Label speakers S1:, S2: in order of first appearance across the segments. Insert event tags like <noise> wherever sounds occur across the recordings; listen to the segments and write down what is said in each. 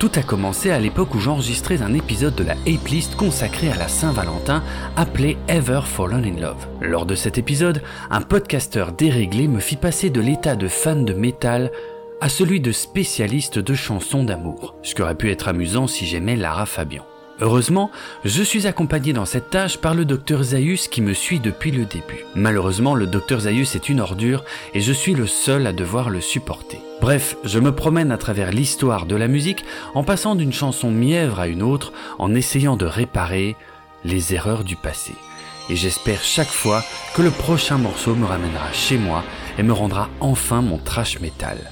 S1: Tout a commencé à l'époque où j'enregistrais un épisode de la Ape List consacré à la Saint-Valentin appelé Ever Fallen in Love. Lors de cet épisode, un podcasteur déréglé me fit passer de l'état de fan de métal à celui de spécialiste de chansons d'amour, ce qui aurait pu être amusant si j'aimais Lara Fabian. Heureusement, je suis accompagné dans cette tâche par le docteur Zaius qui me suit depuis le début. Malheureusement, le docteur Zaius est une ordure et je suis le seul à devoir le supporter. Bref, je me promène à travers l'histoire de la musique en passant d'une chanson mièvre à une autre, en essayant de réparer les erreurs du passé. Et j'espère chaque fois que le prochain morceau me ramènera chez moi et me rendra enfin mon trash metal.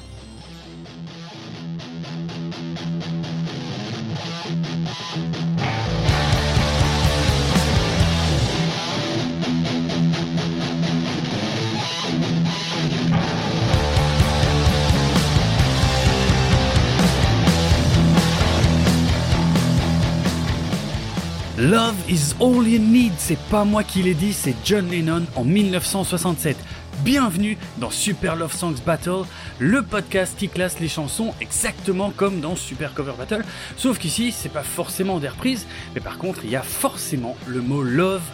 S1: Love is all you need, c'est pas moi qui l'ai dit, c'est John Lennon en 1967. Bienvenue dans Super Love Songs Battle, le podcast qui classe les chansons exactement comme dans Super Cover Battle, sauf qu'ici c'est pas forcément des reprises, mais par contre il y a forcément le mot love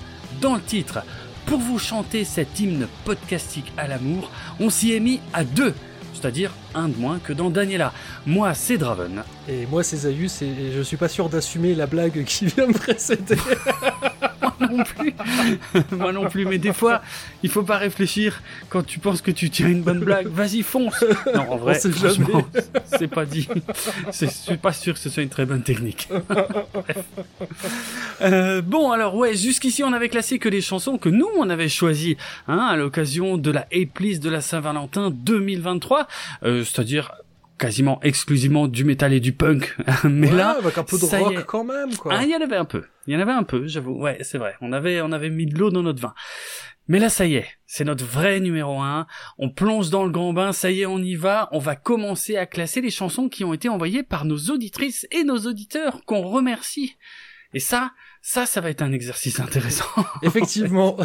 S1: dans le titre. Pour vous chanter cet hymne podcastique à l'amour, on s'y est mis à deux c'est-à-dire un de moins que dans Daniela. Moi, c'est Draven.
S2: Et moi, c'est Zayus, et je suis pas sûr d'assumer la blague qui <laughs> vient me précéder.
S1: moi non plus. <laughs> moi non plus, mais des fois, il faut pas réfléchir quand tu penses que tu tiens une bonne blague. Vas-y, fonce. Non, en vrai, franchement, c'est pas dit. Je suis pas sûr que ce soit une très bonne technique. <laughs> euh, bon, alors ouais, jusqu'ici, on avait classé que les chansons que nous, on avait choisies hein, à l'occasion de la A-Please de la Saint-Valentin 2023, euh, c'est-à-dire quasiment exclusivement du métal et du punk. <laughs> Mais là,
S2: avec un peu de rock quand même, quoi.
S1: Ah, il y en avait un peu. Il y en avait un peu, j'avoue. Ouais, c'est vrai. On avait, on avait mis de l'eau dans notre vin. Mais là, ça y est. C'est notre vrai numéro un. On plonge dans le grand bain. Ça y est, on y va. On va commencer à classer les chansons qui ont été envoyées par nos auditrices et nos auditeurs qu'on remercie. Et ça, ça, ça va être un exercice intéressant. <laughs>
S2: Effectivement.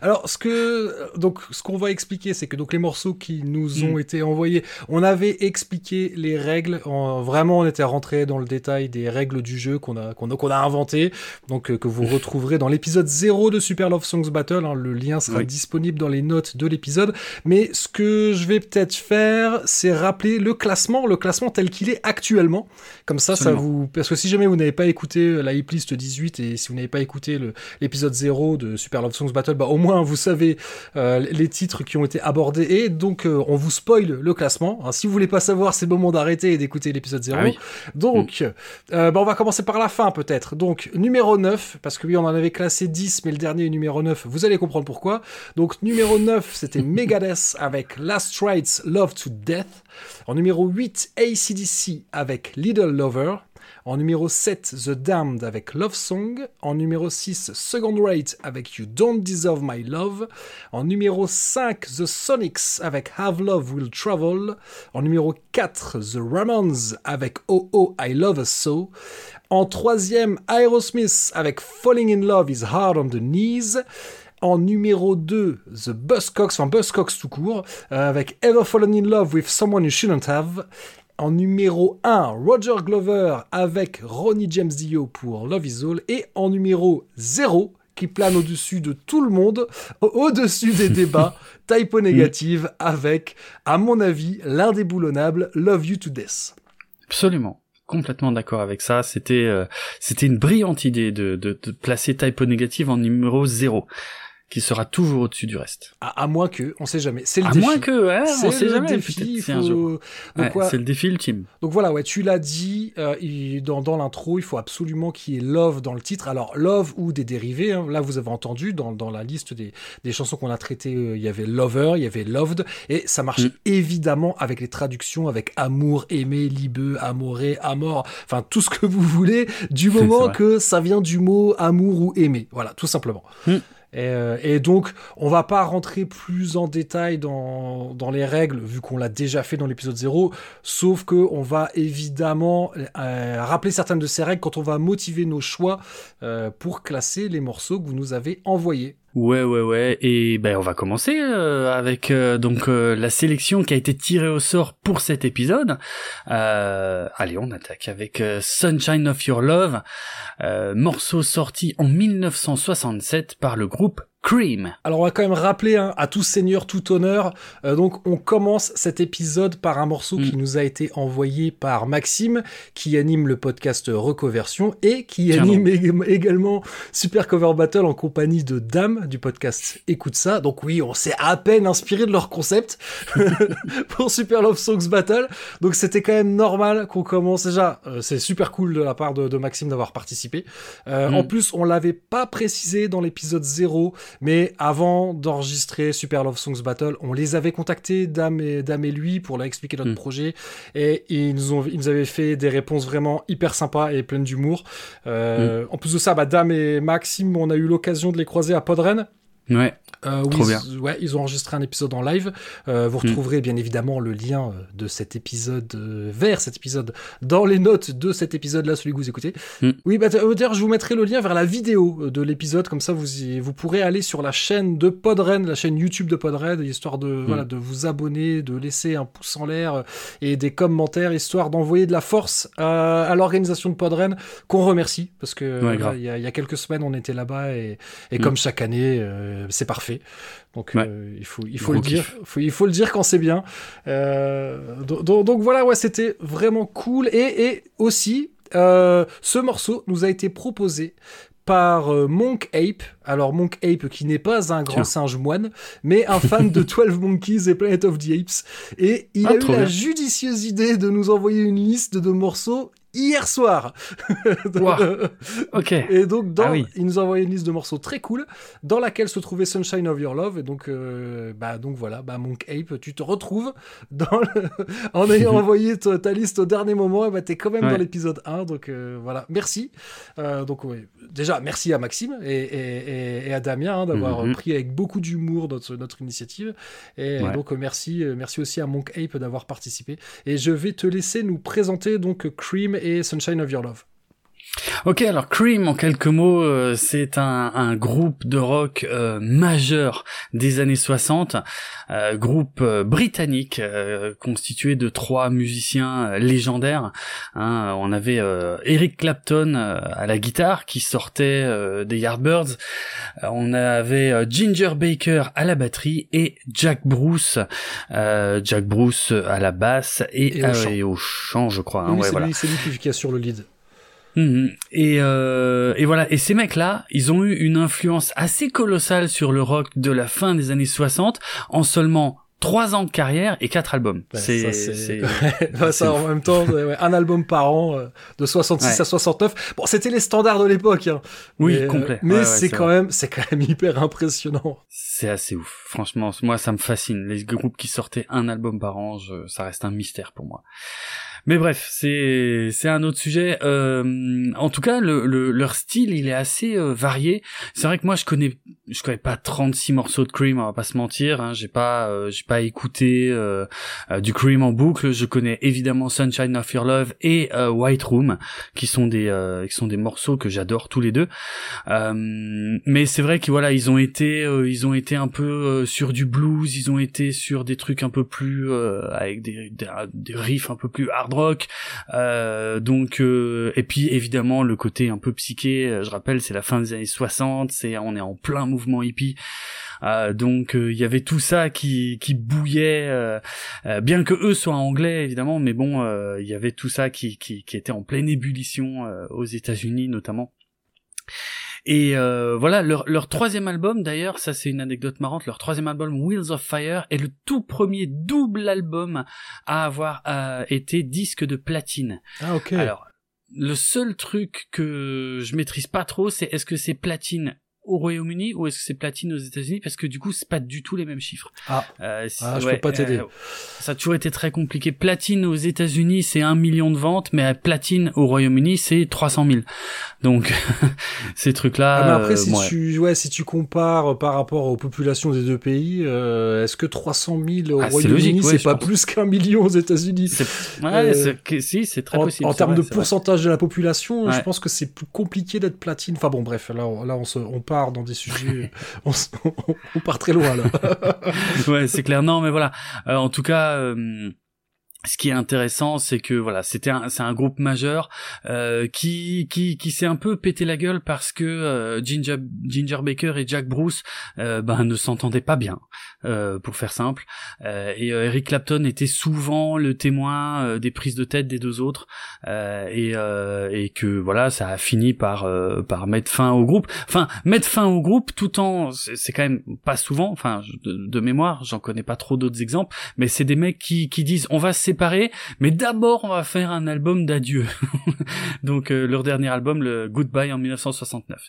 S2: Alors, ce que donc ce qu'on va expliquer, c'est que donc les morceaux qui nous ont mm. été envoyés, on avait expliqué les règles. En, vraiment, on était rentré dans le détail des règles du jeu qu'on a qu'on a, qu'on a inventé. Donc euh, que vous <laughs> retrouverez dans l'épisode 0 de Super Love Songs Battle. Hein. le lien sera disponible dans les notes de l'épisode. Mais ce que je vais peut-être faire, c'est rappeler le classement, le classement tel qu'il est actuellement. Comme ça, ça vous parce que si jamais vous n'avez pas écouté la hiplist 18 et si vous n'avez pas écouté l'épisode 0 de Super Love Songs Battle, bah au moins vous savez euh, les titres qui ont été abordés et donc euh, on vous spoil le classement. Hein, si vous voulez pas savoir, c'est le moment d'arrêter et d'écouter l'épisode 0. Ah donc, euh, bah, on va commencer par la fin peut-être. Donc numéro 9, parce que oui on en avait classé 10, mais le dernier est numéro 9, vous allez comprendre pourquoi. Donc numéro 9, c'était <laughs> Megadeth avec Last Rites Love to Death. En numéro 8, ACDC avec Little Lover. En numéro 7, The Damned avec Love Song. En numéro 6, Second Rate avec You Don't Deserve My Love. En numéro 5, The Sonics avec Have Love Will Travel. En numéro 4, The Ramones avec Oh Oh I Love Us So. En troisième, Aerosmith avec Falling in Love is Hard on the Knees. En numéro 2, The Buzzcocks, enfin Buzzcocks tout court, euh, avec Ever Fallen in Love with Someone You Shouldn't Have. En numéro 1, Roger Glover avec Ronnie James Dio pour Love Is All. Et en numéro 0, qui plane au-dessus de tout le monde, au-dessus des débats, <laughs> Typo Négative avec, à mon avis, l'indéboulonnable Love You to Death.
S1: Absolument complètement d'accord avec ça. C'était euh, c'était une brillante idée de, de, de placer Typo Négative en numéro 0 qui sera toujours au-dessus du reste.
S2: À, moins que, on sait jamais. C'est le
S1: à
S2: défi.
S1: moins que, on sait jamais. Défi,
S2: faut... un jour.
S1: c'est le défi ultime.
S2: Donc voilà, ouais, tu l'as dit euh, dans, dans l'intro, il faut absolument qu'il y ait love dans le titre. Alors love ou des dérivés. Hein. Là, vous avez entendu dans, dans la liste des, des chansons qu'on a traitées, euh, il y avait lover, il y avait loved, et ça marche mm. évidemment avec les traductions, avec amour, aimé, libeux, amoré, amor, enfin tout ce que vous voulez, du moment que ça vient du mot amour ou aimer. Voilà, tout simplement. Mm. Euh, et, donc, on va pas rentrer plus en détail dans, les règles, vu qu'on l'a déjà fait dans l'épisode 0, sauf que on va évidemment euh, rappeler certaines de ces règles quand on va motiver nos choix euh, pour classer les morceaux que vous nous avez envoyés.
S1: Ouais, ouais, ouais. Et ben, on va commencer euh, avec euh, donc euh, la sélection qui a été tirée au sort pour cet épisode. allez, on attaque avec Sunshine of Your Love, morceau sorti en 1967 par le groupe Cream.
S2: Alors on va quand même rappeler hein, à tout seigneur, tout honneur. Euh, donc on commence cet épisode par un morceau qui mm. nous a été envoyé par Maxime, qui anime le podcast Recoversion et qui anime également Super Cover Battle en compagnie de Dame du podcast Écoute ça. Donc oui, on s'est à peine inspiré de leur concept <laughs> pour Super Love Songs Battle. Donc c'était quand même normal qu'on commence déjà. Euh, c'est super cool de la part de, Maxime d'avoir participé. Euh, mm. En plus, on l'avait pas précisé dans l'épisode 0 mais avant d'enregistrer Super Love Songs Battle, on les avait contactés, Dame et, Dame et lui, pour leur expliquer notre hmm. projet. Et ils nous, ont, ils nous avaient fait des réponses vraiment hyper sympas et pleines d'humour. Euh, hmm. En plus de ça, bah, Dame et Maxime, on a eu l'occasion de les croiser à Podren.
S1: Ouais.
S2: Euh, Trop bien. Ouais, ils ont enregistré un épisode en live. Euh, vous mm. retrouverez bien évidemment le lien euh, de cet épisode euh, vers cet épisode dans les notes de cet épisode-là, celui que vous écoutez. Mm. Oui, bah d'ailleurs, je vous mettrai le lien vers la vidéo de l'épisode, comme ça vous vous pourrez aller sur la chaîne de Podren, la chaîne YouTube de Podren, histoire de mm. voilà de vous abonner, de laisser un pouce en l'air et des commentaires, histoire d'envoyer de la force à, à l'organisation de Podren, qu'on remercie parce que il y, a, y, a quelques semaines on était là-bas et, et comme chaque année, c'est parfait. Donc euh, il faut il faut le dire, il faut le dire quand c'est bien. Euh, donc, voilà, ouais, c'était vraiment cool. Et, aussi euh, ce morceau nous a été proposé par Monk Ape. Alors Monk Ape qui n'est pas un grand singe moine, mais un fan de <laughs> 12 Monkeys et Planet of the Apes. Et il ah, a eu la judicieuse idée de nous envoyer une liste de morceaux hier soir. <laughs>
S1: ok.
S2: Et donc, dans, ah il nous a envoyé une liste de morceaux très cool, dans laquelle se trouvait Sunshine of Your Love. Et donc, euh, bah, donc voilà, bah, Monk Ape, tu te retrouves dans <laughs> en ayant <laughs> envoyé ta, liste au dernier moment. Et bah, t'es quand même dans l'épisode 1. Donc euh, voilà, merci. Euh, donc, ouais, déjà, merci à Maxime et, et, et à Damien hein, d'avoir mhm. pris avec beaucoup d'humour notre, notre initiative. Et donc, merci, merci aussi à Monk Ape d'avoir participé. Et je vais te laisser nous présenter donc Cream et Sunshine of Your Love.
S1: Ok, alors Cream, en quelques mots, euh, c'est un, un, groupe de rock euh, majeur des années 60, euh, groupe britannique constitué de trois musiciens légendaires. Hein. on avait Eric Clapton à la guitare qui sortait des Yardbirds, on avait Ginger Baker à la batterie et Jack Bruce, Jack Bruce à la basse et, au, chant. je crois.
S2: Hein. c'est lui qui est sur le lead.
S1: Mhm. Et, euh, et voilà. Et ces mecs-là, ils ont eu une influence assez colossale sur le rock de la fin des années 60 en seulement trois ans de carrière et quatre albums. c'est <laughs>
S2: ça, en même temps, un album par an euh, de 66 à 69. Bon, c'était les standards de l'époque. Hein.
S1: Oui, mais, complet.
S2: mais c'est quand même, c'est quand même hyper impressionnant.
S1: C'est assez ouf. Franchement, moi, ça me fascine. Les groupes qui sortaient un album par an, ça reste un mystère pour moi. Mais bref, c'est c'est un autre sujet. Euh, en tout cas, le, le, leur style, il est assez euh, varié. C'est vrai que moi, je connais je connais pas 36 morceaux de Cream, on va pas se mentir. Hein. J'ai pas euh, j'ai pas écouté euh, du Cream en boucle. Je connais évidemment Sunshine of Your Love et White Room, qui sont des qui sont des morceaux que j'adore tous les deux. mais c'est vrai que voilà, ils ont été ils ont été un peu sur du blues, ils ont été sur des trucs un peu plus avec des, des, des riffs un peu plus hard rock. Euh, donc euh, et puis évidemment le côté un peu psyché. Euh, je rappelle, c'est la fin des années 60, c'est on est en plein mouvement hippie. donc il y avait tout ça qui, qui bouillait, bien que eux soient anglais évidemment, mais bon, il y avait tout ça qui, qui, qui était en pleine ébullition aux États-Unis notamment. Et euh, voilà, leur, leur troisième album, d'ailleurs, ça c'est une anecdote marrante, leur troisième album, Wheels of Fire, est le tout premier double album à avoir euh, été disque de platine.
S2: Ah ok.
S1: Alors, le seul truc que je maîtrise pas trop, c'est est-ce que c'est platine au Royaume-Uni ou est-ce que c'est platine aux États-Unis? Parce que du coup c'est pas du tout les mêmes chiffres.
S2: Ah, euh, ah je peux pas t'aider. Euh,
S1: ça a toujours été très compliqué. Platine aux États-Unis c'est un million de ventes, mais platine au Royaume-Uni c'est 300 000. Donc <laughs> ces trucs-là.
S2: Ah, mais après si euh, tu ouais si tu compares par rapport aux populations des deux pays, est-ce que 300 000 au ah, Royaume-Uni c'est pas plus qu'un million aux États-Unis?
S1: Ouais, si c'est très possible.
S2: En termes de pourcentage de la population, je pense que c'est plus compliqué d'être platine. Enfin bon bref là là on se on part dans des sujets, <laughs> on, on, part très loin là.
S1: ouais, c'est clair. Non, mais voilà. en tout cas ce qui est intéressant, c'est que voilà, c'était c'est un groupe majeur euh, qui qui qui s'est un peu pété la gueule parce que euh, Ginger Ginger Baker et Jack Bruce euh, ben ne s'entendaient pas bien, euh, pour faire simple. Euh, et euh, Eric Clapton était souvent le témoin des prises de tête des deux autres et et que voilà, ça a fini par par mettre fin au groupe. Enfin, mettre fin au groupe tout en c'est quand même pas souvent. Enfin, de, mémoire, j'en connais pas trop d'autres exemples, mais c'est des mecs qui qui disent on va séparer, mais d'abord on va faire un album d'adieu. <laughs> Donc euh, leur dernier album, le Goodbye en 1969.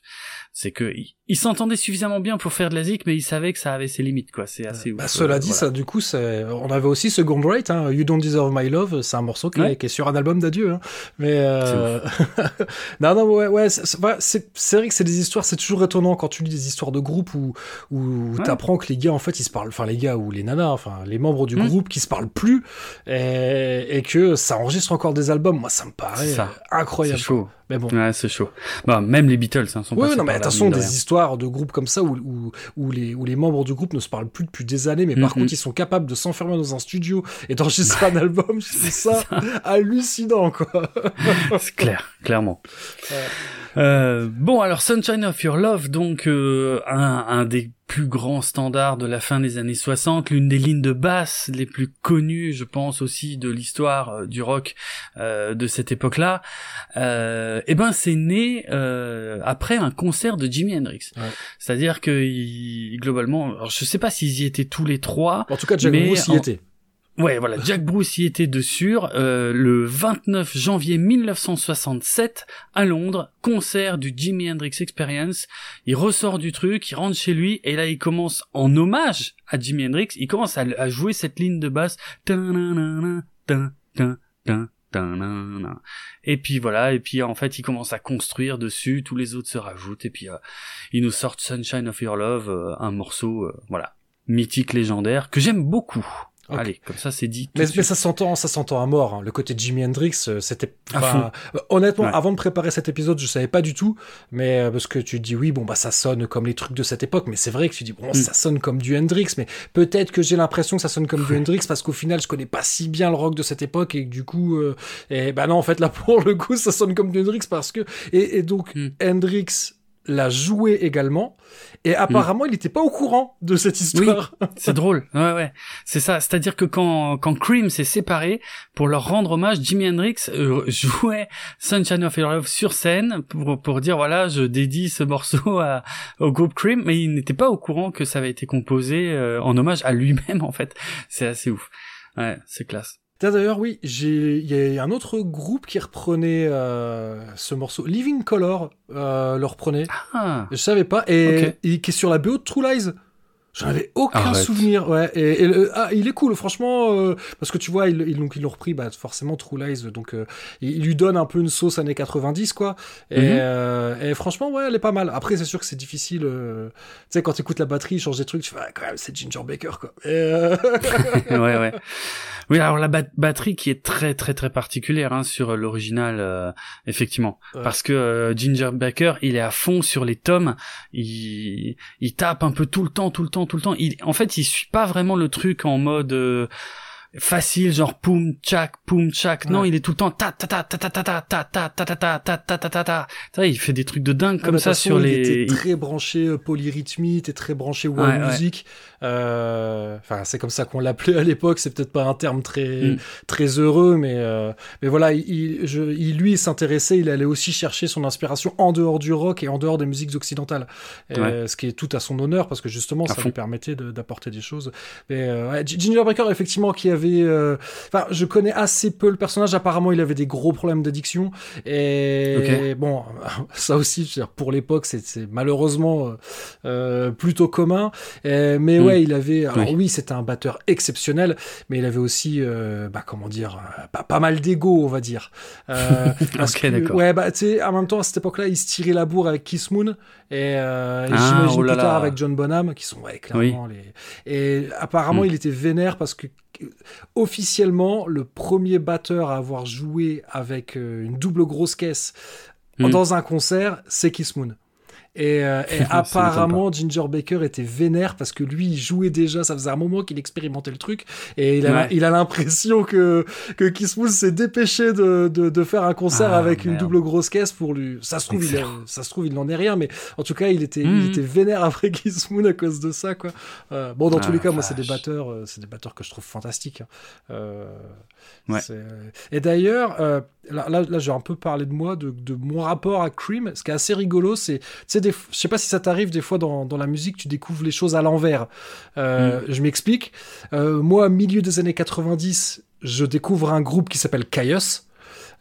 S1: C'est que ils s'entendaient suffisamment bien pour faire de la zik, mais ils savaient que ça avait ses limites, quoi. C'est assez.
S2: Bah, cela dit, ça, du coup, c'est, on avait aussi Second Rate, hein, You Don't Deserve My Love, c'est un morceau qui, est, sur un album d'adieu, hein. Mais euh... <laughs> non, non, ouais, ouais, c'est, c'est, vrai que c'est des histoires, c'est toujours étonnant quand tu lis des histoires de groupe où où t'apprends que les gars, en fait, ils se parlent, enfin les gars ou les nanas, enfin les membres du groupe qui se parlent plus et, et, que ça enregistre encore des albums. Moi, ça me paraît incroyable.
S1: C'est chaud. Mais bon. Ouais, c'est chaud. Bah, même les Beatles hein, sont
S2: Oui, non, mais attention, des histoires de groupes comme ça où, où, où, les, où les membres du groupe ne se parlent plus depuis des années, mais par contre, ils sont capables de s'enfermer dans un studio et d'enregistrer <laughs> un album. C'est ça hallucinant, quoi. <laughs>
S1: c'est clair, clairement. Euh, bon, alors Sunshine of Your Love, donc euh, un, un des plus grands standards de la fin des années 60, l'une des lignes de basse les plus connues, je pense aussi de l'histoire euh, du rock euh, de cette époque-là. Euh, et eh ben, c'est né euh, après un concert de Jimi Hendrix. C'est-à-dire que globalement, alors je sais pas s'ils y étaient tous les trois.
S2: En tout cas, Jack Bruce y était.
S1: Ouais, voilà, Jack Bruce y était de sûr. Euh, le 29 janvier 1967, à Londres, concert du Jimi Hendrix Experience. Il ressort du truc, il rentre chez lui, et là il commence, en hommage à Jimi Hendrix, il commence à, jouer cette ligne de basse. Et puis voilà, et puis en fait il commence à construire dessus, tous les autres se rajoutent, et puis euh, il nous sort Sunshine of Your Love, euh, un morceau, euh, voilà, mythique, légendaire, que j'aime beaucoup. Allez, comme ça c'est dit.
S2: Mais, mais, ça s'entend, ça s'entend à mort. Hein. Le côté Jimi Hendrix, euh, c'était. Euh, honnêtement, avant de préparer cet épisode, je savais pas du tout, mais euh, parce que tu dis oui, bon bah ça sonne comme les trucs de cette époque, mais c'est vrai que tu dis bon, mm. ça sonne comme du Hendrix, mais peut-être que j'ai l'impression que ça sonne comme du Hendrix parce qu'au final, je connais pas si bien le rock de cette époque et du coup, et bah non, en fait là <laughs> pour le coup, ça sonne comme du Hendrix parce que et, donc mm. Hendrix l'a joué également et apparemment, il n'était pas au courant de cette histoire.
S1: Oui, c'est drôle. Ouais, ouais. C'est ça. C'est-à-dire que quand, quand Cream s'est séparé, pour leur rendre hommage, Jimi Hendrix euh, <laughs> jouait Sunshine of Your Love sur scène pour, pour dire voilà, je dédie ce morceau à, au groupe Cream, mais il n'était pas au courant que ça avait été composé euh, en hommage à lui-même, en fait. C'est assez ouf. Ouais, c'est classe.
S2: D'ailleurs, oui, il y a un autre groupe qui reprenait euh, ce morceau. Living Color euh, le reprenait. Ah. Je savais pas. Et, qui est sur la BO de True Lies. J'en avais aucun souvenir, ouais. Et, ah, il est cool, franchement, euh, parce que tu vois, ils il, donc ils l'ont repris, bah forcément True Lies, donc euh, il, lui donne un peu une sauce années 90, quoi. Et, mhm. euh, et franchement, ouais, elle est pas mal. Après, c'est sûr que c'est difficile. tu sais, quand tu écoutes la batterie, il change des trucs, tu fais ah, quand même, c'est Ginger Baker, quoi. <laughs>
S1: ouais, ouais. <laughs> Oui, alors la batterie qui est très très très particulière hein, sur l'original, effectivement, parce que Ginger Baker, il est à fond sur les tomes, il il tape un peu tout le temps, tout le temps tout le temps. Il, en fait, il suit pas vraiment le truc en mode euh, facile genre poum tchak poum tchak non il est tout le temps ta ta ta ta ta ta ta ta ta ta ta ta ta ta ta ta il fait des trucs de dingue comme ça sur les
S2: il était très branché polyrythmie était très branché world music enfin c'est comme ça qu'on l'appelait à l'époque c'est peut-être pas un terme très très heureux mais mais voilà il, je, il lui s'intéressait il allait aussi chercher son inspiration en dehors du rock et en dehors des musiques occidentales ce qui est tout à son honneur parce que justement ça lui permettait d'apporter des choses mais Ginger Baker effectivement qui avait euh, enfin, je connais assez peu le personnage. Apparemment, il avait des gros problèmes d'addiction. Et bon, <laughs> ça aussi, pour l'époque, c'est malheureusement euh, euh, plutôt commun. mais hmm. Ouais, il avait. Alors oui, c'était un batteur exceptionnel, mais il avait aussi, bah, comment dire, pas, pas mal d'ego, on va dire. <laughs>
S1: parce que,
S2: ouais, bah, tu sais, en même temps, à cette époque-là, il se tirait la bourre avec Kiss Moon et, ah, j'imagine oh plus tard avec John Bonham, qui sont ouais, clairement les. Et apparemment, hmm. il était vénère parce que officiellement le premier batteur à avoir joué avec euh, une double grosse caisse hmm. dans un concert, c'est Kiss Moon. Et, euh, <laughs> et apparemment, Ginger Baker était vénère parce que lui, il jouait déjà, ça faisait un moment qu'il expérimentait le truc, et il a, il a l'impression que, que Kiss s'est dépêché de, de, de, faire un concert ah, avec une double grosse caisse pour lui. Ça se trouve, il, ça se trouve, il n'en est rien, mais en tout cas, il était, il mhm. était vénère après <laughs> Kiss Moon à cause de ça, quoi. Euh, bon, dans tous les cas, moi, c'est des batteurs, euh, c'est des batteurs que je trouve fantastiques. Hein. Euh, ouais. Et d'ailleurs, euh, là, là, là j'ai un peu parlé de moi, de, de, mon rapport à Cream. Ce qui est assez rigolo, c'est, tu sais, je sais pas si ça t'arrive des fois dans, dans, la musique, tu découvres les choses à l'envers. Euh, mm. Je m'explique. Euh, moi, milieu des années 90, je découvre un groupe qui s'appelle Caius,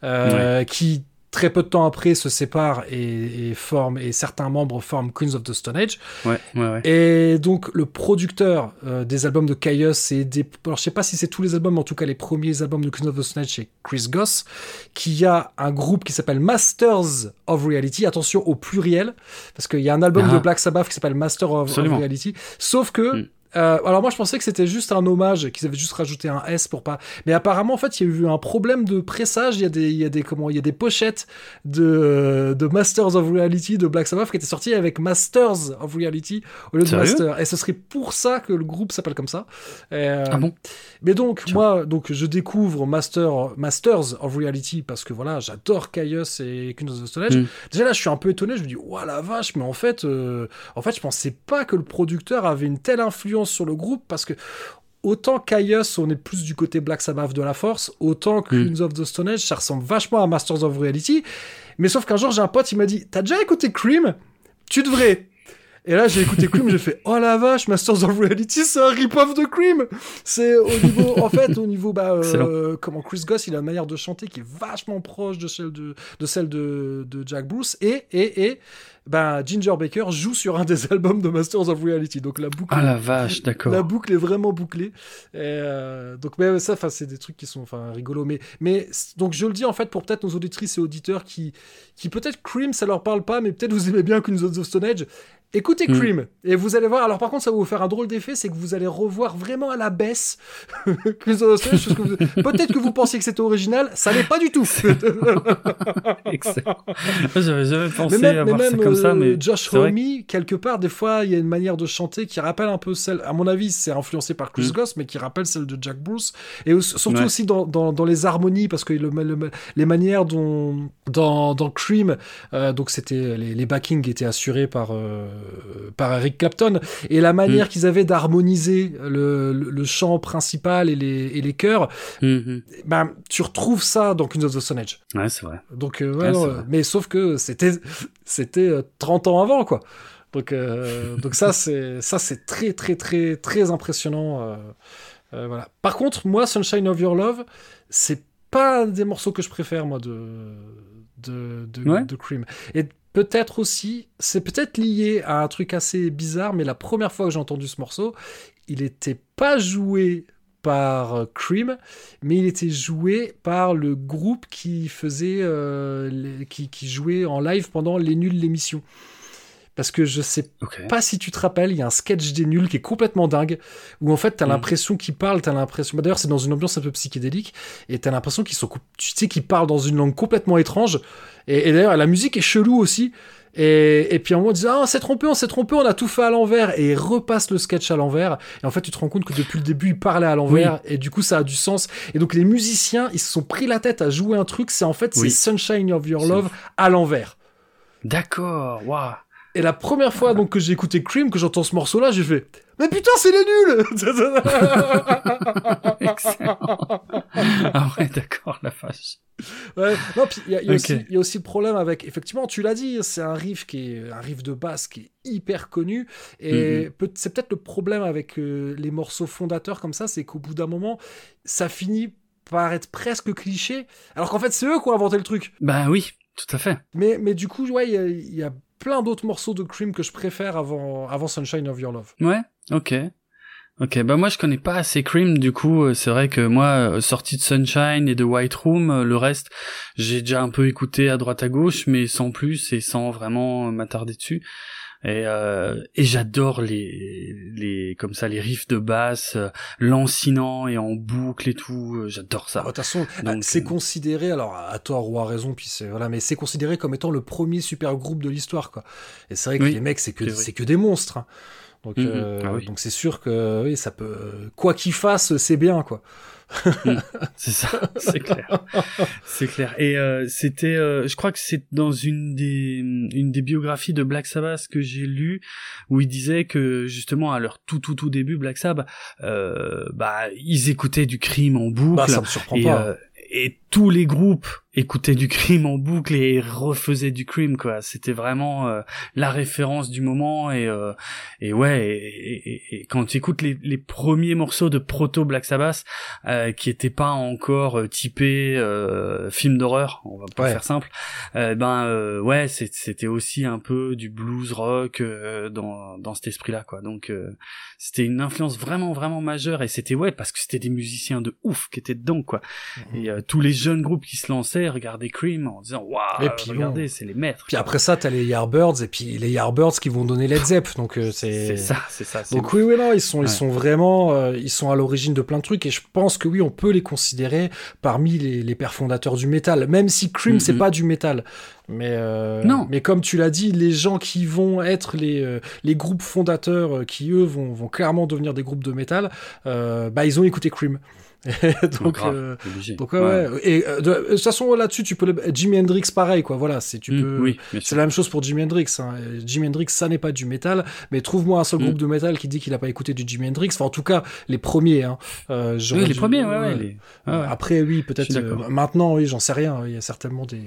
S2: euh, qui très peu de temps après se séparent et, et forment et certains membres forment Queens of the Stone Age.
S1: Ouais, ouais, ouais.
S2: Et donc le producteur euh, des albums de Caius c'est des alors je sais pas si c'est tous les albums mais en tout cas les premiers albums de Queens of the Stone Age c'est Chris Goss qui a un groupe qui s'appelle Masters of Reality. Attention au pluriel parce qu'il y a un album ah. de Black Sabbath qui s'appelle Master of, of, Reality. Sauf que mm. Euh, alors moi je pensais que c'était juste un hommage, qu'ils avaient juste rajouté un S pour pas. Mais apparemment en fait il y a eu un problème de pressage. Il y a des, il y a des comment, il y a des pochettes de de Masters of Reality de Black Sabbath qui étaient sorties avec Masters of Reality au lieu de Master. Et ce serait pour ça que le groupe s'appelle comme ça.
S1: Euh, ah bon
S2: Mais donc moi donc je découvre Master Masters of Reality parce que voilà j'adore Caius et Queen of the Stone Age. Mm. Déjà là je suis un peu étonné. Je me dis ouah la vache mais en fait euh, en fait je pensais pas que le producteur avait une telle influence sur le groupe parce que autant Caius, on est plus du côté Black Sabbath de la force, autant que mm. Queens of the Stone Age, ça ressemble vachement à Masters of Reality. Mais sauf qu'un jour, j'ai un pote, il m'a dit T'as déjà écouté Cream? Tu devrais. Et là, j'ai écouté Cream, j'ai fait Oh la vache, Masters of Reality, c'est un rip-off de Cream C'est au niveau, en fait, au niveau, bah, euh, comment Chris Goss, il a une manière de chanter qui est vachement proche de celle de, de, celle de, de Jack Bruce. Et, et, et, ben, Ginger Baker joue sur un des <laughs> albums de Masters of Reality. Donc la boucle.
S1: Ah la vache, d'accord.
S2: La boucle est vraiment bouclée. Et euh, donc, mais ça, enfin, c'est des trucs qui sont, enfin, rigolos. Mais, mais donc je le dis en fait pour peut-être nos auditrices et auditeurs qui, qui peut-être Cream, ça leur parle pas, mais peut-être vous aimez bien Queens of the Stone Age. Écoutez hmm. Cream et vous allez voir. Alors par contre, ça va vous faire un drôle d'effet, c'est que vous allez revoir vraiment à la baisse. <laughs> Peut-être que vous pensiez que c'était original, ça n'est pas du tout. <laughs>
S1: Excellent. J'avais jamais pensé mais même, à voir ça comme ça, mais
S2: Josh Homme, quelque part, des fois, il y a une manière de chanter qui rappelle un peu celle. À mon avis, c'est influencé par Chris mm. Goss, mais qui rappelle celle de Jack Bruce. Et surtout aussi dans, dans, dans, les harmonies, parce que le, les manières dont dans, dans Cream, euh, donc c'était les, les backings étaient assurés par euh, par Eric Clapton et la manière mm. qu'ils avaient d'harmoniser le, le, chant principal et les, et les chœurs, mm ben, tu retrouves ça dans Queens of the Stone Age.
S1: Ouais, c'est vrai.
S2: Donc, euh, ouais, mais sauf que c'était, c'était 30 euh, ans avant, quoi. Donc, euh, donc ça, c'est, ça, c'est très, très, très, très impressionnant. voilà. Par contre, moi, Sunshine of Your Love, c'est pas un des morceaux que je préfère, moi, de, de, de, de Cream. Et Peut-être aussi, c'est peut-être lié à un truc assez bizarre, mais la première fois que j'ai entendu ce morceau, il n'était pas joué par euh, Cream, mais il était joué par le groupe qui faisait, euh, qui, jouait en live pendant les nuls l'émission. Parce que je sais pas si tu te rappelles, il y a un sketch des nuls qui est complètement dingue, où en fait t'as as mm. l'impression qu'ils parlent, t'as l'impression, bah, d'ailleurs c'est dans une ambiance un peu psychédélique, et t'as l'impression qu'ils sont, tu sais qu'ils parlent dans une langue complètement étrange, et, d'ailleurs la musique est chelou aussi, et, et puis en moment, ils disent, ah, on s'est trompé, on s'est trompé, on a tout fait à l'envers. Et ils repassent le sketch à l'envers. Et en fait, tu te rends compte que depuis le début, ils parlaient à l'envers. Et du coup, ça a du sens. Et donc, les musiciens, ils se sont pris la tête à jouer un truc. C'est en fait, c'est Sunshine of Your Love à l'envers.
S1: D'accord, waouh.
S2: Et la première fois donc que j'ai écouté Cream, que j'entends ce morceau-là, j'ai fait mais putain, c'est les nuls <laughs> <laughs>
S1: Ah ouais, d'accord, la vache.
S2: Ouais, non, puis il y, y, a aussi le problème avec, effectivement, tu l'as dit, c'est un riff qui est un riff de basse qui est hyper connu, et mm-hmm. c'est peut-être le problème avec euh, les morceaux fondateurs comme ça, c'est qu'au bout d'un moment, ça finit par être presque cliché, alors qu'en fait, c'est eux qui ont inventé le truc.
S1: Bah oui, tout à fait.
S2: Mais, mais du coup, ouais, il y a plein d'autres morceaux de Cream que je préfère avant, avant Sunshine of Your Love.
S1: Ouais, ok. Ok, bah moi je connais pas assez Cream, du coup euh, c'est vrai que moi, euh, sorti de Sunshine et de White Room, euh, le reste j'ai déjà un peu écouté à droite à gauche, mais sans plus et sans vraiment m'attarder dessus. Et, euh, et j'adore les, les, comme ça, les riffs de basse, euh, lancinant et en boucle et tout. euh, J'adore ça.
S2: Ah, De toute façon,
S1: Donc,
S2: c'est
S1: euh,
S2: considéré, alors à tort ou à raison, puis c'est voilà, mais c'est considéré comme étant le premier super groupe de l'histoire, quoi. Et c'est vrai que
S1: Oui,
S2: les mecs, c'est que
S1: c'est
S2: que des monstres. hein. Donc,
S1: Mhm.
S2: euh,
S1: Ah oui.
S2: donc c'est sûr que oui, ça peut, quoi qu'il fasse, c'est bien, quoi. <laughs>
S1: C'est ça, c'est clair. C'est clair. Et euh, c'était, euh, je crois que c'est dans une des une des biographies de Black Sabbath que j'ai lu où il disait que justement à leur tout tout tout début Black Sabbath, euh, bah ils écoutaient du crime en boucle.
S2: Bah, ça me surprend
S1: et,
S2: pas.
S1: euh, et tous les groupes écoutaient du crime en boucle et refaisaient du crime quoi. C'était vraiment euh, la référence du moment et euh, et ouais et, et- et quand tu écoutes les, les premiers morceaux de proto Black Sabbath euh, qui étaient pas encore euh, typés euh, film d'horreur, on va pas
S2: Ouais.
S1: faire simple. euh, ben euh, ouais, c'était aussi un peu du blues rock euh, dans dans cet esprit-là quoi. Donc euh, c'était une influence vraiment vraiment majeure et c'était ouais parce que c'était des musiciens de ouf qui étaient dedans quoi.
S2: Mhm.
S1: Et tous les jeunes groupes qui se lançaient regardaient Cream en disant waouh
S2: Et puis bon.
S1: regardez c'est les maîtres.
S2: Puis après ça, t'as les Yardbirds, et puis les Yardbirds qui vont donner Led Zepp, donc euh, c'est.
S1: c'est ça c'est ça.
S2: Donc oui, oui, non, ils sont,
S1: Ouais.
S2: ils sont vraiment, euh, ils sont à l'origine de plein de trucs, et je pense que oui, on peut les considérer parmi les, les pères fondateurs du métal, même si Cream
S1: Mhm.
S2: c'est pas du métal. Mais euh,
S1: Non.
S2: mais comme tu l'as dit, les gens qui vont être les, les groupes fondateurs, qui eux vont, vont clairement devenir des groupes de métal, bah ils ont écouté Cream. <laughs> donc euh, donc ouais, ouais. Et euh, de, de toute façon là-dessus, tu peux le... Jimi Hendrix pareil quoi. Voilà, c'est tu
S1: Mm,
S2: peux.
S1: oui,
S2: C'est la même chose pour Jimi Hendrix. Hein. Jimi Hendrix, ça n'est pas du métal, mais trouve-moi un seul
S1: Mm.
S2: groupe de métal qui dit qu'il n'a pas écouté du Jimi Hendrix. Enfin, en tout cas, les premiers. Hein. Euh,
S1: Oui, les premiers, ouais, ouais. les-.
S2: Après, oui, peut-être. euh, maintenant, oui, j'en sais rien. Il y a certainement des,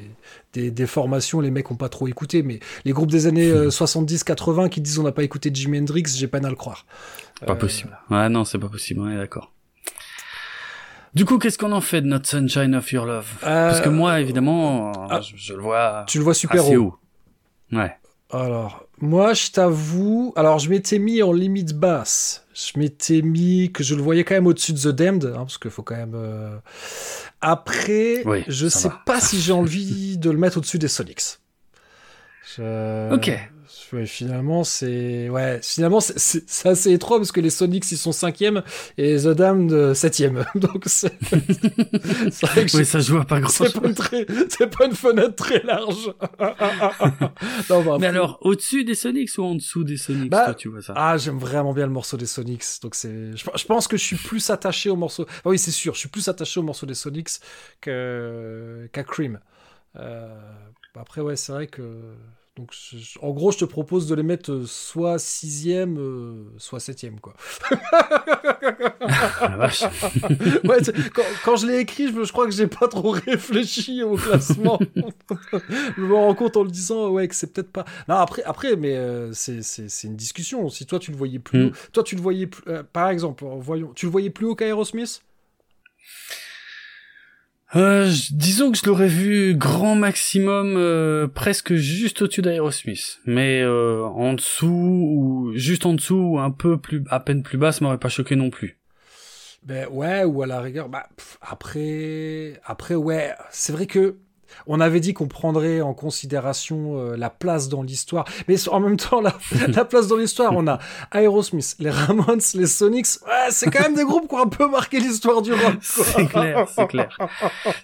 S2: des, des formations, les mecs ont pas trop écouté, mais les groupes des années
S1: Hmm.
S2: euh, <laughs> 70-80 qui disent on n'a pas écouté Jimi Hendrix, j'ai peine à le croire.
S1: Pas possible. Ouais, non, c'est pas possible, on est d'accord. Du coup, qu'est-ce qu'on en fait de notre Sunshine of Your Love? Parce que
S2: Euh,
S1: moi, évidemment,
S2: ah.
S1: je, je le vois
S2: Tu le vois super
S1: assez
S2: haut.
S1: haut. Ouais.
S2: Alors, moi, je t'avoue, alors je m'étais mis en limite basse. Je m'étais mis que je le voyais quand même au-dessus de The Damned, hein, parce qu'il faut quand même. euh, Après,
S1: Oui,
S2: je sais
S1: va.
S2: pas si j'ai envie de le mettre au-dessus des Sonics. Je-
S1: Ok.
S2: Ouais, finalement, c'est ouais, finalement c'est- assez étroit parce que les Sonics ils sont cinquième et The Damned euh, septième. <laughs> Donc c'est vrai que
S1: Oui, ça joue à pas grand
S2: c'est
S1: chose.
S2: pas, très- c'est pas une fenêtre très large. <laughs> non, bah,
S1: Mais alors, au-dessus des Sonics ou en dessous des Sonics,
S2: Bah,
S1: toi, tu vois ça?
S2: Ah, j'aime vraiment bien le morceau des Sonics. Donc c'est, je, je pense que je suis plus attaché au morceau. Ah oui, c'est sûr, je suis plus attaché au morceau des Sonics que qu'à Cream. Euh, après, ouais, c'est vrai que. Donc, je- en gros, je te propose de les mettre euh, soit sixième, euh, soit septième, quoi.
S1: Ah. <laughs>
S2: Ouais, quand, quand je l'ai écrit, je, crois que j'ai pas trop réfléchi au classement. <laughs> je me rends compte en le disant, ouais, que c'est peut-être pas. Non, après, après, mais euh, c'est une discussion. Si toi tu le voyais plus,
S1: Mm.
S2: haut, toi tu le voyais, plus, euh, par exemple, voyons, tu le voyais plus haut qu'Aerosmith?
S1: Euh, disons que je l'aurais vu grand maximum euh, presque juste au-dessus d'Aerosmith, mais euh, en dessous ou juste en dessous ou un peu plus à peine plus bas, ça m'aurait pas choqué non plus.
S2: Ben ouais, ou à la rigueur, bah après, après ouais, c'est vrai que on avait dit qu'on prendrait en considération euh, la place dans l'histoire, mais en même temps la, <laughs> la place dans l'histoire, on a Aerosmith, les Ramones, les Sonics, ouais, c'est quand même des groupes qui ont un peu marqué l'histoire du rock.
S1: C'est clair, c'est clair.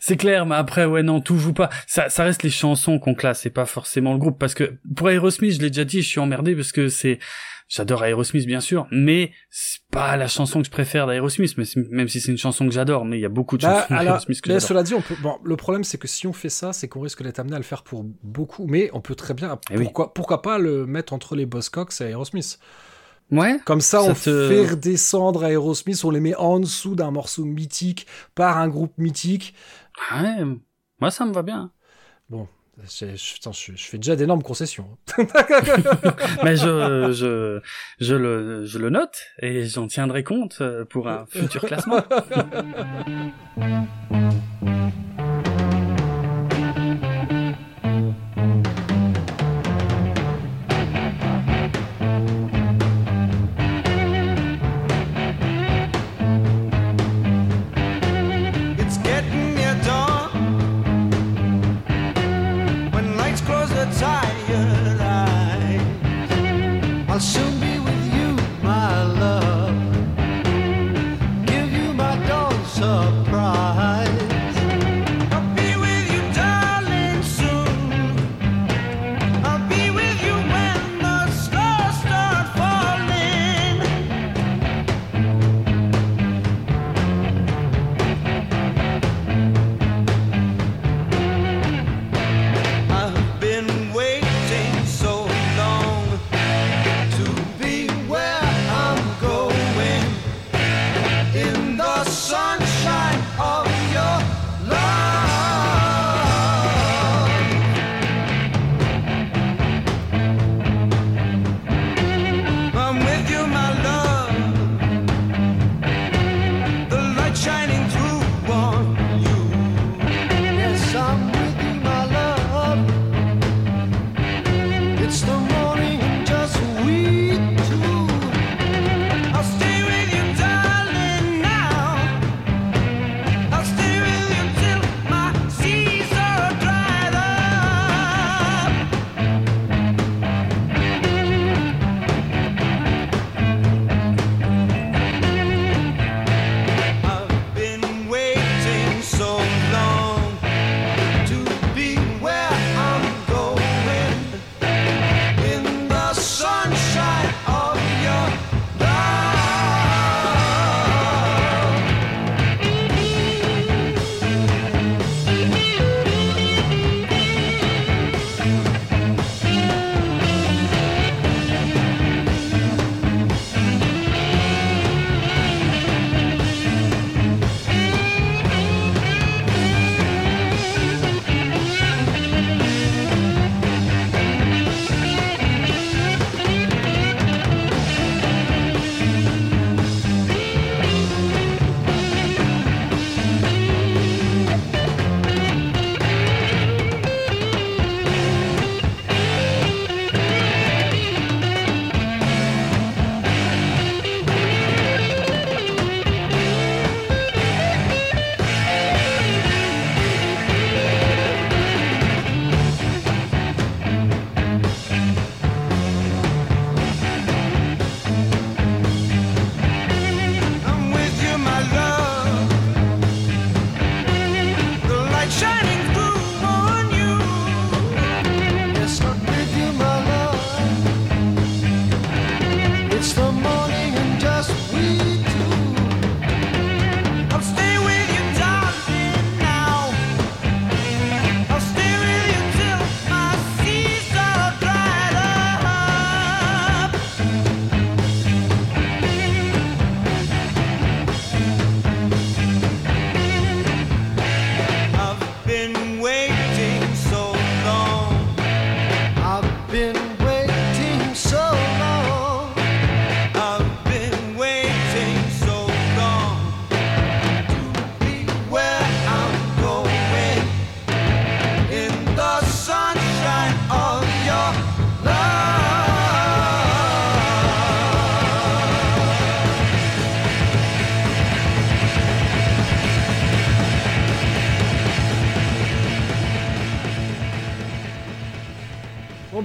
S1: C'est clair, mais après, ouais, non, tout joue pas. Ça, ça reste les chansons qu'on classe, c'est pas forcément le groupe. Parce que pour Aerosmith, je l'ai déjà dit, je suis emmerdé parce que c'est, j'adore Aerosmith, bien sûr, mais c'est pas la chanson que je préfère d'Aerosmith, même si c'est une chanson que j'adore, mais il y a beaucoup de
S2: Bah,
S1: chansons d'Aerosmith que
S2: mais
S1: j'adore.
S2: cela dit, on peut. Bon, le problème, c'est que si on fait ça, c'est qu'on risque d'être amené à le faire pour beaucoup. Mais on peut très bien.
S1: Eh oui.
S2: Pourquoi, pourquoi pas le mettre entre les Buzzcocks et Aerosmith?
S1: Ouais.
S2: Comme ça,
S1: Ça
S2: on
S1: te-
S2: fait redescendre Aerosmith, on les met en dessous d'un morceau mythique par un groupe mythique.
S1: Ouais. Moi, ça me va bien.
S2: Je, je- putain, je- je fais déjà d'énormes concessions. <laughs>
S1: mais je, je, je le, je le note et j'en tiendrai compte euh, pour un futur classement. <laughs>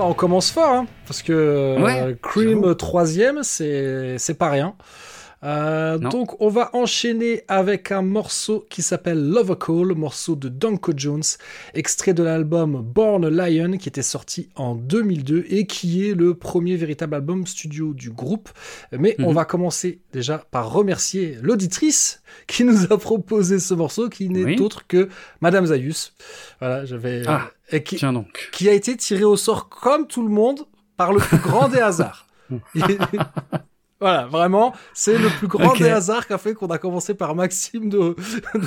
S2: on commence fort, hein, parce que euh,
S1: Ouais,
S2: Cream
S1: j'avoue.
S2: troisième, c'est c'est pas rien. Euh, donc on va enchaîner avec un morceau qui s'appelle Love a Call, morceau de Danko Jones, extrait de l'album Born a Lion qui était sorti en 2002 et qui est le premier véritable album studio du groupe. Mais on
S1: Mhm.
S2: va commencer déjà par remercier l'auditrice qui nous a proposé ce morceau qui n'est
S1: Oui.
S2: autre que Madame Zayus. Voilà, j'avais
S1: Ah,
S2: et qui,
S1: Tiens donc.
S2: qui a été tiré au sort comme tout le monde par le plus grand des hasards. <laughs> Et- voilà, vraiment, c'est le plus grand des hasards qu'a fait qu'on a commencé par Maxime de,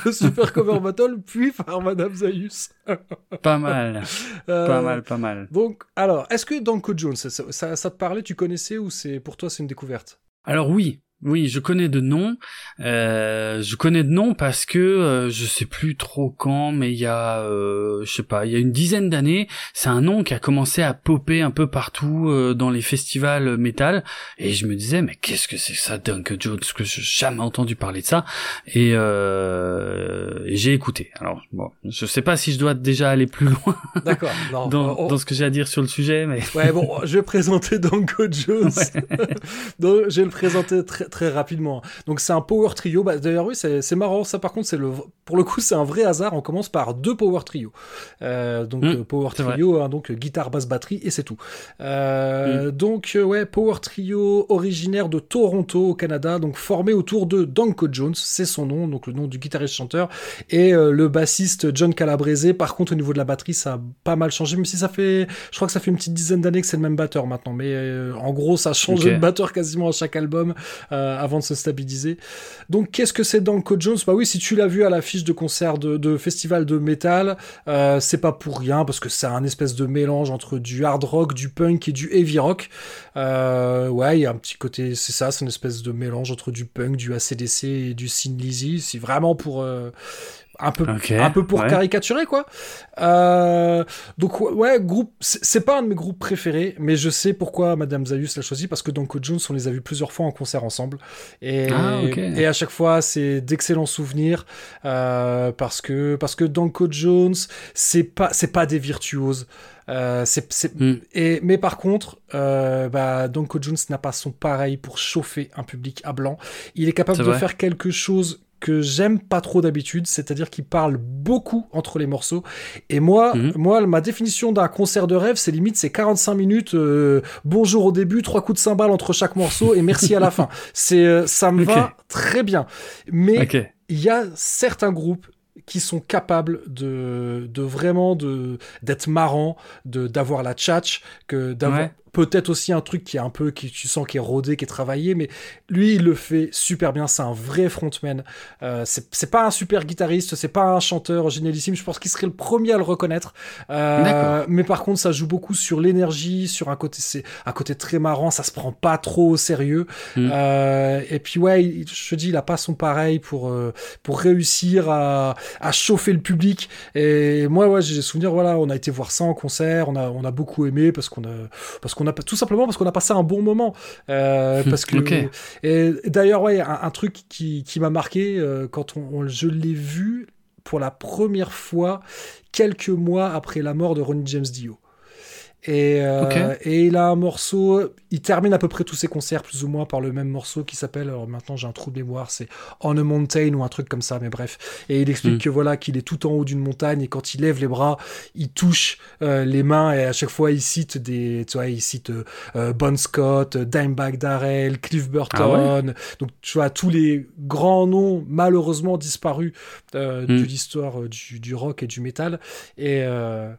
S2: de Super Cover Battle, puis par Madame Zayus. <laughs>
S1: Pas mal.
S2: Euh,
S1: Pas mal, pas mal.
S2: Donc, alors, est-ce que Danko Jones, ça, ça- ça te parlait, tu connaissais ou c'est pour toi c'est une découverte?
S1: Alors oui, oui, je connais de nom. Euh, je connais de nom parce que euh, je sais plus trop quand, mais il y a, euh, je sais pas, il y a une dizaine d'années, c'est un nom qui a commencé à popper un peu partout euh, dans les festivals métal, et je me disais mais qu'est-ce que c'est que ça, Dunk Jones, que j'ai jamais entendu parler de ça, et, euh, et j'ai écouté. Alors bon, je sais pas si je dois déjà aller plus loin <laughs>
S2: D'accord.
S1: dans,
S2: on-
S1: dans ce que j'ai à dire sur le sujet, mais
S2: Ouais, bon, je vais présenter Danko <laughs> Jones. <laughs> Donc, je vais le présenter très, très rapidement. Donc, c'est un power trio. Bah, D'ailleurs, oui, c'est marrant. Ça, par contre, c'est le, pour le coup, c'est un vrai hasard. On commence par deux power trio. Euh, donc,
S1: Mm,
S2: euh, power
S1: c'est vrai.
S2: trio, hein, donc guitare, basse, batterie, et c'est tout. Euh, Donc, euh, ouais, power trio originaire de Toronto, au Canada. Donc, formé autour de Danko Jones, c'est son nom, donc le nom du guitariste-chanteur, et euh, le bassiste John Calabrese. Par contre, au niveau de la batterie, ça a pas mal changé, même si ça fait, je crois que ça fait une petite dizaine d'années que c'est le même batteur maintenant. Mais en gros, ça change
S1: Ok.
S2: de batteur quasiment à chaque album avant de se stabiliser. Donc, qu'est-ce que c'est Danko Jones Bah oui, si tu l'as vu à l'affiche de concert de, festival de métal, euh, c'est pas pour rien parce que c'est un espèce de mélange entre du hard rock, du punk et du heavy rock. Euh, ouais, il y a un petit côté, c'est ça, c'est une espèce de mélange entre du punk, du ACDC et du Sin Lizzy. C'est vraiment pour euh, un peu, un peu pour
S1: ouais.
S2: caricaturer quoi. Euh, donc ouais, groupe, c'est pas un de mes groupes préférés, mais je sais pourquoi Madame Zayus l'a choisi parce que Danko Jones, on les a vus plusieurs fois en concert ensemble et
S1: Ah,
S2: et à chaque fois c'est d'excellents souvenirs euh, parce que parce que Danko Jones, c'est pas c'est pas des virtuoses. Euh, c'est, c'est-
S1: Hmm.
S2: et, mais par contre, euh, bah, Danko Jones n'a pas son pareil pour chauffer un public à blanc. Il est capable
S1: C'est
S2: de
S1: vrai.
S2: faire quelque chose que j'aime pas trop d'habitude, c'est-à-dire qu'il parle beaucoup entre les morceaux. Et moi,
S1: Mhm.
S2: moi, ma définition d'un concert de rêve, c'est limite, c'est 45 minutes, euh, bonjour au début, trois coups de cymbale entre chaque morceau et merci à la fin. <laughs> C'est, euh, ça me va très bien. Mais il y a certains groupes qui sont capables de, de vraiment de d'être marrants, de d'avoir la tchatch, que d'avoir
S1: Ouais.
S2: Peut-être aussi un truc qui est un peu qui tu sens qui est rodé, qui est travaillé, mais lui il le fait super bien. C'est un vrai frontman. Euh, c'est c'est pas un super guitariste, c'est pas un chanteur génialissime. Je pense qu'il serait le premier à le reconnaître. Euh, mais par contre, ça joue beaucoup sur l'énergie, sur un côté c'est un côté très marrant. Ça se prend pas trop au sérieux.
S1: Mm.
S2: Euh, et puis ouais, il- je te dis, il a pas son pareil pour euh, pour réussir à, à chauffer le public. Et moi, ouais, j'ai des souvenirs. Voilà, on a été voir ça en concert, on a on a beaucoup aimé parce qu'on a parce qu'on a tout simplement parce qu'on a passé un bon moment. Euh, parce que <laughs> et d'ailleurs, ouais, un, un truc qui qui m'a marqué euh, quand on, on- je l'ai vu pour la première fois quelques mois après la mort de Ronnie James Dio. Et, euh, et il a un morceau, il termine à peu près tous ses concerts plus ou moins par le même morceau qui s'appelle, alors maintenant j'ai un trou de mémoire, c'est On a Mountain ou un truc comme ça, mais bref. Et il explique
S1: Mm.
S2: que voilà, qu'il est tout en haut d'une montagne et quand il lève les bras, il touche euh, les mains et à chaque fois il cite des, tu vois, il cite euh, euh, Bon Scott, euh, Dimebag Darrell, Cliff Burton, donc tu vois tous les grands noms malheureusement disparus euh,
S1: Mm.
S2: de l'histoire euh, du, du rock et du métal. Et euh,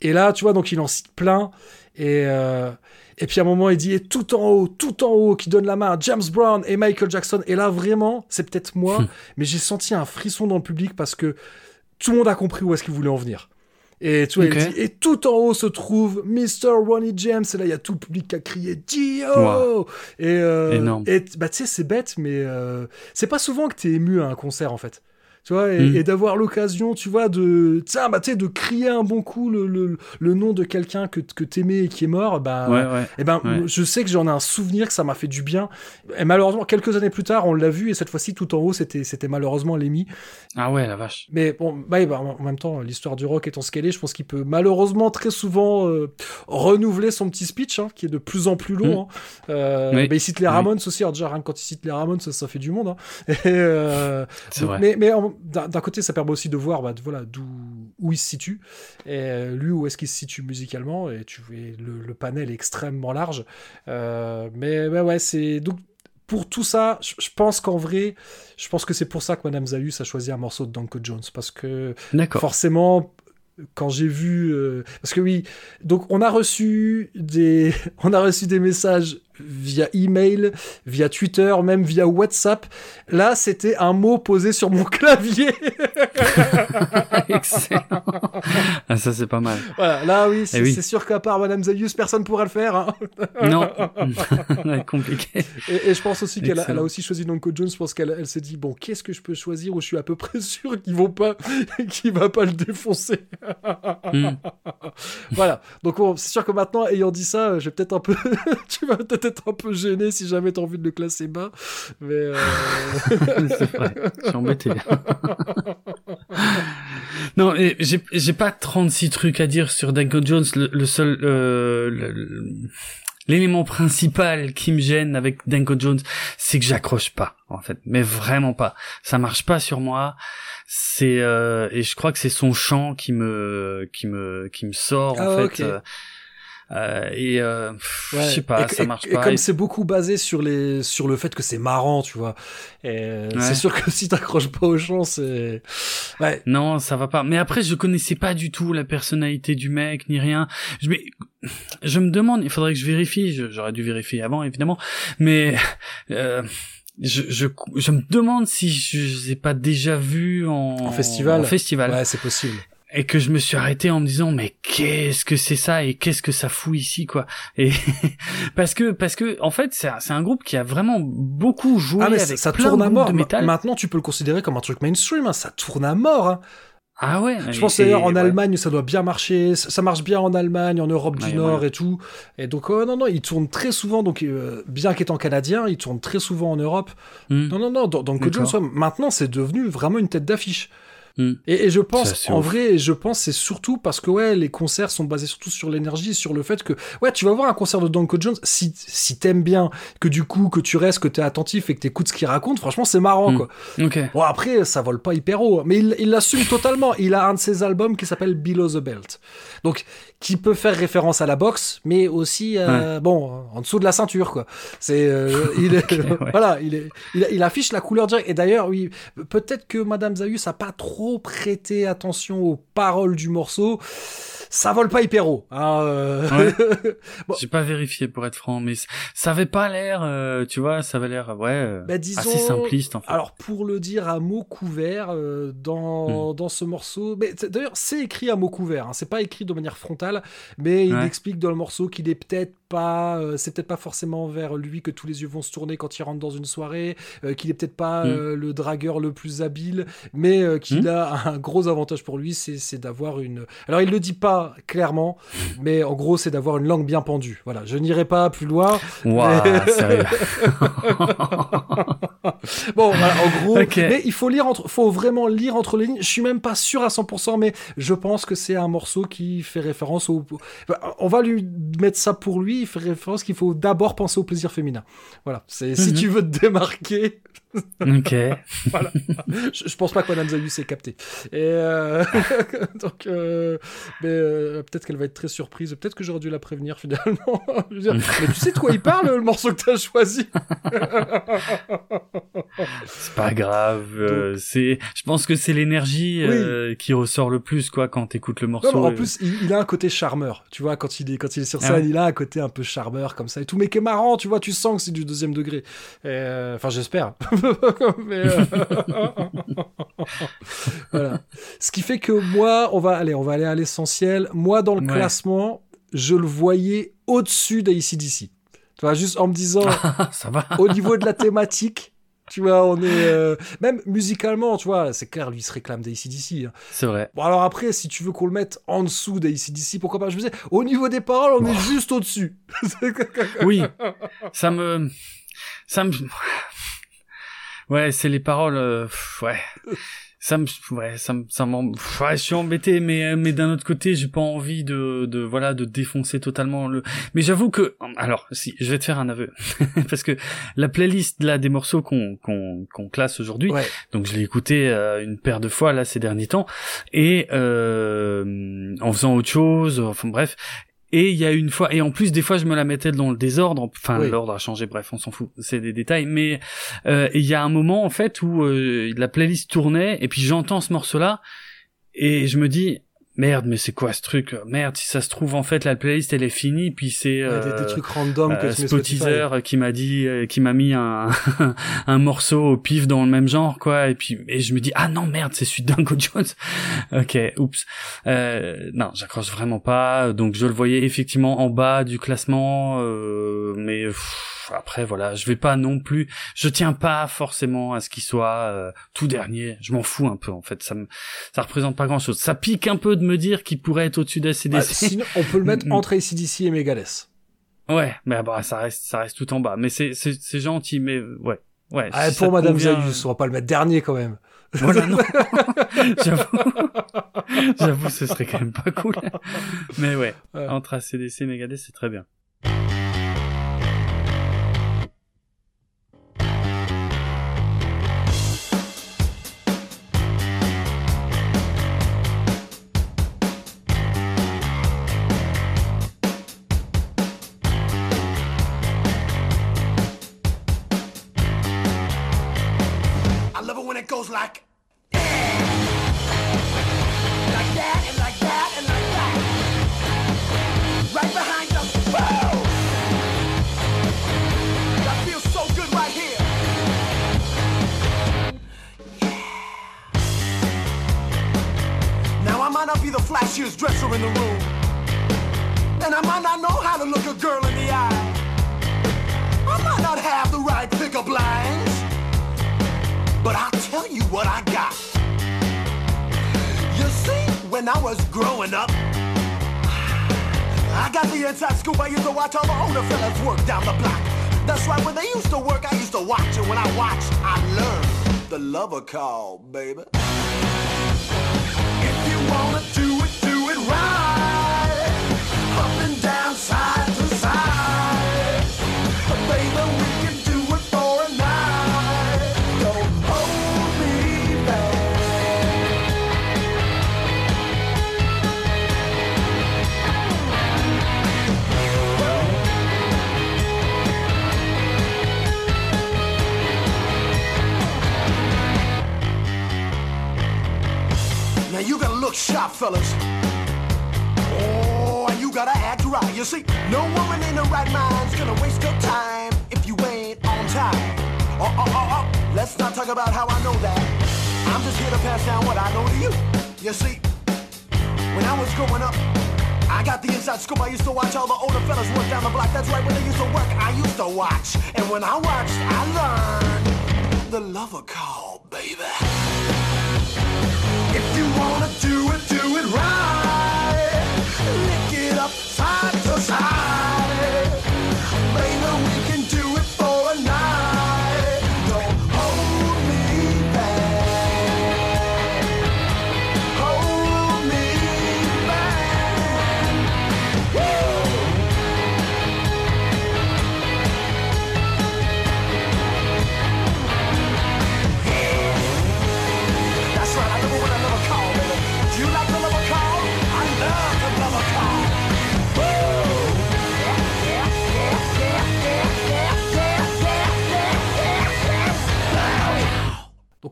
S2: et là, tu vois, donc il en cite plein. Et, euh, et puis à un moment, il dit et tout en haut, tout en haut, qui donne la main à James Brown et Michael Jackson. Et là, vraiment, c'est peut-être moi,
S1: Hmm.
S2: mais j'ai senti un frisson dans le public parce que tout le monde a compris où est-ce qu'il voulait en venir. Et tu vois, il dit, et tout en haut se trouve Mr. Ronnie James. Et là, il y a tout le public qui a crié Dio
S1: Wow.
S2: Et, euh, et bah, tu sais, c'est bête, mais euh, c'est pas souvent que t'es ému à un concert en fait. Tu vois, et,
S1: Mm.
S2: et d'avoir l'occasion, tu vois, de, tiens, bah, tu sais, de crier un bon coup le, le, le nom de quelqu'un que, que t'aimais et qui est mort, bah,
S1: Ouais, ouais.
S2: eh ben,
S1: Ouais.
S2: je sais que j'en ai un souvenir que ça m'a fait du bien. Et malheureusement, quelques années plus tard, on l'a vu, et cette fois-ci, tout en haut, c'était, c'était malheureusement Lemmy.
S1: Ah ouais, la vache.
S2: Mais bon, bah, bah, en même temps, l'histoire du rock étant ce qu'elle est, je pense qu'il peut malheureusement très souvent euh, renouveler son petit speech, hein, qui est de plus en plus long. hein. Euh,
S1: Oui.
S2: bah, il cite les
S1: Oui.
S2: Ramones aussi. Alors déjà, rien que quand il cite les Ramones, ça, ça fait du monde. Hein. <laughs> Et, euh,
S1: C'est
S2: donc,
S1: vrai.
S2: Mais, mais en- d'un d'un côté, ça permet aussi de voir bah, voilà, d'où où il se situe. Et euh, lui, où est-ce qu'il se situe musicalement. Et tu le, le panel est extrêmement large. Euh, mais ouais, ouais, c'est. Donc, pour tout ça, je pense qu'en vrai, je pense que c'est pour ça que Madame Zayus a choisi un morceau de Danko Jones. Parce que forcément quand j'ai vu euh, parce que oui donc on a reçu des <laughs> on a reçu des messages via email via Twitter même via WhatsApp là c'était un mot posé sur mon <laughs> clavier <laughs>
S1: Excellent. Ah, ça, c'est pas mal.
S2: voilà là oui c'est
S1: Eh oui.
S2: c'est sûr qu'à part Madame Zayus personne pourra le faire hein.
S1: Non. <laughs> Compliqué.
S2: et, et je pense aussi qu'elle a, aussi choisi Donko Jones parce qu'elle elle s'est dit bon qu'est-ce que je peux choisir où je suis à peu près sûr qu'ils vont pas qu'il va pas le défoncer
S1: Hmm.
S2: voilà. Donc c'est sûr que maintenant, ayant dit ça, euh, je vais peut-être un peu, tu vas peut-être être un peu gêné si jamais t'as envie de le classer bas. Mais euh, <laughs>
S1: c'est vrai. Je suis embêté. <laughs> non, et j'ai j'ai pas 36 trucs à dire sur Danko Jones. Le, le seul, euh, l'élément principal qui me gêne avec Danko Jones, c'est que j'accroche pas, en fait. Mais vraiment pas. Ça marche pas sur moi. C'est euh, et je crois que c'est son chant qui me qui me qui me sort en
S2: Ah,
S1: fait.
S2: ok.
S1: Euh, et euh,
S2: ouais.
S1: je sais pas,
S2: Et-
S1: ça marche
S2: et
S1: pas.
S2: comme
S1: Et-
S2: c'est beaucoup basé sur les, sur le fait que c'est marrant, tu vois. Euh,
S1: Ouais.
S2: c'est sûr que <laughs> si t'accroches pas au chant, c'est, ouais.
S1: Non, ça va pas. Mais après, je connaissais pas du tout la personnalité du mec ni rien. Je, mais, je me demande, il faudrait que je vérifie. J'aurais dû vérifier avant, évidemment. Mais euh, je, je, je me demande si je, je les ai pas déjà vus en,
S2: En festival.
S1: en festival.
S2: Ouais, c'est possible.
S1: Et que je me suis arrêté en me disant mais qu'est-ce que c'est ça et qu'est-ce que ça fout ici quoi. Et <laughs> parce que parce que en fait c'est un, c'est un groupe qui a vraiment beaucoup joué
S2: Ah, mais
S1: avec
S2: ça
S1: plein
S2: tourne
S1: de
S2: à mort.
S1: de métal.
S2: Ma- Maintenant, tu peux le considérer comme un truc mainstream, hein. Ça tourne à mort, hein.
S1: Ah ouais.
S2: Je pense d'ailleurs en
S1: ouais.
S2: Allemagne ça doit bien marcher, ça marche bien en Allemagne, en Europe
S1: Ouais,
S2: du Nord
S1: ouais.
S2: et tout. Et donc oh, non non, il tourne très souvent donc euh, bien qu'étant canadien, il tourne très souvent en Europe.
S1: Hmm.
S2: Non non non,
S1: D'accord.
S2: Jones, maintenant c'est devenu vraiment une tête d'affiche.
S1: Hmm.
S2: Et, et je pense, en
S1: ouf.
S2: vrai, je pense c'est surtout parce que ouais, les concerts sont basés surtout sur l'énergie, sur le fait que ouais, tu vas voir un concert de Danko Jones, si si t'aimes bien, que du coup que tu restes, que t'es attentif et que t'écoutes ce qu'il raconte, franchement c'est marrant
S1: Hmm.
S2: quoi. Bon, après, ça vole pas hyper haut, mais il l'assume totalement. Il a un de ses albums qui s'appelle Below the Belt. Donc, qui peut faire référence à la boxe, mais aussi, euh, bon, en dessous de la ceinture, quoi. C'est, euh, <laughs> il est,
S1: ouais.
S2: voilà, il est, il, il affiche la couleur directe. Et d'ailleurs, oui, peut-être que Madame Zayus a pas trop prêté attention aux paroles du morceau. Ça vole pas hyper haut. Hein, euh. <laughs> Bon.
S1: J'ai pas vérifié pour être franc, mais ça avait pas l'air, euh, tu vois, ça avait l'air, ouais, euh,
S2: Bah, disons-
S1: assez simpliste en fait.
S2: Alors pour le dire à mots couverts euh, dans,
S1: Hmm.
S2: dans ce morceau, mais d'ailleurs c'est écrit à mots couverts, hein, c'est pas écrit de manière frontale, mais il explique dans le morceau qu'il est peut-être pas, euh, c'est peut-être pas forcément vers lui que tous les yeux vont se tourner quand il rentre dans une soirée, euh, qu'il est peut-être pas
S1: Hmm.
S2: euh, le dragueur le plus habile, mais qu'il
S1: Hmm.
S2: a un gros avantage pour lui, c'est d'avoir une. Alors il le dit pas clairement, mais en gros c'est d'avoir une langue bien pendue. Voilà, je n'irai pas plus loin.
S1: Waouh, sérieux. <laughs> <laughs>
S2: Bon, voilà, en gros,
S1: Ok.
S2: mais il faut lire entre, faut vraiment lire entre les lignes. Je suis même pas sûr à 100%, mais je pense que c'est un morceau qui fait référence au. On va lui mettre ça pour lui. Il fait référence qu'il faut d'abord penser au plaisir féminin. Voilà. C'est si
S1: Mhm.
S2: tu veux te démarquer.
S1: Ok. <laughs>
S2: je, je pense pas que Madame Zayus ait capté. Et euh, <laughs> donc, euh, mais euh, peut-être qu'elle va être très surprise. Peut-être que j'aurais dû la prévenir finalement. <laughs> Je veux dire, mais tu sais de quoi il parle le morceau que t'as choisi?
S1: C'est pas grave. euh, c'est, je pense que c'est l'énergie euh, qui ressort le plus quoi quand t'écoutes le morceau.
S2: Non, en
S1: euh.
S2: plus, il, il a un côté charmeur. Tu vois, quand il est, quand il est sur
S1: Ah
S2: scène,
S1: ouais.
S2: il a un côté un peu charmeur comme ça et tout, mais qui est marrant. Tu vois, tu sens que c'est du deuxième degré. Euh, Enfin, j'espère. <laughs> mais, euh, <laughs> voilà. Ce qui fait que moi, on va aller, on va aller à l'essentiel. Moi, dans le
S1: Ouais.
S2: classement, je le voyais au-dessus d'ACDC. Tu vois, juste en me disant, <laughs>
S1: ça va.
S2: au niveau de la thématique, Tu vois, on est euh, même musicalement, tu vois, c'est clair, lui il se réclame d'ACDC. Hein.
S1: C'est vrai.
S2: Bon alors après, si tu veux qu'on le mette en dessous d'ACDC, pourquoi pas? Je me disais, au niveau des paroles, on est juste au-dessus.
S1: Oui, ça me, ça me, ouais, c'est les paroles, euh, pff, ouais, ça me, ouais, ça me, ça ouais, je suis embêté, mais, euh, mais d'un autre côté, j'ai pas envie de, de, voilà, de défoncer totalement le. Mais j'avoue que, alors, si, je vais te faire un aveu, <laughs> parce que la playlist là des morceaux qu'on, qu'on, qu'on classe aujourd'hui,
S2: Ouais.
S1: donc je l'ai écouté euh, une paire de fois là ces derniers temps et euh, en faisant autre chose, enfin bref. Et il y a une fois, et en plus des fois je me la mettais dans le désordre, enfin
S2: Oui.
S1: l'ordre a changé, bref on s'en fout, c'est des détails. Mais euh, il y a un moment en fait où euh, la playlist tournait et puis j'entends ce morceau-là et je me dis merde mais c'est quoi ce truc? Merde si ça se trouve en fait la playlist elle est finie puis c'est
S2: Ouais, des, des
S1: euh,
S2: trucs random que
S1: euh,
S2: mets.
S1: Spotizer qui m'a dit euh, qui m'a mis un <laughs> un morceau au pif dans le même genre quoi et puis et je me dis ah non merde c'est celui Dango Jones. <laughs> Ok oups. Euh, non j'accroche vraiment pas donc je le voyais effectivement en bas du classement euh, mais pff, après voilà je vais pas non plus je tiens pas forcément à ce qu'il soit euh, tout dernier je m'en fous un peu en fait ça me ça représente pas grand chose ça pique un peu de me dire qu'il pourrait être au-dessus d'ACDC
S2: Bah, sinon, on peut le mettre <laughs> entre ACDC et Megadeth.
S1: Ouais, mais bah ça reste ça reste tout en bas. Mais c'est c'est gentil, mais euh, ouais. Ouais.
S2: Ah,
S1: si
S2: pour Madame
S1: convient,
S2: Zayus, on va pas le mettre dernier quand même.
S1: Voilà, non. <laughs> J'avoue. J'avoue, ce serait quand même pas cool. Mais ouais,
S2: Ouais.
S1: entre ACDC et Megadeth, c'est très bien.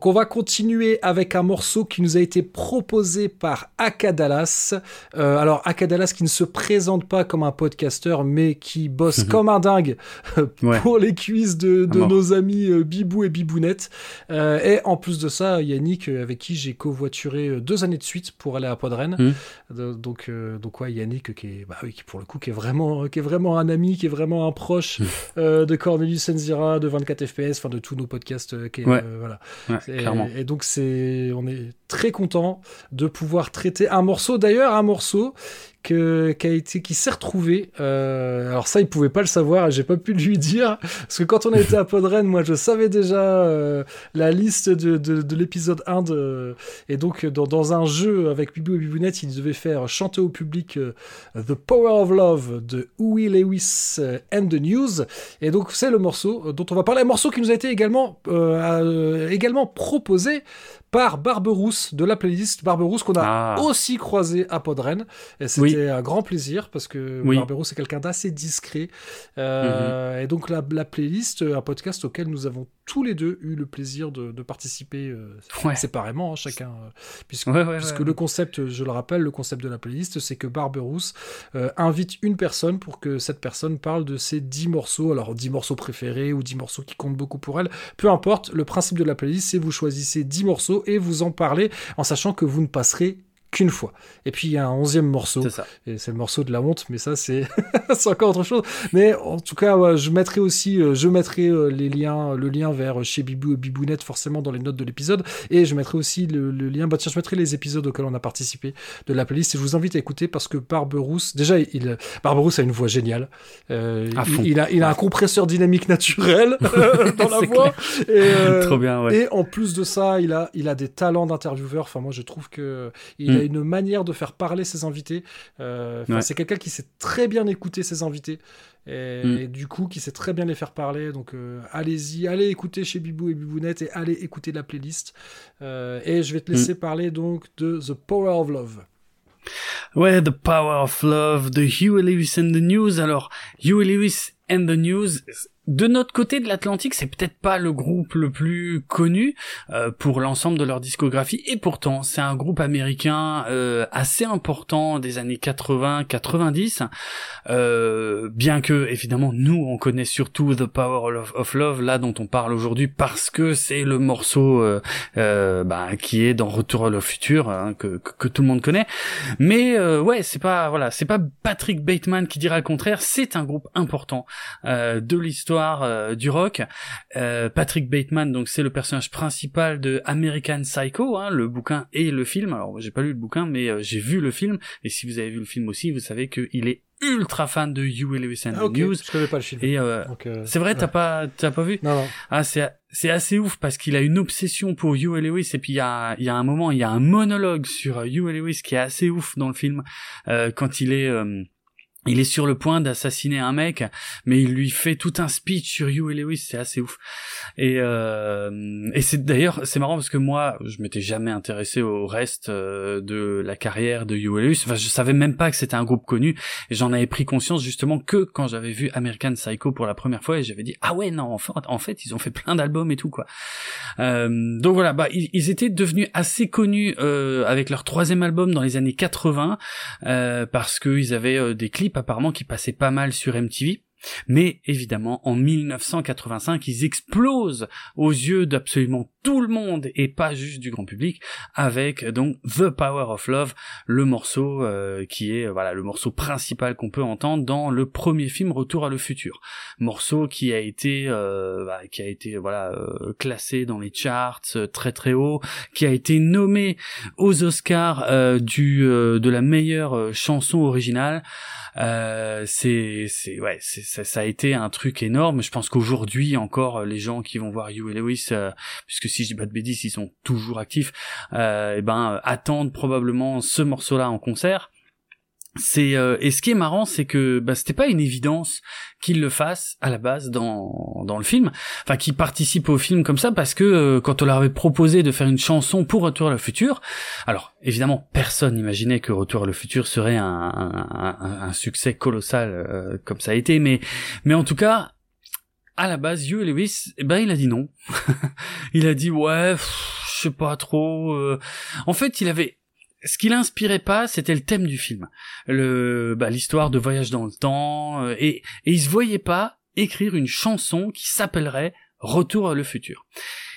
S2: Donc on va continuer avec un morceau qui nous a été proposé par Akadalas. Euh, alors Akadalas qui ne se présente pas comme un podcasteur mais qui bosse comme un dingue pour les cuisses de, nos amis euh, Bibou et Bibounette. Euh, et en plus de ça, Yannick avec qui j'ai covoituré deux années de suite pour aller à Podren. Hmm. Donc donc ouais, Yannick qui est bah oui, qui pour le coup qui est vraiment qui est vraiment un ami, qui est vraiment un proche hmm. de Cornelius Senzira, de 24 FPS, enfin de tous nos podcasts. Qui voilà. Et, donc c'est, on est très content de pouvoir traiter un morceau. D'ailleurs, un morceau que, qui qui s'est retrouvé. Euh, alors ça, il pouvait pas le savoir, j'ai pas pu lui dire parce que quand on a été à Podren, moi, je savais déjà euh, la liste de, de, de l'épisode 1 de, et donc dans, dans, un jeu avec Bibou et Bibounette, il devait faire chanter au public euh, The Power of Love de Huey Lewis euh, and the News. Et donc c'est le morceau dont on va parler, un morceau qui nous a été également également proposé par Barberousse de la playlist Barberousse qu'on a ah. aussi croisé à Podren. Et c'était un grand plaisir parce que oui. Barberousse est quelqu'un d'assez discret. Euh, mhm. Et donc la, la, playlist, un podcast auquel nous avons tous les deux eu le plaisir de, de participer euh, séparément, hein, chacun. Euh, puisque, puisque le concept, je le rappelle, le concept de la playlist, c'est que Barberousse invite une personne pour que cette personne parle de ses dix morceaux, alors dix morceaux préférés ou dix morceaux qui comptent beaucoup pour elle. Peu importe, le principe de la playlist, c'est vous choisissez dix morceaux et vous en parlez en sachant que vous ne passerez qu'une fois. Et puis il y a un onzième morceau, et c'est le morceau de la honte, mais ça c'est <laughs> encore autre chose. Mais en tout cas, je mettrai aussi, euh, je mettrai euh, les liens, le lien vers chez Bibou et Bibounette forcément dans les notes de l'épisode, et je mettrai aussi le, lien, bah tiens, je mettrai les épisodes auxquels on a participé de la playlist, et je vous invite à écouter parce que Barberousse, déjà, il, Barberousse a une voix géniale, euh, il, a, il a un compresseur dynamique naturel <laughs> dans la voix, et,
S1: Trop bien, ouais.
S2: et en plus de ça, il a, il a des talents d'intervieweur. Enfin, moi, je trouve que il a une manière de faire parler ses invités. Euh, c'est quelqu'un qui sait très bien écouter ses invités. Mm. Et, du coup, qui sait très bien les faire parler. Donc, euh, allez-y, allez écouter chez Bibou et Bibounette et allez écouter la playlist. Euh, et je vais te mm. laisser parler donc de The Power of Love.
S1: Ouais, The Power of Love de Huey Lewis and the News. Alors, Huey Lewis and the News, de notre côté de l'Atlantique, c'est peut-être pas le groupe le plus connu euh, pour l'ensemble de leur discographie, et pourtant c'est un groupe américain euh, assez important des années 80-90, euh, bien que évidemment nous on connaît surtout The Power of, Love là dont on parle aujourd'hui parce que c'est le morceau bah, qui est dans Retour à le futur hein, que, que, tout le monde connaît, mais ouais c'est pas voilà c'est pas Patrick Bateman qui dira le contraire, c'est un groupe important de l'histoire euh, du rock. Euh, Patrick Bateman, donc c'est le personnage principal de American Psycho, hein, le bouquin et le film. Alors j'ai pas lu le bouquin, mais euh, j'ai vu le film. Et si vous avez vu le film aussi, vous savez qu'il est ultra fan de Huey Lewis and
S2: ah,
S1: News.
S2: Je connais pas le film.
S1: Et c'est vrai, t'as pas t'as pas vu?
S2: Non. non.
S1: Ah c'est c'est assez ouf parce qu'il a une obsession pour Huey Lewis et puis il y a y a un moment il y a un monologue sur Huey Lewis qui est assez ouf dans le film quand il est il est sur le point d'assassiner un mec, mais il lui fait tout un speech sur Huey Lewis, c'est assez ouf. Et, euh, et c'est d'ailleurs c'est marrant parce que moi je m'étais jamais intéressé au reste euh, de la carrière de Huey Lewis. Enfin je savais même pas que c'était un groupe connu. Et j'en avais pris conscience justement que quand j'avais vu American Psycho pour la première fois et j'avais dit ah ouais non en fait, ils ont fait plein d'albums et tout quoi. Euh, donc voilà bah ils, étaient devenus assez connus avec leur troisième album dans les années 80 euh, parce qu'ils avaient des clips apparemment qui passait pas mal sur MTV. Mais évidemment, en 1985, ils explosent aux yeux d'absolument tout le monde et pas juste du grand public avec donc The Power of Love, le morceau euh, qui est voilà le morceau principal qu'on peut entendre dans le premier film Retour à le futur. Morceau qui a été euh, bah, qui a été voilà euh, classé dans les charts très très haut, qui a été nommé aux Oscars du de la meilleure chanson originale. c'est c'est ouais c'est ça, a été un truc énorme. Je pense qu'aujourd'hui encore les gens qui vont voir Huey Lewis puisque si je dis pas de bêtises, ils sont toujours actifs, euh, et ben attendent probablement ce morceau-là en concert. C'est euh, et ce qui est marrant, c'est que bah, c'était pas une évidence qu'il le fasse à la base dans dans le film, enfin qu'il participe au film comme ça parce que euh, quand on leur avait proposé de faire une chanson pour Retour à le futur, alors évidemment personne n'imaginait que Retour à le futur serait un, un, un, succès colossal euh, comme ça a été, mais mais en tout cas à la base, Hugh Lewis, eh ben, il a dit non. <laughs> il a dit ouais, je sais pas trop. euh. En fait, il avait ce qui l'inspirait pas, c'était le thème du film, bah, l'histoire de voyage dans le temps, euh, et, et il se voyait pas écrire une chanson qui s'appellerait Retour à le futur.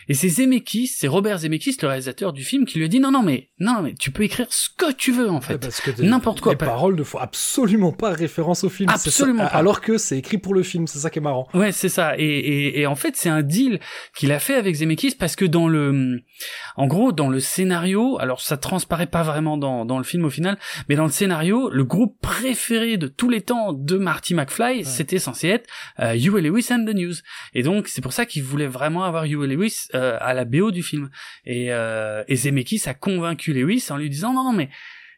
S1: Et c'est Zemeckis, c'est Robert Zemeckis, le réalisateur du film, qui lui a dit non non mais non mais tu peux écrire ce que tu veux en fait.
S2: Ouais, parce que
S1: N'importe quoi.
S2: Les paroles ne font absolument pas référence au film.
S1: Absolument
S2: ça.
S1: pas.
S2: Alors que c'est écrit pour le film, c'est ça qui est marrant.
S1: Ouais, c'est ça. Et, et, et en fait, c'est un deal qu'il a fait avec Zemeckis parce que dans le, en gros, dans le scénario, alors ça transparaît pas vraiment dans, dans le film au final, mais dans le scénario, le groupe préféré de tous les temps de Marty McFly, c'était censé être euh, Huey Lewis and the News. Et donc, c'est pour ça qu'il voulait vraiment avoir Huey Lewis euh, à la BO du film. Et, euh, et Zemeckis a convaincu Lewis en lui disant non, non, mais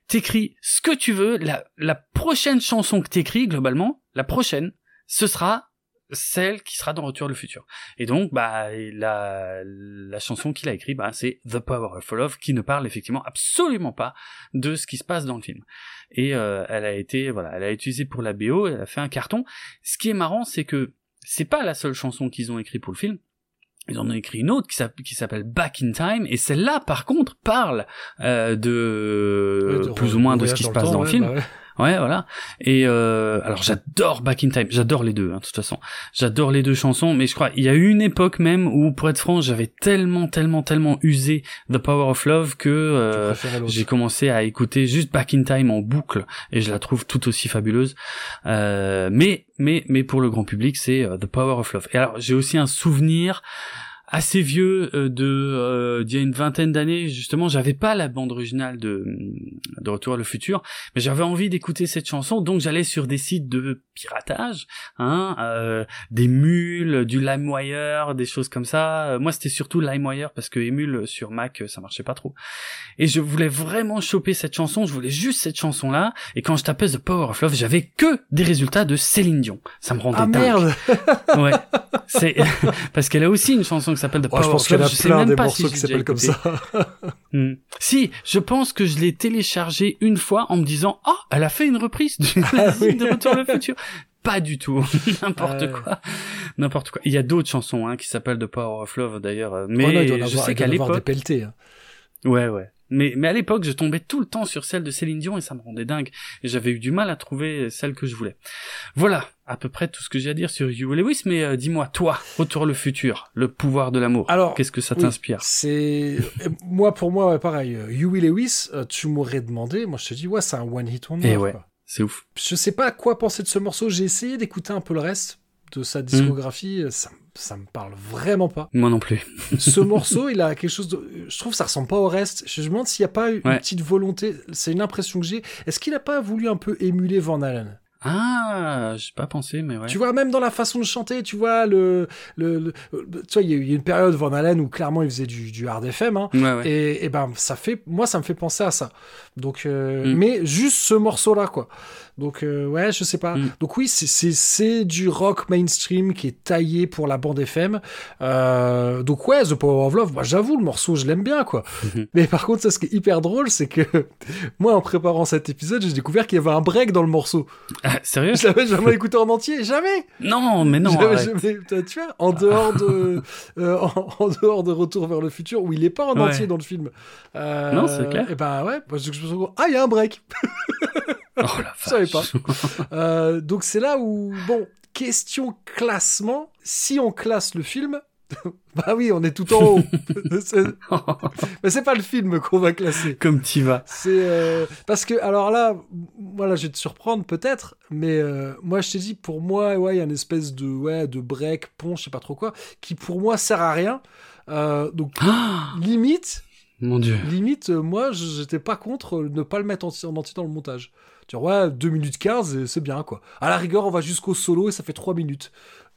S1: t'écris ce que tu veux, la, la prochaine chanson que t'écris, globalement, la prochaine, ce sera celle qui sera dans Retour le futur. Et donc, bah, la, la chanson qu'il a écrite, bah, c'est The Power of Love, qui ne parle effectivement absolument pas de ce qui se passe dans le film. Et euh, elle a été, voilà, elle a utilisé pour la BO, elle a fait un carton. Ce qui est marrant, c'est que c'est pas la seule chanson qu'ils ont écrite pour le film. Ils en ont écrit une autre qui s'app- qui s'appelle Back in Time, et celle-là, par contre, parle euh, de,
S2: Ouais, de-
S1: plus ou moins de ce qui se passe
S2: temps,
S1: dans le film.
S2: bah ouais.
S1: Ouais, voilà. Et euh, alors j'adore Back in Time, j'adore les deux, hein, de toute façon. J'adore les deux chansons, mais je crois il y a eu une époque même où, pour être franc, j'avais tellement, tellement, tellement usé The Power of Love que euh, j'ai commencé à écouter juste Back in Time en boucle et je la trouve tout aussi fabuleuse. Euh, mais, mais, mais pour le grand public, c'est The Power of Love. Et alors j'ai aussi un souvenir assez vieux euh, de euh, d'il y a une vingtaine d'années justement j'avais pas la bande originale de de Retour à le futur mais j'avais envie d'écouter cette chanson donc j'allais sur des sites de piratage hein euh, des mules du LimeWire des choses comme ça. Euh, moi c'était surtout LimeWire parce que Emule sur Mac euh, ça marchait pas trop. Et je voulais vraiment choper cette chanson je voulais juste cette chanson là et quand je tapais The Power of Love j'avais que des résultats de Céline Dion. Ça me rendait
S2: Ah
S1: dingue.
S2: merde.
S1: Ouais. C'est <laughs> parce qu'elle a aussi une chanson qui s'appelle The
S2: Oh,
S1: Power
S2: Je pense qu'il y en a plein des morceaux
S1: si
S2: qui s'appellent comme ça. <laughs>
S1: Hmm. Si, je pense que je l'ai téléchargé une fois en me disant ah elle a fait une reprise du
S2: Ah <laughs> oui.
S1: de Retour le futur. Pas du tout, <laughs> n'importe quoi, n'importe quoi. Il y a d'autres chansons hein, qui s'appellent The Power of Love d'ailleurs, euh, mais
S2: Oh non, il doit en
S1: je
S2: avoir-
S1: sais qu'à l'époque,
S2: hein.
S1: ouais ouais. Mais mais à l'époque, je tombais tout le temps sur celle de Céline Dion et ça me rendait dingue. Et j'avais eu du mal à trouver celle que je voulais. Voilà, à peu près tout ce que j'ai à dire sur Huey Lewis. Mais euh, dis-moi, toi, Retour le futur, le pouvoir de l'amour.
S2: Alors,
S1: qu'est-ce que ça
S2: oui,
S1: t'inspire
S2: C'est euh, moi pour moi ouais, pareil. euh, Huey Lewis, euh, tu m'aurais demandé, moi je te dis ouais c'est un one hit wonder.
S1: Eh ouais.
S2: quoi.
S1: C'est ouf.
S2: Je sais pas à quoi penser de ce morceau. J'ai essayé d'écouter un peu le reste de sa discographie. euh, Ça, ça me parle vraiment pas.
S1: Moi non plus. <laughs>
S2: Ce <laughs> morceau, il a quelque chose de. Je trouve que ça ressemble pas au reste. Je me demande s'il n'y a pas une
S1: Ouais.
S2: petite volonté. C'est une impression que j'ai. Est-ce qu'il a pas voulu un peu émuler Van Halen?
S1: Ah, j'ai pas pensé, mais ouais.
S2: Tu vois, même dans la façon de chanter, tu vois, le, le, le- tu vois, il y, a eu- il y a une période Van Halen où clairement il faisait du, du hard FM, hein,
S1: Ouais, ouais.
S2: et, et ben ça fait, moi ça me fait penser à ça. Donc, euh,
S1: Mm.
S2: mais juste ce morceau-là, quoi. Donc euh, ouais, je sais pas.
S1: Mm.
S2: Donc oui, c'est- c'est c'est du rock mainstream qui est taillé pour la bande FM. Euh, donc ouais, The Power of Love, moi j'avoue le morceau, je l'aime bien, quoi.
S1: Mhm.
S2: Mais par contre, ça, ce qui est hyper drôle, c'est que <laughs> moi, en préparant cet épisode, j'ai découvert qu'il y avait un break dans le morceau.
S1: Ah, sérieux?
S2: Je l'avais jamais écouté en entier, jamais.
S1: Non, mais non.
S2: Jamais- tu vois, en dehors de, euh, en, en dehors de Retour vers le futur, où il est pas en
S1: Ouais.
S2: entier dans le film. Euh,
S1: Non, c'est clair.
S2: Et ben ouais, je me suis dit, ah, il y a un break. <laughs>
S1: Oh la <laughs>
S2: Je savais
S1: vache.
S2: Euh, donc c'est là où, bon, question classement, si on classe le film, <laughs> bah oui, on est tout en haut. <laughs> Mais c'est pas le film qu'on va classer.
S1: Comme t'y vas.
S2: C'est euh, parce que alors là, voilà, je vais te surprendre peut-être, mais euh, moi je t'ai dit pour moi, ouais, il y a une espèce de ouais de break, pont, je sais pas trop quoi, qui pour moi sert à rien. Euh, donc
S1: Ah,
S2: limite,
S1: mon dieu.
S2: limite, moi j'étais pas contre ne pas le mettre en, en entier dans le montage. Tu vois, ouais, 2 minutes 15, et c'est bien quoi. À la rigueur, on va jusqu'au solo et ça fait 3 minutes.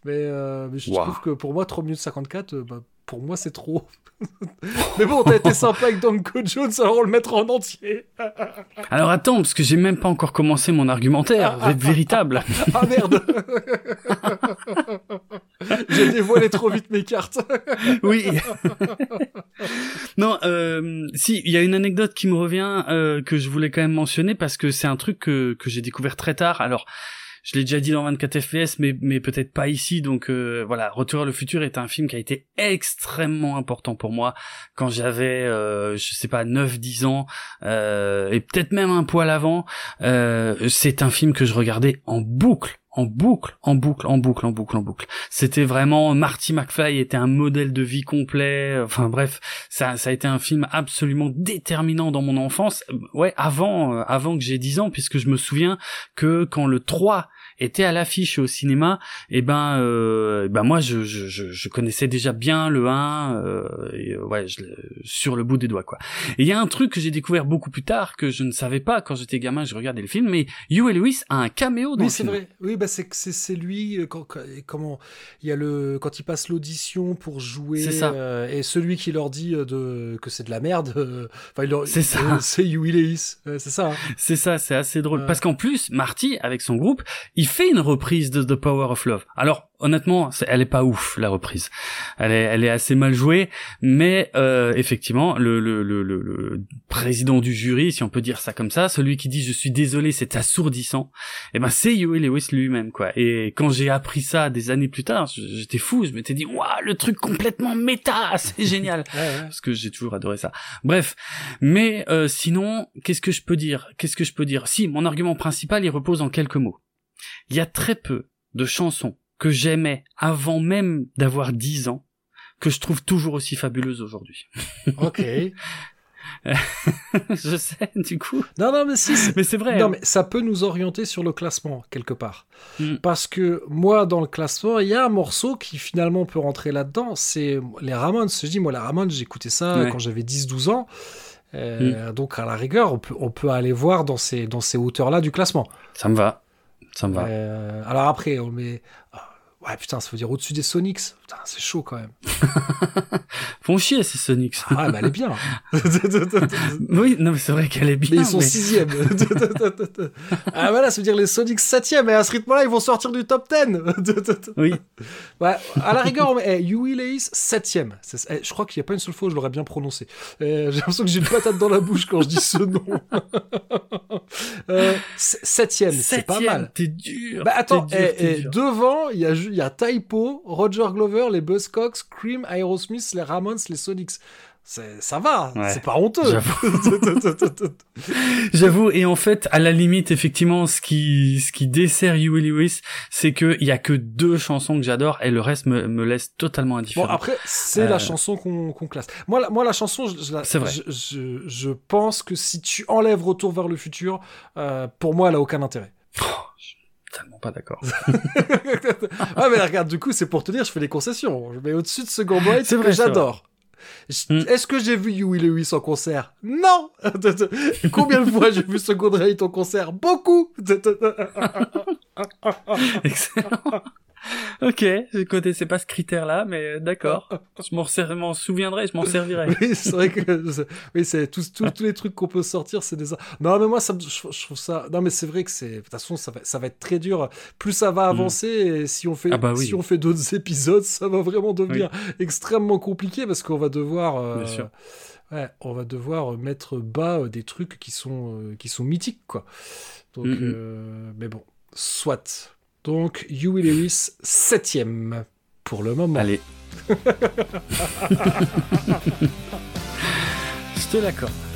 S2: Mais, euh, mais je
S1: Wow.
S2: trouve que pour moi, 3 minutes 54, euh, bah, pour moi, c'est trop. <laughs> mais bon, t'as été sympa avec Danko Jones, alors on le mettra en entier. <laughs>
S1: Alors attends, parce que j'ai même pas encore commencé mon argumentaire vé- véritable. <laughs>
S2: Ah merde J'ai dévoilé trop vite mes cartes.
S1: oui. non, euh, si, il y a une anecdote qui me revient euh, que je voulais quand même mentionner parce que c'est un truc que, que j'ai découvert très tard. Alors, je l'ai déjà dit dans 24 FPS, mais mais peut-être pas ici. Donc euh, voilà, Retour vers le futur est un film qui a été extrêmement important pour moi quand j'avais, euh, je sais pas, 9-10 ans euh, et peut-être même un poil avant. c'est un film que je regardais en boucle en boucle, en boucle, en boucle, en boucle, en boucle. C'était vraiment Marty McFly était un modèle de vie complet. Enfin bref, ça, ça a été un film absolument déterminant dans mon enfance. Ouais, avant, euh, avant que j'ai 10 ans, puisque je me souviens que quand le 3 était à l'affiche au cinéma, et eh ben, euh, ben moi je, je, je, connaissais déjà bien le 1, euh, et, euh, ouais, je, sur le bout des doigts quoi. Et il y a un truc que j'ai découvert beaucoup plus tard que je ne savais pas quand j'étais gamin, je regardais le film, mais Huey Lewis a un caméo dans
S2: oui,
S1: le film.
S2: Vrai. Oui, bah c'est c'est lui euh, quand, comment il y a le quand il passe l'audition pour jouer
S1: ça.
S2: Euh, et celui qui leur dit de que c'est de la merde. <laughs> Enfin,
S1: c'est ça.
S2: C'est Huey Lewis. c'est ça. Hein.
S1: C'est ça. C'est assez drôle parce qu'en plus Marty avec son groupe, il fait une reprise de The Power of Love. Alors honnêtement, elle est pas ouf la reprise. Elle est, elle est assez mal jouée, mais euh, effectivement, le, le, le, le, président du jury, si on peut dire ça comme ça, celui qui dit je suis désolé, c'est assourdissant. Et eh ben c'est Huey Lewis lui-même quoi. Et quand j'ai appris ça des années plus tard, j'étais fou. Je m'étais dit waouh, le truc complètement méta, <laughs> c'est génial. Parce que j'ai toujours adoré ça. Bref, mais euh, sinon, qu'est-ce que je peux dire? Qu'est-ce que je peux dire? Si mon argument principal, il repose en quelques mots. Il y a très peu de chansons que j'aimais avant même d'avoir 10 ans que je trouve toujours aussi fabuleuses aujourd'hui. <laughs>
S2: Ok. <laughs>
S1: je sais, du coup.
S2: Non, non, mais si.
S1: Mais c'est vrai.
S2: Non,
S1: hein.
S2: mais ça peut nous orienter sur le classement, quelque part.
S1: Mm.
S2: Parce que moi, dans le classement, il y a un morceau qui finalement peut rentrer là-dedans. C'est les Ramones. Je dis, moi, les Ramones, j'écoutais ça quand j'avais 10-12 ans. Euh, mm. Donc, à la rigueur, on peut, on peut aller voir dans ces, dans ces hauteurs-là du classement.
S1: Ça me va. Ça me va.
S2: Euh, alors après, on met. Ouais, putain, ça veut dire au-dessus des Sonics. Putain, c'est chaud quand même. <laughs>
S1: Font chier ces Sonics.
S2: Ah, bah elle est bien. <laughs>
S1: oui, non, mais c'est vrai qu'elle est bien.
S2: Mais ils sont sixième. <laughs> ah, voilà, ça veut dire les Sonics septième. Et à ce rythme-là, ils vont sortir du top 10.
S1: oui.
S2: Ouais, à la rigueur, mais hey, Huey Lewis, septième. Eh, je crois qu'il n'y a pas une seule fois où je l'aurais bien prononcé. Eh, j'ai l'impression que j'ai une patate dans la bouche quand je dis ce nom. euh, septième, c'est pas mal.
S1: T'es dur.
S2: Bah attends,
S1: dur,
S2: eh, devant, il y a il y a Typo, Roger Glover, les Buzzcocks, Cream, Aerosmith, les Ramones, les Sonics. Ça va, c'est pas honteux. <laughs>
S1: J'avoue. et en fait, à la limite, effectivement, ce qui, ce qui dessert Huey Lewis, c'est qu'il y a que deux chansons que j'adore et le reste me, me laisse totalement indifférent.
S2: Bon, après, c'est la euh, chanson qu'on classe. Moi, la, moi, la chanson, je, je, je, je, pense que si tu enlèves Retour vers le futur, euh, pour moi, elle a aucun intérêt.
S1: Tellement pas d'accord. <laughs>
S2: ah mais regarde, du coup, c'est pour te dire, je fais des concessions. Je mets au-dessus de Second Boy, c'est vrai, j'adore. Hmm. Est-ce que j'ai vu Huey Lewis en concert? Non <laughs> Combien de fois j'ai vu Second Rate en concert? Beaucoup <laughs>
S1: Excellent <laughs> ok, je connaissais pas ce critère-là, mais d'accord. <laughs> Je m'en souviendrai, je m'en servirai.
S2: oui, c'est vrai que oui, c'est tous, tous, tous les trucs qu'on peut sortir, c'est des. Non, mais moi, ça, je, trouve ça. Non, mais c'est vrai que c'est. De toute façon, ça va, ça va être très dur. Plus ça va mm. avancer, et si on fait, ah bah si on fait d'autres <laughs> épisodes, ça va vraiment devenir extrêmement compliqué parce qu'on va devoir. Euh,
S1: Bien sûr.
S2: Ouais, on va devoir mettre bas euh, des trucs qui sont, euh, qui sont mythiques, quoi. Donc, mm, mm. mais bon, soit. Donc, Huey Lewis, septième pour le moment.
S1: Allez. <laughs> Je te l'accorde.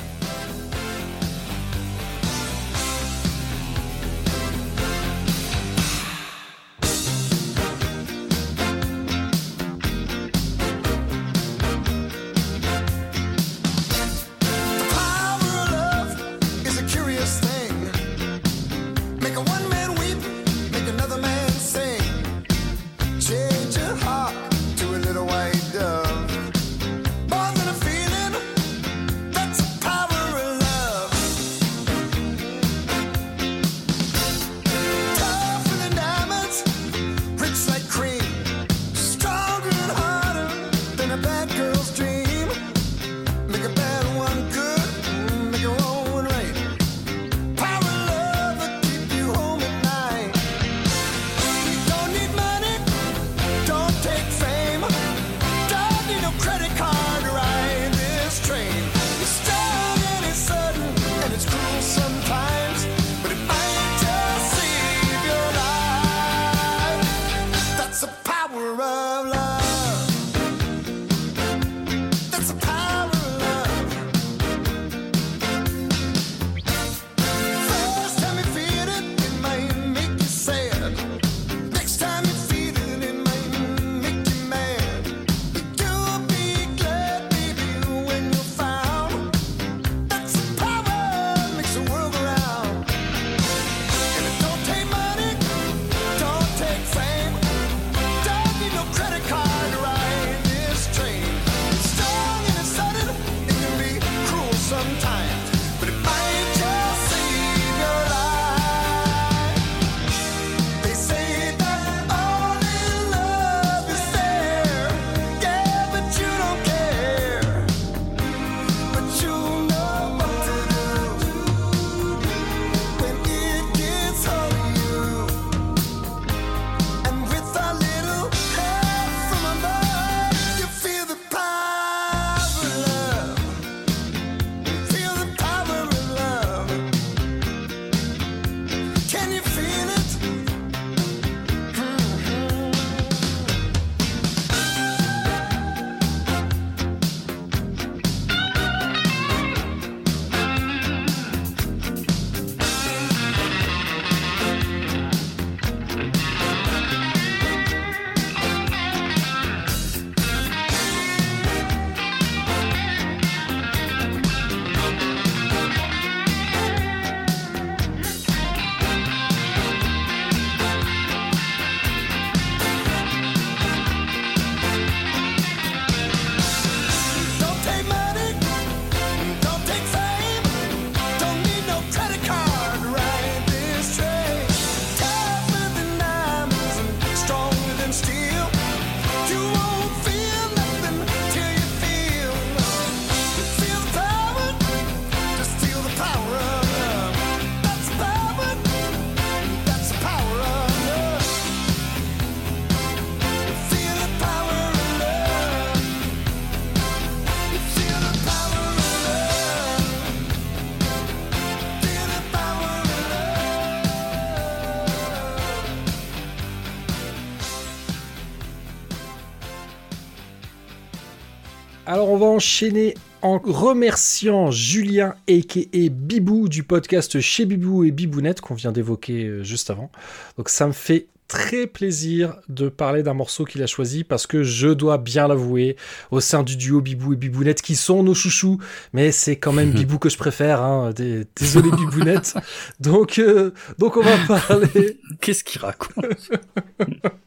S2: On va enchaîner en remerciant Julien a.k.a. Bibou du podcast Chez Bibou et Bibounette qu'on vient d'évoquer euh, juste avant. Donc ça me fait très plaisir de parler d'un morceau qu'il a choisi parce que je dois bien l'avouer, au sein du duo Bibou et Bibounette qui sont nos chouchous, mais c'est quand même <laughs> Bibou que je préfère, hein. désolé Bibounette. <laughs> donc, euh, donc on va parler.
S1: Qu'est-ce qu'il raconte? <laughs>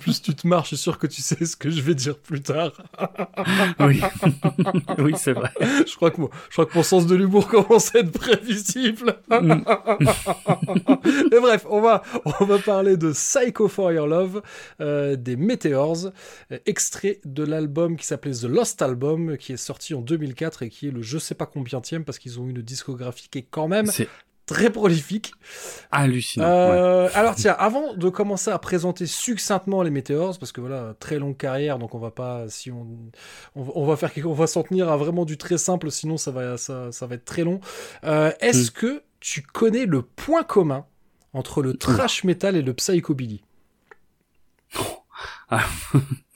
S2: Plus tu te marres, je suis sûr que tu sais ce que je vais dire plus tard. <laughs>
S1: oui, <laughs> oui c'est vrai.
S2: Je crois que, je crois que mon sens de l'humour <laughs> commence à être prévisible. Mm. Et bref, on va, on va parler de Psycho for Your Love euh, des Meteors, euh, extrait de l'album qui s'appelait The Lost Album, qui est sorti en 2004 et qui est le je sais pas combien tième parce qu'ils ont une discographie qui est quand même très prolifique.
S1: Hallucinant.
S2: Euh, alors tiens, avant de commencer à présenter succinctement les Meteors, parce que voilà, très longue carrière, donc on va pas, si on, on, va faire, on va s'en tenir à vraiment du très simple, sinon ça va, ça, ça va être très long. Est-ce hmm. que tu connais le point commun entre le trash metal et le psychobilly? <laughs>
S1: Ah,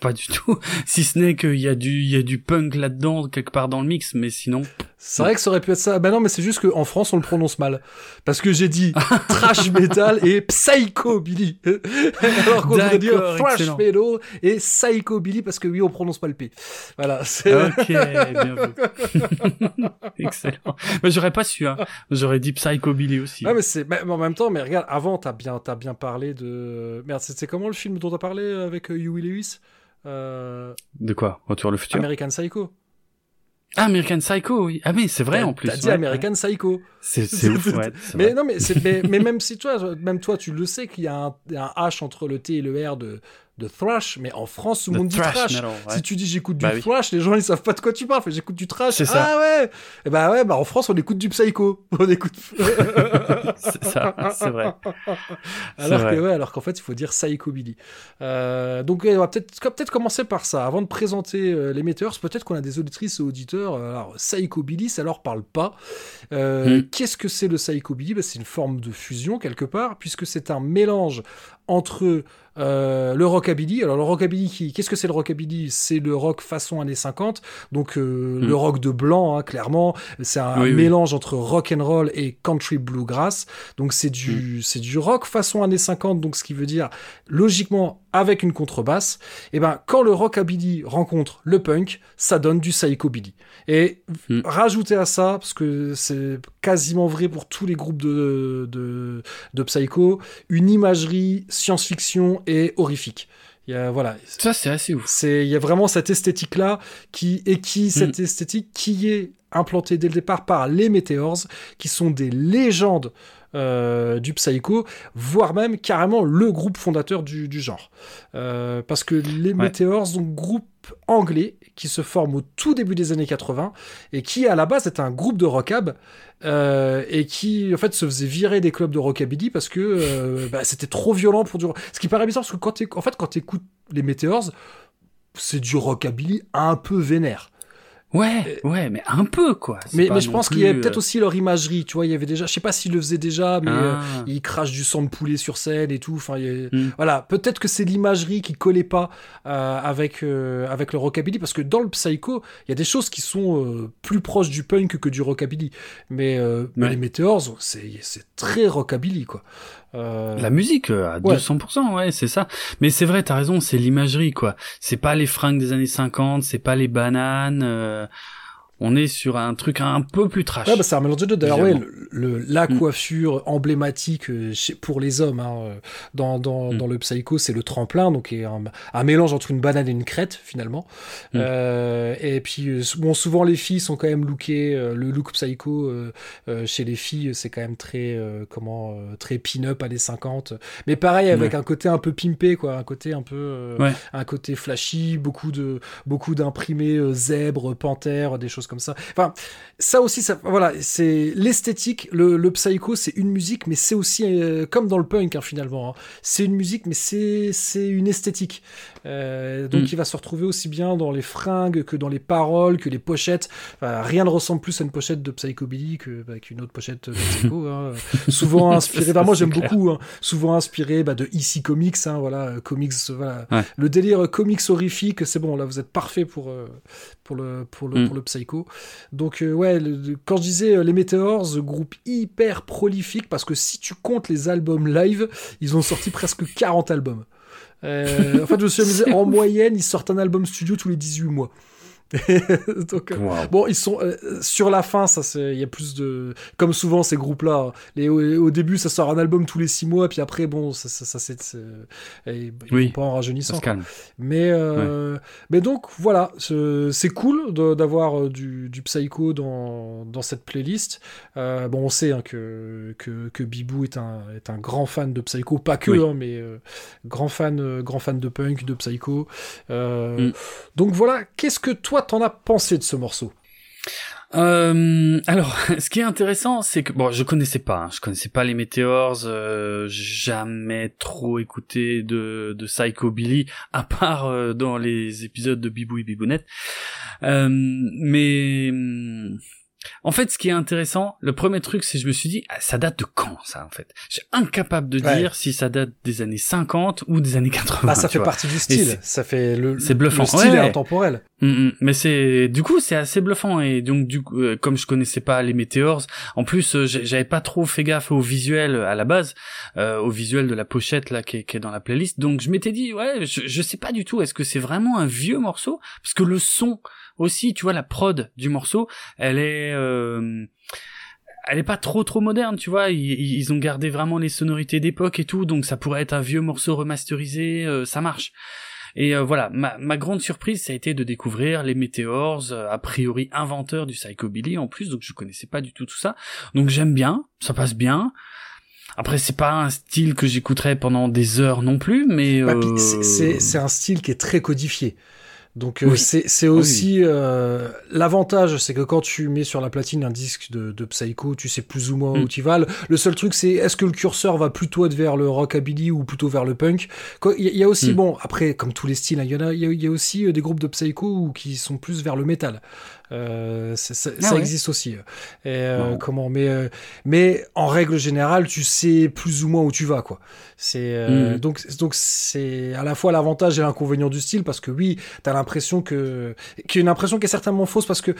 S1: Pas du tout. <laughs> Si ce n'est qu'il y a du, il y a du punk là-dedans quelque part dans le mix, mais sinon.
S2: C'est vrai que ça aurait pu être ça. Ben non, mais c'est juste qu'en France, on le prononce mal. Parce que j'ai dit trash metal et psychobilly. Alors <laughs> qu'on devrait dire thrash metal et psychobilly <laughs> parce que oui, on prononce pas le P. Voilà.
S1: Ok, bien vu. excellent. Mais j'aurais pas su, hein. J'aurais dit psychobilly aussi.
S2: Ah, mais c'est, mais en même temps, mais regarde, avant, t'as bien, t'as bien parlé de, merde, c'était comment le film dont t'as parlé avec euh, Huey Lewis?
S1: Euh... De quoi? Retour le futur?
S2: American Psycho.
S1: Ah, American Psycho, oui. Ah, mais c'est vrai en plus.
S2: T'as dit American Psycho.
S1: C'est <laughs> ouf, ouais.
S2: mais non, mais, mais, mais, même si toi, même toi, tu le sais qu'il y a un, un, H entre le T et le R de, de thrash, mais en France, tout le monde dit trash. Si tu dis j'écoute du bah thrash, les gens ils savent pas de quoi tu parles. J'écoute du trash. C'est ça. Ah ouais. Et eh bah ouais, bah en France on écoute du psycho. <laughs> On écoute. <laughs>
S1: c'est ça, c'est vrai.
S2: Alors que ouais, alors qu'en fait il faut dire psychobilly. Euh, donc on va peut-être peut-être commencer par ça avant de présenter euh, les metteurs. Peut-être qu'on a des auditrices et auditeurs. Alors psychobilly, ça leur parle pas. Euh, hmm. Qu'est-ce que c'est le psychobilly bah, c'est une forme de fusion quelque part puisque c'est un mélange entre euh, le rockabilly. Alors le rockabilly, qu'est-ce que c'est le rockabilly? C'est le rock façon années 50, donc euh, hmm. le rock de blanc, hein, clairement. C'est un mélange entre rock and roll et country bluegrass. Donc c'est du hmm. c'est du rock façon années 50, donc ce qui veut dire logiquement avec une contrebasse. Et ben quand le rockabilly rencontre le punk, ça donne du psychobilly. Et hmm. rajouter à ça, parce que c'est quasiment vrai pour tous les groupes de, de, de psycho, une imagerie science-fiction et horrifique. Il y a, voilà.
S1: Ça, c'est assez ouf.
S2: C'est, il y a vraiment cette esthétique-là qui, et qui, hmm. cette esthétique qui est implantée dès le départ par les Meteors, qui sont des légendes euh, du psycho, voire même carrément le groupe fondateur du, genre. Euh, parce que les Meteors, donc groupe anglais qui se forme au tout début des années 80 et qui à la base est un groupe de rockab euh, et qui en fait se faisait virer des clubs de rockabilly parce que euh, <laughs> bah, c'était trop violent pour du ce qui paraît bizarre parce que quand en fait quand écoutes les Meteors c'est du rockabilly un peu vénère
S1: Ouais, ouais, mais un peu quoi.
S2: Mais, mais je pense qu'il y avait peut-être euh, aussi leur imagerie, tu vois. Il y avait déjà, je sais pas s'ils le faisaient déjà, mais ah. euh, ils crachent du sang de poulet sur scène et tout. Enfin, hmm. voilà, peut-être que c'est l'imagerie qui collait pas euh, avec avec le rockabilly, parce que dans le psycho, il y a des choses qui sont plus proches du punk que du rockabilly. Mais, mais les Meteors, c'est c'est très rockabilly quoi.
S1: Euh... La musique à 200%, ouais, c'est ça. Mais c'est vrai, t'as raison, c'est l'imagerie, quoi. C'est pas les fringues des années 50, c'est pas les bananes. Euh on est sur un truc un peu plus trash.
S2: Ouais, bah c'est un mélange de deux. D'ailleurs, ouais, le, la mm. coiffure emblématique euh, pour les hommes hein, euh, dans, dans, mm. dans, le Psycho, c'est le tremplin, donc est un, un, mélange entre une banane et une crête finalement. Mm. Euh, et puis bon, souvent les filles sont quand même lookées. le look Psycho euh, chez les filles, c'est quand même très comment très pin-up années 50. Mais pareil avec un côté un peu pimpé, quoi, un côté un peu un côté flashy, beaucoup de beaucoup d'imprimés zèbres, panthères, des choses comme ça. Enfin, ça aussi, ça, voilà, c'est l'esthétique. Le, le psycho, c'est une musique, mais c'est aussi euh, comme dans le punk hein, finalement. Hein. C'est une musique, mais c'est c'est une esthétique. Euh, donc, mm. il va se retrouver aussi bien dans les fringues que dans les paroles, que les pochettes. Enfin, rien ne ressemble plus à une pochette de Psychobilly que bah, qu'une autre pochette de Psycho. hein. <laughs> Souvent inspiré. Bah, moi, j'aime beaucoup. Souvent inspiré bah, de EC Comics. Hein, voilà, comics. Voilà. Le délire comics horrifique, c'est bon. Là, vous êtes parfait pour euh, pour le pour le mm. pour le Psycho. Donc euh, ouais, quand je disais les Meteors, groupe hyper prolifique parce que si tu comptes les albums live, ils ont sorti presque 40 albums. Euh, en fait, je me suis amusé, <laughs> en moyenne, ils sortent un album studio tous les 18 mois. <laughs> Donc, euh, bon, ils sont euh, sur la fin, ça il y a plus de comme souvent ces groupes-là. Les au, début, ça sort un album tous les six mois, puis après, bon, ça, ça, ça c'est ils oui, pas en rajeunissant. Mais euh, mais donc voilà, c'est cool d'avoir du, du psycho dans, dans cette playlist. bon, on sait hein, que, que que Bibou est un est un grand fan de psycho, pas que, hein, mais grand fan grand fan de punk, de psycho. Mm. Donc voilà, qu'est-ce que toi t'en as pensé de ce morceau?
S1: Euh, alors, <laughs> ce qui est intéressant, c'est que bon, je connaissais pas, hein, je connaissais pas les Meteors, euh, jamais trop écouté de de Psycho Billy, à part euh, dans les épisodes de Bibou et Bibounette. Mais en fait, ce qui est intéressant, le premier truc, c'est je me suis dit, ah, ça date de quand ça en fait? Je suis incapable de dire si ça date des années 50 ou des années 80.
S2: Bah, ça fait partie du style. Ça fait le.
S1: C'est bluffant.
S2: Le style est intemporel.
S1: Mm, mm. mais c'est du coup c'est assez bluffant et donc du coup euh, comme je connaissais pas les météores, en plus euh, j'avais pas trop fait gaffe au visuel à la base, euh, au visuel de la pochette là qui est, qui est dans la playlist. Donc je m'étais dit ouais je, je sais pas du tout est-ce que c'est vraiment un vieux morceau? Parce que le son aussi, tu vois, la prod du morceau, elle est, euh, elle est pas trop trop moderne, tu vois. Ils, ont gardé vraiment les sonorités d'époque et tout, donc ça pourrait être un vieux morceau remasterisé, euh, ça marche. Et euh, voilà, ma, ma, grande surprise, ça a été de découvrir les Meteors, a priori inventeurs du psychobilly en plus, donc je connaissais pas du tout tout ça. Donc j'aime bien, ça passe bien. Après, c'est pas un style que j'écouterais pendant des heures non plus, mais bah,
S2: c'est un style qui est très codifié. Donc euh, c'est aussi euh, l'avantage, c'est que quand tu mets sur la platine un disque de, de Psycho, tu sais plus ou moins où mm. tu vas. Le seul truc, c'est est-ce que le curseur va plutôt être vers le rockabilly ou plutôt vers le punk? Il y, a aussi, mm. bon, après, comme tous les styles, hein, il y en a, il y, a aussi euh, des groupes de Psycho qui sont plus vers le métal. Euh, ça, ah existe aussi. Et, euh, comment mais euh, mais en règle générale, tu sais plus ou moins où tu vas quoi. C'est mm. donc donc c'est à la fois l'avantage et l'inconvénient du style parce que oui, t'as l'impression que qui une impression qui est certainement fausse parce que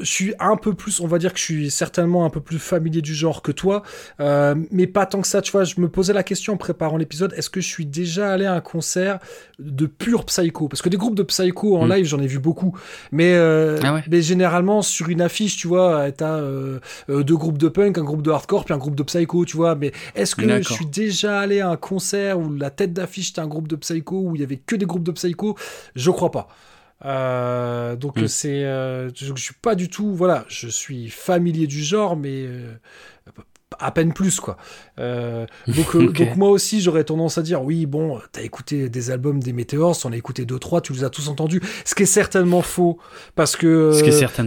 S2: je suis un peu plus, on va dire que je suis certainement un peu plus familier du genre que toi, mais pas tant que ça. Tu vois, je me posais la question en préparant l'épisode est-ce que je suis déjà allé à un concert de pur psycho? Parce que des groupes de psycho en mm. live, j'en ai vu beaucoup, mais ah ouais mais généralement sur une affiche, tu vois, t'as euh, euh, deux groupes de punk, un groupe de hardcore, puis un groupe de psycho, tu vois. Mais est-ce que je suis déjà allé à un concert où la tête d'affiche c'était un groupe de psycho, où il y avait que des groupes de psycho? Je crois pas. Euh, donc hmm. c'est, je, je, suis pas du tout, voilà, je suis familier du genre, mais à peine plus quoi. Euh, donc, <laughs> euh, donc moi aussi j'aurais tendance à dire oui bon t'as écouté des albums des Meteors, t'en as écouté deux trois, tu les as tous entendus. Ce qui est certainement faux parce que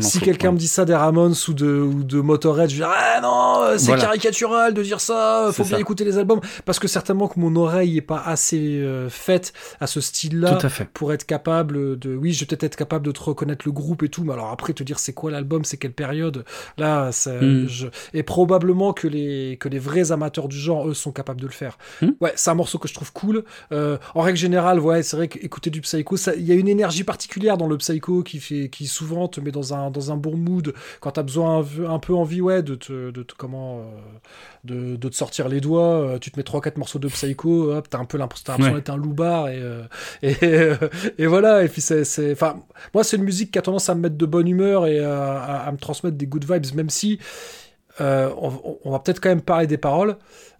S2: si quelqu'un me dit ça des Ramones ou de ou de Motorhead, je dire ah non euh, c'est caricatural de dire ça, faut bien écouter les albums parce que certainement que mon oreille est pas assez faite à ce style-là pour être capable de oui je vais peut-être être capable de te reconnaître le groupe et tout, mais alors après te dire c'est quoi l'album, c'est quelle période là ça, hmm. je... et probablement que les que les vrais amateurs du genre, eux, sont capables de le faire. Hmm. Ouais, c'est un morceau que je trouve cool. Euh, en règle générale, ouais, c'est vrai qu'écouter du psycho, il y a une énergie particulière dans le psycho qui fait, qui souvent te met dans un, dans un bon mood quand t'as besoin un, peu envie, ouais, de te, de comment, euh, de, de, te sortir les doigts. Euh, tu te mets trois quatre morceaux de psycho, hop, t'as un peu l'impression d'être un loupard et, et, et, voilà. Et puis c'est, enfin, moi, c'est une musique qui a tendance à me mettre de bonne humeur et à, à me transmettre des good vibes, même si euh, on, va peut-être quand même parler des paroles.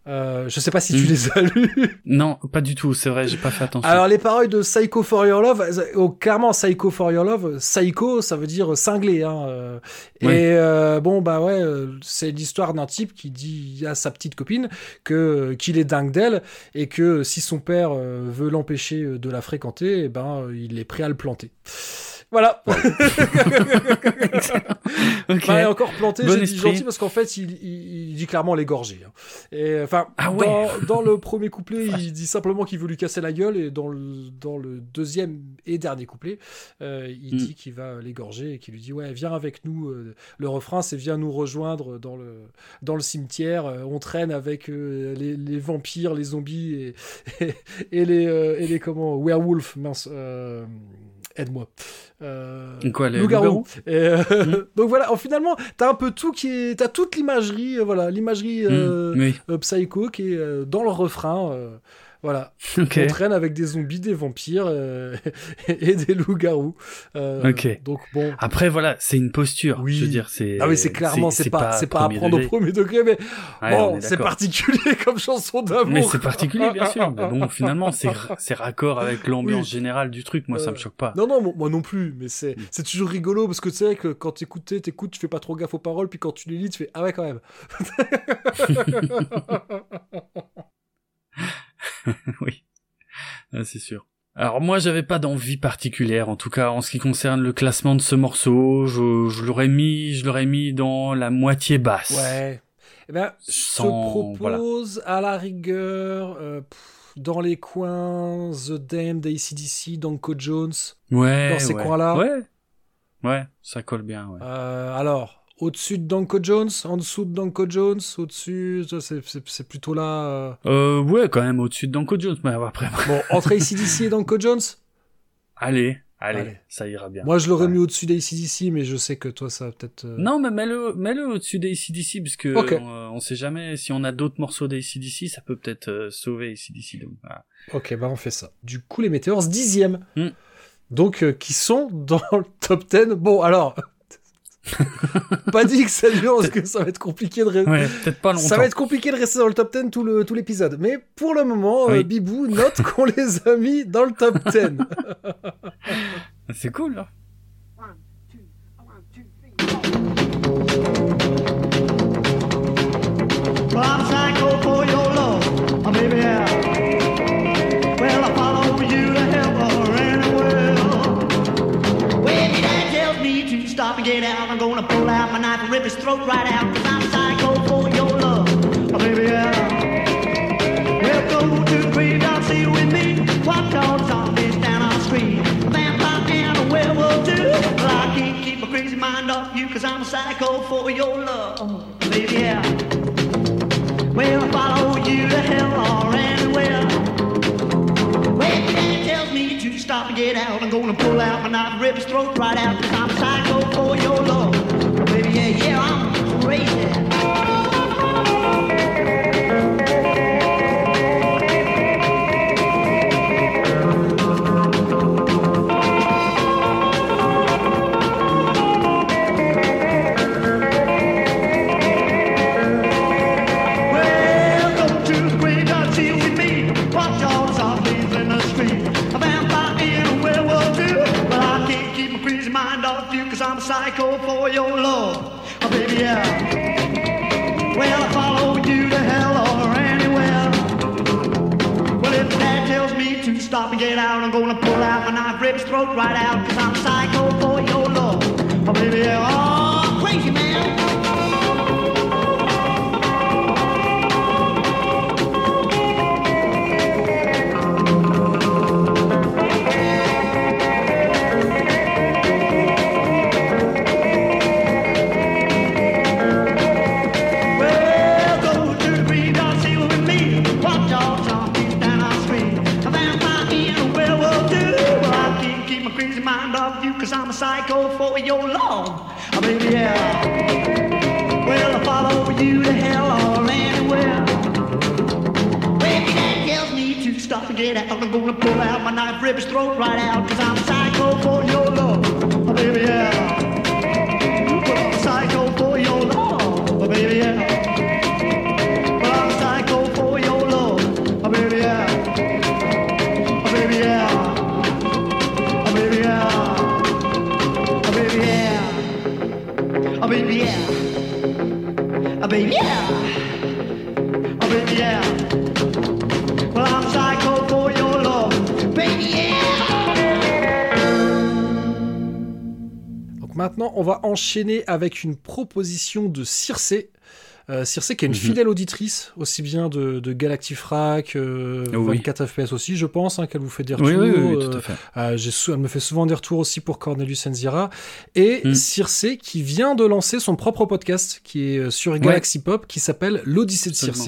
S2: Euh, je sais pas si tu hmm. les as lues. <laughs>
S1: Non, pas du tout, c'est vrai, j'ai pas fait attention.
S2: Alors les paroles de Psycho for Your Love, oh, clairement Psycho for Your Love, Psycho ça veut dire cinglé. Hein, euh. Et bon bah ouais, c'est l'histoire d'un type qui dit à sa petite copine que qu'il est dingue d'elle et que si son père veut l'empêcher de la fréquenter, eh ben il est prêt à le planter. Voilà. <laughs> <laughs>
S1: Ok.
S2: Bah, et encore planté,
S1: Bon
S2: j'ai dit gentil parce qu'en fait, il, il, il dit clairement l'égorger. hein. Et enfin,
S1: Ah ouais.
S2: dans, dans le premier <laughs> couplet, il dit simplement qu'il veut lui casser la gueule, et dans le, dans le deuxième et dernier couplet, euh, il
S1: Mm.
S2: dit qu'il va l'égorger et qu'il lui dit ouais, viens avec nous. euh, Le refrain, c'est viens nous rejoindre dans le dans le cimetière. euh, On traîne avec euh, les, les vampires, les zombies et, et, et les euh, et les comment werewolf mince. Aide-moi. Euh,
S1: Quoi, les loups-garous
S2: euh,
S1: Mm. <laughs>
S2: donc voilà, en, finalement, t'as un peu tout qui est, t'as toute l'imagerie, euh, voilà, l'imagerie euh,
S1: Mm, Oui.
S2: psycho qui est dans le refrain, voilà. <laughs> On traîne avec des zombies, des vampires euh, <laughs> et des loups-garous. Euh,
S1: Ok.
S2: Donc bon.
S1: Après, voilà, c'est une posture.
S2: Oui.
S1: Je veux dire, c'est.
S2: Ah oui, c'est clairement, c'est pas, c'est pas à prendre au premier degré, mais
S1: Ouais,
S2: bon,
S1: est
S2: c'est particulier comme chanson d'amour.
S1: Mais c'est particulier, bien sûr. <laughs> Mais bon, finalement, c'est c'est raccord avec l'ambiance
S2: Oui.
S1: générale du truc. Moi, ça
S2: Euh,
S1: me choque pas.
S2: Non, non, moi- moi non plus, mais c'est
S1: Mm.
S2: c'est toujours rigolo parce que tu sais que quand t'écoutes, t'écoutes, tu fais pas trop gaffe aux paroles, puis quand tu les lis, tu fais ah ouais, quand même. <laughs>
S1: oui, Ah, c'est sûr. Alors moi, j'avais pas d'envie particulière, en tout cas en ce qui concerne le classement de ce morceau. Je, je l'aurais mis, je l'aurais mis dans la moitié basse.
S2: Ouais. Eh ben, je
S1: Sans-
S2: propose à la rigueur, euh, pff, dans les coins, The Damned, ACDC, Danko Jones.
S1: Ouais.
S2: Dans ces
S1: ouais.
S2: coins-là.
S1: Ouais. Ouais, ça colle bien. Ouais.
S2: Euh, alors, au-dessus de Danko Jones, en dessous de Danko Jones, au-dessus, c'est- plutôt là. euh.
S1: Euh, ouais, quand même au-dessus de Danko Jones. Mais après,
S2: Bon, entre ACDC et Danko Jones,
S1: allez, allez,
S2: Allez.
S1: ça ira bien.
S2: moi je l'aurais mis au-dessus d'ACDC, mais je sais que toi ça va peut-être. euh,
S1: Non, mais mets-le, mets-le au-dessus d'ACDC, parce que on, on sait jamais si on a d'autres morceaux d'ACDC, ça peut peut-être euh, sauver ACDC. Donc, voilà.
S2: Ok, bah on fait ça. Du coup, les Meteors, dixième.
S1: Hmm.
S2: Donc, euh, qui sont dans le top 10. Bon, alors. <laughs> pas dit que ça dure, parce que ça va être compliqué de rester.
S1: Ouais, peut-être pas longtemps.
S2: Ça va être compliqué de rester dans le top 10 tout le tout l'épisode. Mais pour le moment,
S1: Oui.
S2: euh, Bibou note <laughs> qu'on les a mis dans le top 10. <laughs>
S1: C'est cool, là.
S3: I'm stop and get out. I'm gonna pull out my knife and rip his throat right out. Cause I'm psycho for your love, oh, baby, yeah. Well, go to the graveyard, see with me. Watch all the zombies down our street. A vampire and a werewolf too. Well, I can't keep my crazy mind off you, cause I'm a psycho for your love, baby, yeah. Well, I follow you to hell or stop and get out. I'm gonna pull out my knife rip his throat right out. Cause I'm psycho for your love. Baby, yeah, yeah, I'm crazy.
S2: Enchaîner avec une proposition de Circe. Euh, Circe qui est une
S1: Mhm.
S2: fidèle auditrice, aussi bien de, de Galactifrac, euh,
S1: Oui.
S2: 24 FPS aussi, je pense, hein, qu'elle vous fait des retours.
S1: oui, oui,
S2: euh,
S1: tout à fait.
S2: euh, elle me fait souvent des retours aussi pour Cornelius Enzira. Et
S1: Mm.
S2: Circe qui vient de lancer son propre podcast qui est sur Galaxy Pop qui s'appelle L'Odyssée de Circe.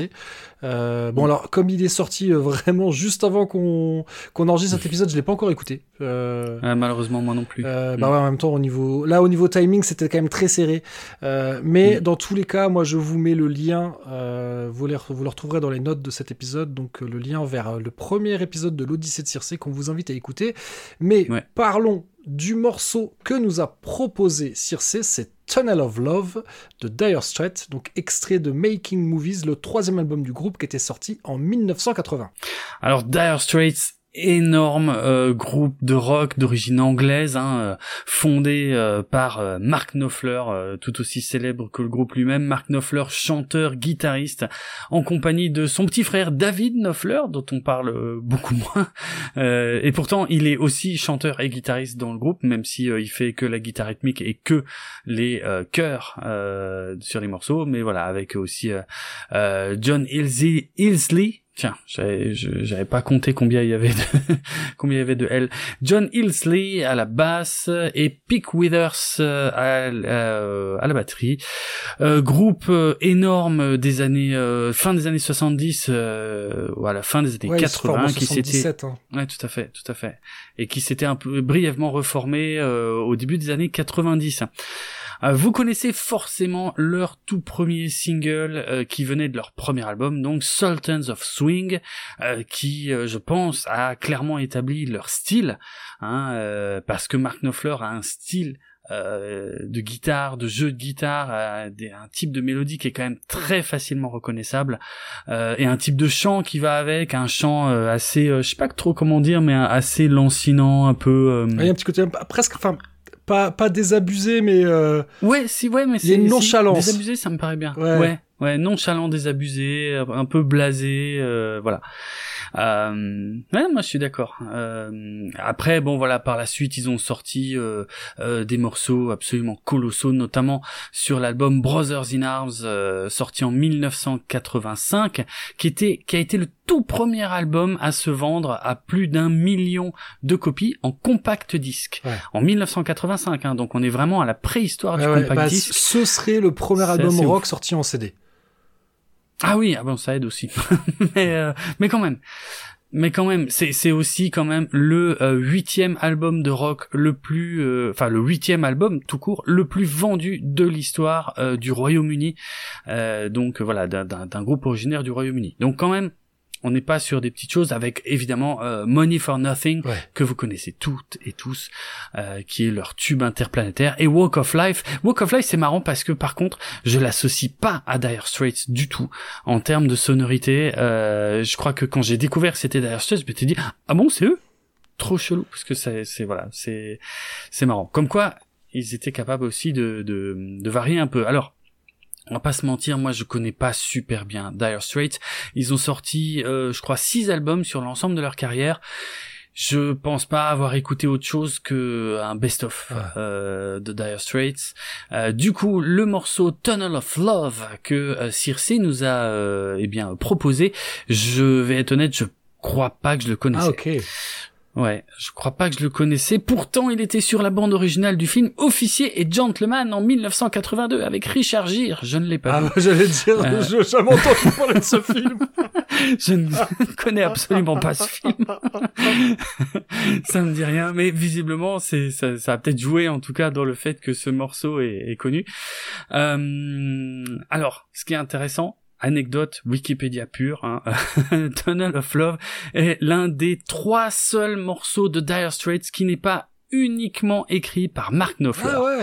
S2: Euh, bon alors comme il est sorti euh, <laughs> vraiment juste avant qu'on qu'on enregistre cet épisode, je l'ai pas encore écouté. Euh,
S1: Ah, malheureusement, moi non plus.
S2: euh,
S1: Mm.
S2: bah ouais, en même temps, au niveau, là, au niveau timing, c'était quand même très serré. Mais
S1: Mm.
S2: dans tous les cas, moi, je vous mets le lien. Vous, les- vous le retrouverez dans les notes de cet épisode. Donc, le lien vers le premier épisode de l'Odyssée de Circe qu'on vous invite à écouter. Mais
S1: Ouais.
S2: parlons du morceau que nous a proposé Circe. C'est Tunnel of Love de Dire Straits. Donc, extrait de Making Movies, le troisième album du groupe qui était sorti en 1980.
S1: Alors Dire Straits, énorme euh, groupe de rock d'origine anglaise, hein, euh, fondé euh, par euh, Mark Knopfler, euh, tout aussi célèbre que le groupe lui-même. Mark Knopfler, chanteur, guitariste, en compagnie de son petit frère David Knopfler, dont on parle euh, beaucoup moins. <laughs> Et pourtant, il est aussi chanteur et guitariste dans le groupe, même si il fait que la guitare rythmique et que les chœurs sur les morceaux. Mais voilà, avec aussi John Ilsley Tiens, j'avais, pas compté combien il y avait de, <laughs> combien il y avait de L. John Ilsley à la basse et Pick Withers euh, à, euh, à la batterie. Euh, groupe euh, énorme des années, euh, fin des années 70, euh, voilà, fin des années
S2: Ouais, il se forme en
S1: 80, qui s'était,
S2: 77, hein.
S1: Ouais, tout à fait, tout à fait. Et qui s'était un peu brièvement reformé au début des années 90. Euh, vous connaissez forcément leur tout premier single euh, qui venait de leur premier album, donc Sultans of Swing, euh, qui, je pense, a clairement établi leur style, hein, parce que Mark Knopfler a un style de guitare, de jeu de guitare, un type de mélodie qui est quand même très facilement reconnaissable, et un type de chant qui va avec, un chant assez, je sais pas trop comment dire, mais assez lancinant, un peu.
S2: Il y a un petit côté presque, enfin, pas, pas désabusé, mais euh,
S1: Ouais, si, ouais, mais c'est
S2: nonchalance.
S1: Désabusé, ça me paraît bien.
S2: Ouais.
S1: Ouais, ouais, nonchalant, désabusé, euh, un peu blasé, euh, voilà. Euh, ouais, moi je suis d'accord. Euh, après, bon voilà, par la suite, ils ont sorti euh, euh, des morceaux absolument colossaux, notamment sur l'album Brothers in Arms, euh, sorti en 1985, qui était, qui a été le tout premier album à se vendre à plus d'un million de copies en compact disque.
S2: Ouais.
S1: En 1985, hein, donc on est vraiment à la préhistoire du
S2: ouais, ouais,
S1: compact
S2: bah,
S1: disque.
S2: ce serait le premier album rock
S1: ouf.
S2: sorti en CD.
S1: Ah oui, ah bon, ça aide aussi. <laughs> mais, euh, mais quand même. Mais quand même, c'est aussi quand même le euh, huitième album de rock le plus, euh, enfin le huitième album tout court le plus vendu de l'histoire du Royaume-Uni. Donc voilà, d'un groupe originaire du Royaume-Uni. Donc quand même, on n'est pas sur des petites choses avec évidemment euh, Money for Nothing
S2: Ouais.
S1: que vous connaissez toutes et tous, euh, qui est leur tube interplanétaire, et Walk of Life. Walk of Life, c'est marrant parce que par contre, je l'associe pas à Dire Straits du tout en termes de sonorité. Euh, je crois que quand j'ai découvert que c'était Dire Straits, je m'étais dit ah bon c'est eux? Trop chelou parce que c'est c'est voilà c'est c'est marrant. Comme quoi ils étaient capables aussi de de, de varier un peu. Alors on va pas se mentir, moi je connais pas super bien Dire Straits. Ils ont sorti, euh, je crois, six albums sur l'ensemble de leur carrière. Je pense pas avoir écouté autre chose que un best-of
S2: Ouais.
S1: euh, de Dire Straits. Euh, du coup, le morceau Tunnel of Love que Circe nous a euh, eh bien proposé, je vais être honnête, je crois pas que je le connaissais.
S2: Ah.
S1: Ouais, je crois pas que je le connaissais. Pourtant, il était sur la bande originale du film Officier et Gentleman en 1982 avec Richard Gere. Je ne l'ai pas
S2: Ah,
S1: vu.
S2: j'allais dire,
S1: Euh.
S2: je jamais entendu parler de ce film. <laughs>
S1: Je ne <laughs> connais absolument pas ce film. <laughs> ça me dit rien, mais visiblement, c'est ça, ça a peut-être joué en tout cas dans le fait que ce morceau est, est connu. Euh, alors, ce qui est intéressant. Anecdote Wikipédia pure, hein. <laughs> Tunnel of Love est l'un des trois seuls morceaux de Dire Straits qui n'est pas uniquement écrit par Mark Knopfler.
S2: Ah ouais.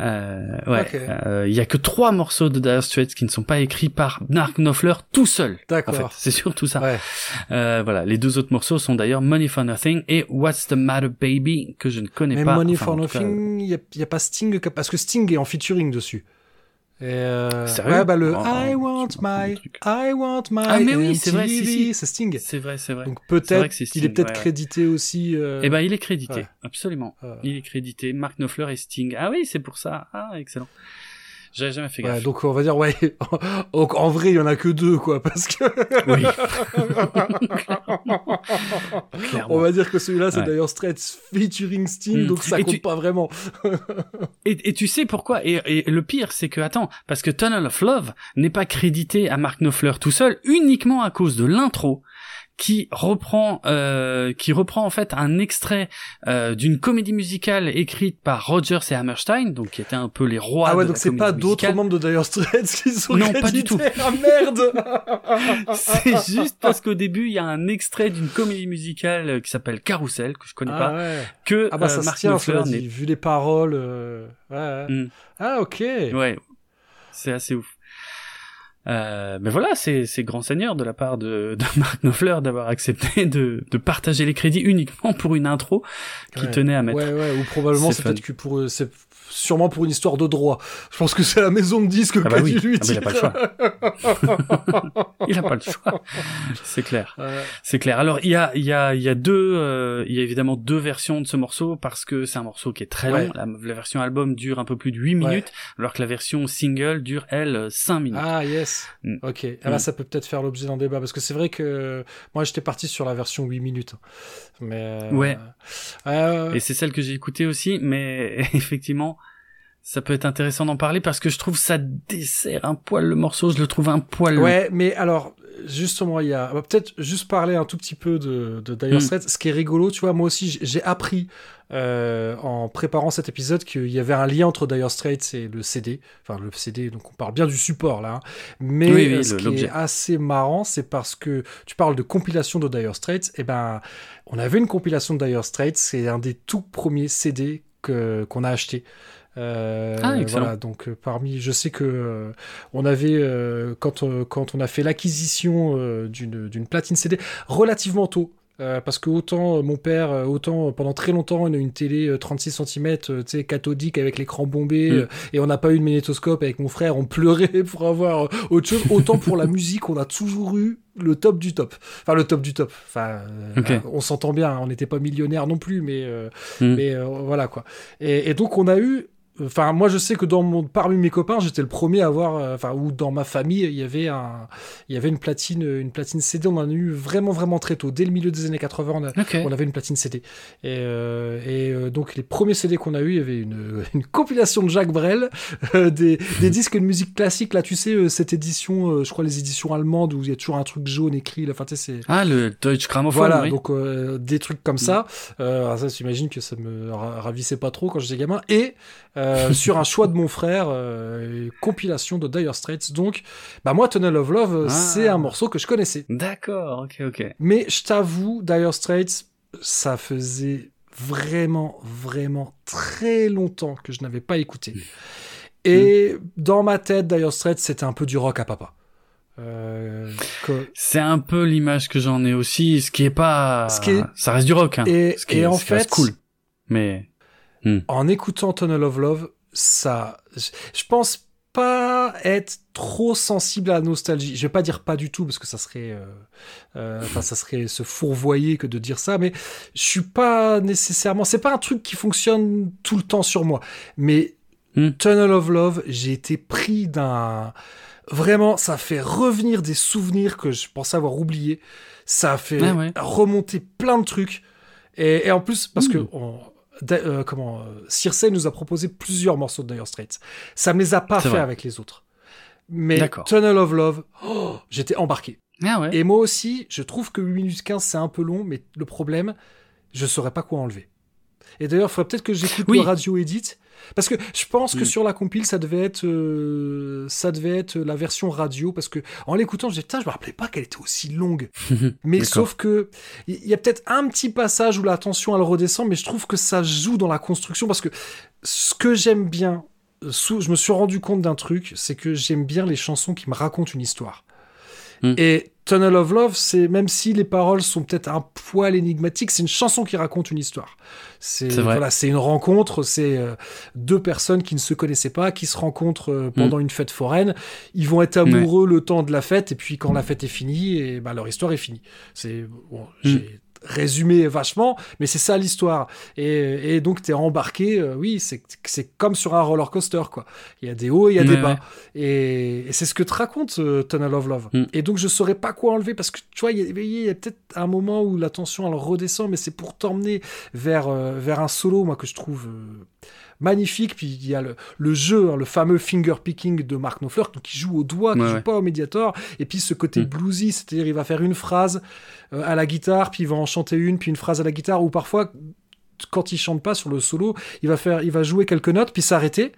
S1: Euh, ouais, euh, il y a que trois morceaux de Dire Straits qui ne sont pas écrits par Mark Knopfler tout seul. En
S2: D'accord.
S1: fait, c'est surtout ça.
S2: Ouais.
S1: Euh, voilà, les deux autres morceaux sont d'ailleurs Money for Nothing et What's the Matter Baby que je ne connais
S2: Mais
S1: pas.
S2: Money
S1: Enfin,
S2: for
S1: en
S2: Nothing, il y, a- pas Sting, parce que Sting est en featuring dessus. Et euh,
S1: Sérieux?
S2: ouais, bah le
S1: Oh,
S2: I want my. I want my.
S1: Ah, mais oui, c'est vrai, si,
S2: MTV,
S1: si.
S2: c'est Sting.
S1: C'est vrai, c'est vrai.
S2: Donc
S1: C'est
S2: peut-être,
S1: c'est
S2: il est peut-être
S1: ouais, ouais.
S2: crédité aussi. euh,
S1: Eh ben, il est crédité, absolument.
S2: Ouais.
S1: Il est crédité. Mark Knopfler et Sting. Ah oui, c'est pour ça. Ah, excellent. J'avais jamais fait gaffe.
S2: ouais, donc on va dire ouais. <laughs> en vrai, il y en a que deux quoi, parce que
S1: Oui. <laughs>
S2: On va dire que celui-là c'est
S1: Ouais.
S2: d'ailleurs Straits featuring Sting,
S1: Mm.
S2: donc ça
S1: Et
S2: compte
S1: tu-
S2: pas vraiment.
S1: Et, et tu sais pourquoi? Et, et le pire, c'est que attends, parce que Tunnel of Love n'est pas crédité à Mark Knopfler tout seul, uniquement à cause de l'intro qui reprend euh, qui reprend en fait un extrait euh, d'une comédie musicale écrite par Rogers et Hammerstein, donc qui étaient un peu les rois
S2: Ah ouais,
S1: de
S2: donc c'est pas d'autres membres de Dire Straits qui sont
S1: Non, pas du tout. <laughs>
S2: Ah merde. <laughs>
S1: C'est juste parce qu'au début, il y a un extrait d'une comédie musicale euh, qui s'appelle Carousel que je connais
S2: Ah
S1: pas,
S2: ouais.
S1: que
S2: Ah bah
S1: euh,
S2: ça se
S1: Mark
S2: tient,
S1: Knopfler
S2: dit, vu les paroles. euh, Ouais. ouais.
S1: Mm.
S2: Ah ok.
S1: Ouais, c'est assez ouf. Euh, mais voilà, c'est grand seigneur de la part de, de <laughs> Mark Knopfler d'avoir accepté de, de partager les crédits uniquement pour une intro qui
S2: Ouais.
S1: tenait à mettre.
S2: Ouais, ouais, ou probablement
S1: C'est
S2: peut-être que pour eux, c'est sûrement pour une histoire de droit. Je pense que c'est la maison de disques
S1: Ah
S2: qui
S1: bah
S2: a
S1: oui,
S2: dû lui
S1: Ah bah, il a pas le choix. <laughs> il a pas le choix. C'est clair. C'est clair. Alors il y a il y a il y a deux euh, il y a évidemment deux versions de ce morceau parce que c'est un morceau qui est très
S2: Ouais.
S1: long. La, la version album dure un peu plus de 8 minutes alors que la version single dure elle 5 minutes.
S2: Ah yes.
S1: Mm.
S2: Ok. Ah bah
S1: Mm.
S2: ça peut peut-être faire l'objet d'un débat parce que c'est vrai que moi j'étais parti sur la version 8 minutes. Mais euh,
S1: Ouais.
S2: euh,
S1: Et c'est celle que j'ai écoutée aussi, mais <laughs> effectivement, ça peut être intéressant d'en parler parce que je trouve ça dessert un poil le morceau, je le trouve un poil.
S2: Ouais, mais alors, justement, il y a. Peut-être juste parler un tout petit peu de, de Dire
S1: Mm.
S2: Straits. Ce qui est rigolo, tu vois, moi aussi, j'ai- appris euh, en préparant cet épisode qu'il y avait un lien entre Dire Straits et le CD. Enfin, le CD, donc on parle bien du support là. hein. Mais
S1: Oui, oui,
S2: euh, ce
S1: le-
S2: qui est assez marrant, c'est parce que tu parles de compilation de Dire Straits. Et ben, on avait une compilation de Dire Straits. C'est un des tout premiers CD qu'on a acheté. Euh,
S1: Ah,
S2: voilà, donc euh, parmi, je sais que euh, on avait quand quand on a fait l'acquisition d'une d'une platine CD relativement tôt. parce que autant mon père, autant pendant très longtemps, on a eu une télé euh, 36 cm, tu sais, cathodique avec l'écran bombé,
S1: Mm.
S2: et on n'a pas eu de magnétoscope avec mon frère, on pleurait <laughs> pour avoir autre chose. Autant pour la musique, on a toujours eu le top du top. Enfin, le top du top. Enfin, euh, on s'entend bien, hein, on n'était pas millionnaire non plus, mais euh,
S1: Mm.
S2: mais euh, voilà quoi. Et, et donc on a eu. Enfin, moi je sais que dans mon, parmi mes copains, j'étais le premier à avoir, euh, enfin, ou dans ma famille, il y avait un, il y avait une platine, une platine CD. On en a eu vraiment, vraiment très tôt, dès le milieu des années 80. On, a- on avait une platine CD. Et, euh, et euh, donc les premiers CD qu'on a eu, il y avait une, <laughs> une compilation de Jacques Brel, euh, des, des disques de musique classique. Là, tu sais, euh, cette édition, euh, je crois les éditions allemandes où il y a toujours un truc jaune écrit. Là, enfin, tu sais, c'est
S1: Ah, le Deutsche Grammophon,
S2: voilà,
S1: oui.
S2: donc euh, des trucs comme ça. Euh, alors ça, j'imagine que ça me ra- ravissait pas trop quand j'étais gamin. Et euh, sur un choix de mon frère, euh, compilation de Dire Straits. Donc, bah moi, Tunnel of Love, euh,
S1: Ah.
S2: c'est un morceau que je connaissais.
S1: D'accord, ok, ok.
S2: Mais je t'avoue, Dire Straits, ça faisait vraiment, vraiment très longtemps que je n'avais pas écouté. Et dans ma tête, Dire Straits, c'était un peu du rock à papa. Euh, que-
S1: C'est un peu l'image que j'en ai aussi, ce qui est pas...
S2: Ce qui est-
S1: Ça reste du rock, hein.
S2: Et-
S1: ce qui
S2: et
S1: est,
S2: en
S1: ce qui reste
S2: fait-
S1: cool. Mais...
S2: en écoutant Tunnel of Love, ça, je pense pas être trop sensible à la nostalgie. Je vais pas dire pas du tout parce que ça serait, euh, euh, enfin ça serait se fourvoyer que de dire ça, mais je suis pas nécessairement. C'est pas un truc qui fonctionne tout le temps sur moi, mais
S1: Hmm.
S2: Tunnel of Love, j'ai été pris d'un. Vraiment, ça fait revenir des souvenirs que je pensais avoir oubliés. Ça a fait
S1: Ah ouais.
S2: remonter plein de trucs. Et, et en plus, parce
S1: Hmm.
S2: que on- da- euh, comment euh, Circe nous a proposé plusieurs morceaux de Dire Straits. Ça me les a pas fait
S1: vrai.
S2: avec les autres. Mais. Tunnel of Love, oh, j'étais embarqué.
S1: Ah ouais.
S2: Et moi aussi, je trouve que 8 minutes 15 c'est un peu long, mais le problème, je saurais pas quoi enlever. Et d'ailleurs, il faudrait peut-être que j'écoute
S1: Oui.
S2: le radio edit. Parce que je pense que
S1: Mm.
S2: sur la compile, ça devait être, euh, ça devait être la version radio. Parce que en l'écoutant, je disais, putain, je me rappelais pas qu'elle était aussi longue. <laughs> Mais sauf que il y a peut-être un petit passage où la tension elle redescend, mais je trouve que ça joue dans la construction parce que ce que j'aime bien, euh, sous- je me suis rendu compte d'un truc, c'est que j'aime bien les chansons qui me racontent une histoire.
S1: Hmm.
S2: Et Tunnel of Love, c'est même si les paroles sont peut-être un poil énigmatiques, c'est une chanson qui raconte une histoire. C'est voilà, c'est une rencontre, c'est euh, deux personnes qui ne se connaissaient pas, qui se rencontrent euh, pendant une fête foraine. Ils vont être amoureux le temps de la fête, et puis quand la fête est finie, et bah, leur histoire est finie. C'est bon, j'ai résumé vachement, mais c'est ça l'histoire. Et, et donc t'es embarqué, euh, oui, c'est comme sur un roller coaster quoi. Il y a des hauts, il y a des bas.
S1: ouais.
S2: Et, et c'est ce que te raconte euh, Tunnel of Love.
S1: Mm.
S2: Et donc je saurais pas quoi enlever parce que tu vois, il y a, peut-être un moment où la tension elle redescend, mais c'est pour t'emmener vers, euh, vers un solo, moi, que je trouve magnifique. Puis il y a le, le jeu, hein, le fameux finger picking de Mark Knopfler, qui joue au doigt, qui
S1: Ouais,
S2: joue
S1: ouais.
S2: pas au médiator. Et puis ce côté
S1: Mm.
S2: bluesy, c'est-à-dire il va faire une phrase euh, à la guitare, puis il va en chanter une, puis une phrase à la guitare, ou parfois quand il chante pas sur le solo, il va faire, il va jouer quelques notes, puis s'arrêter.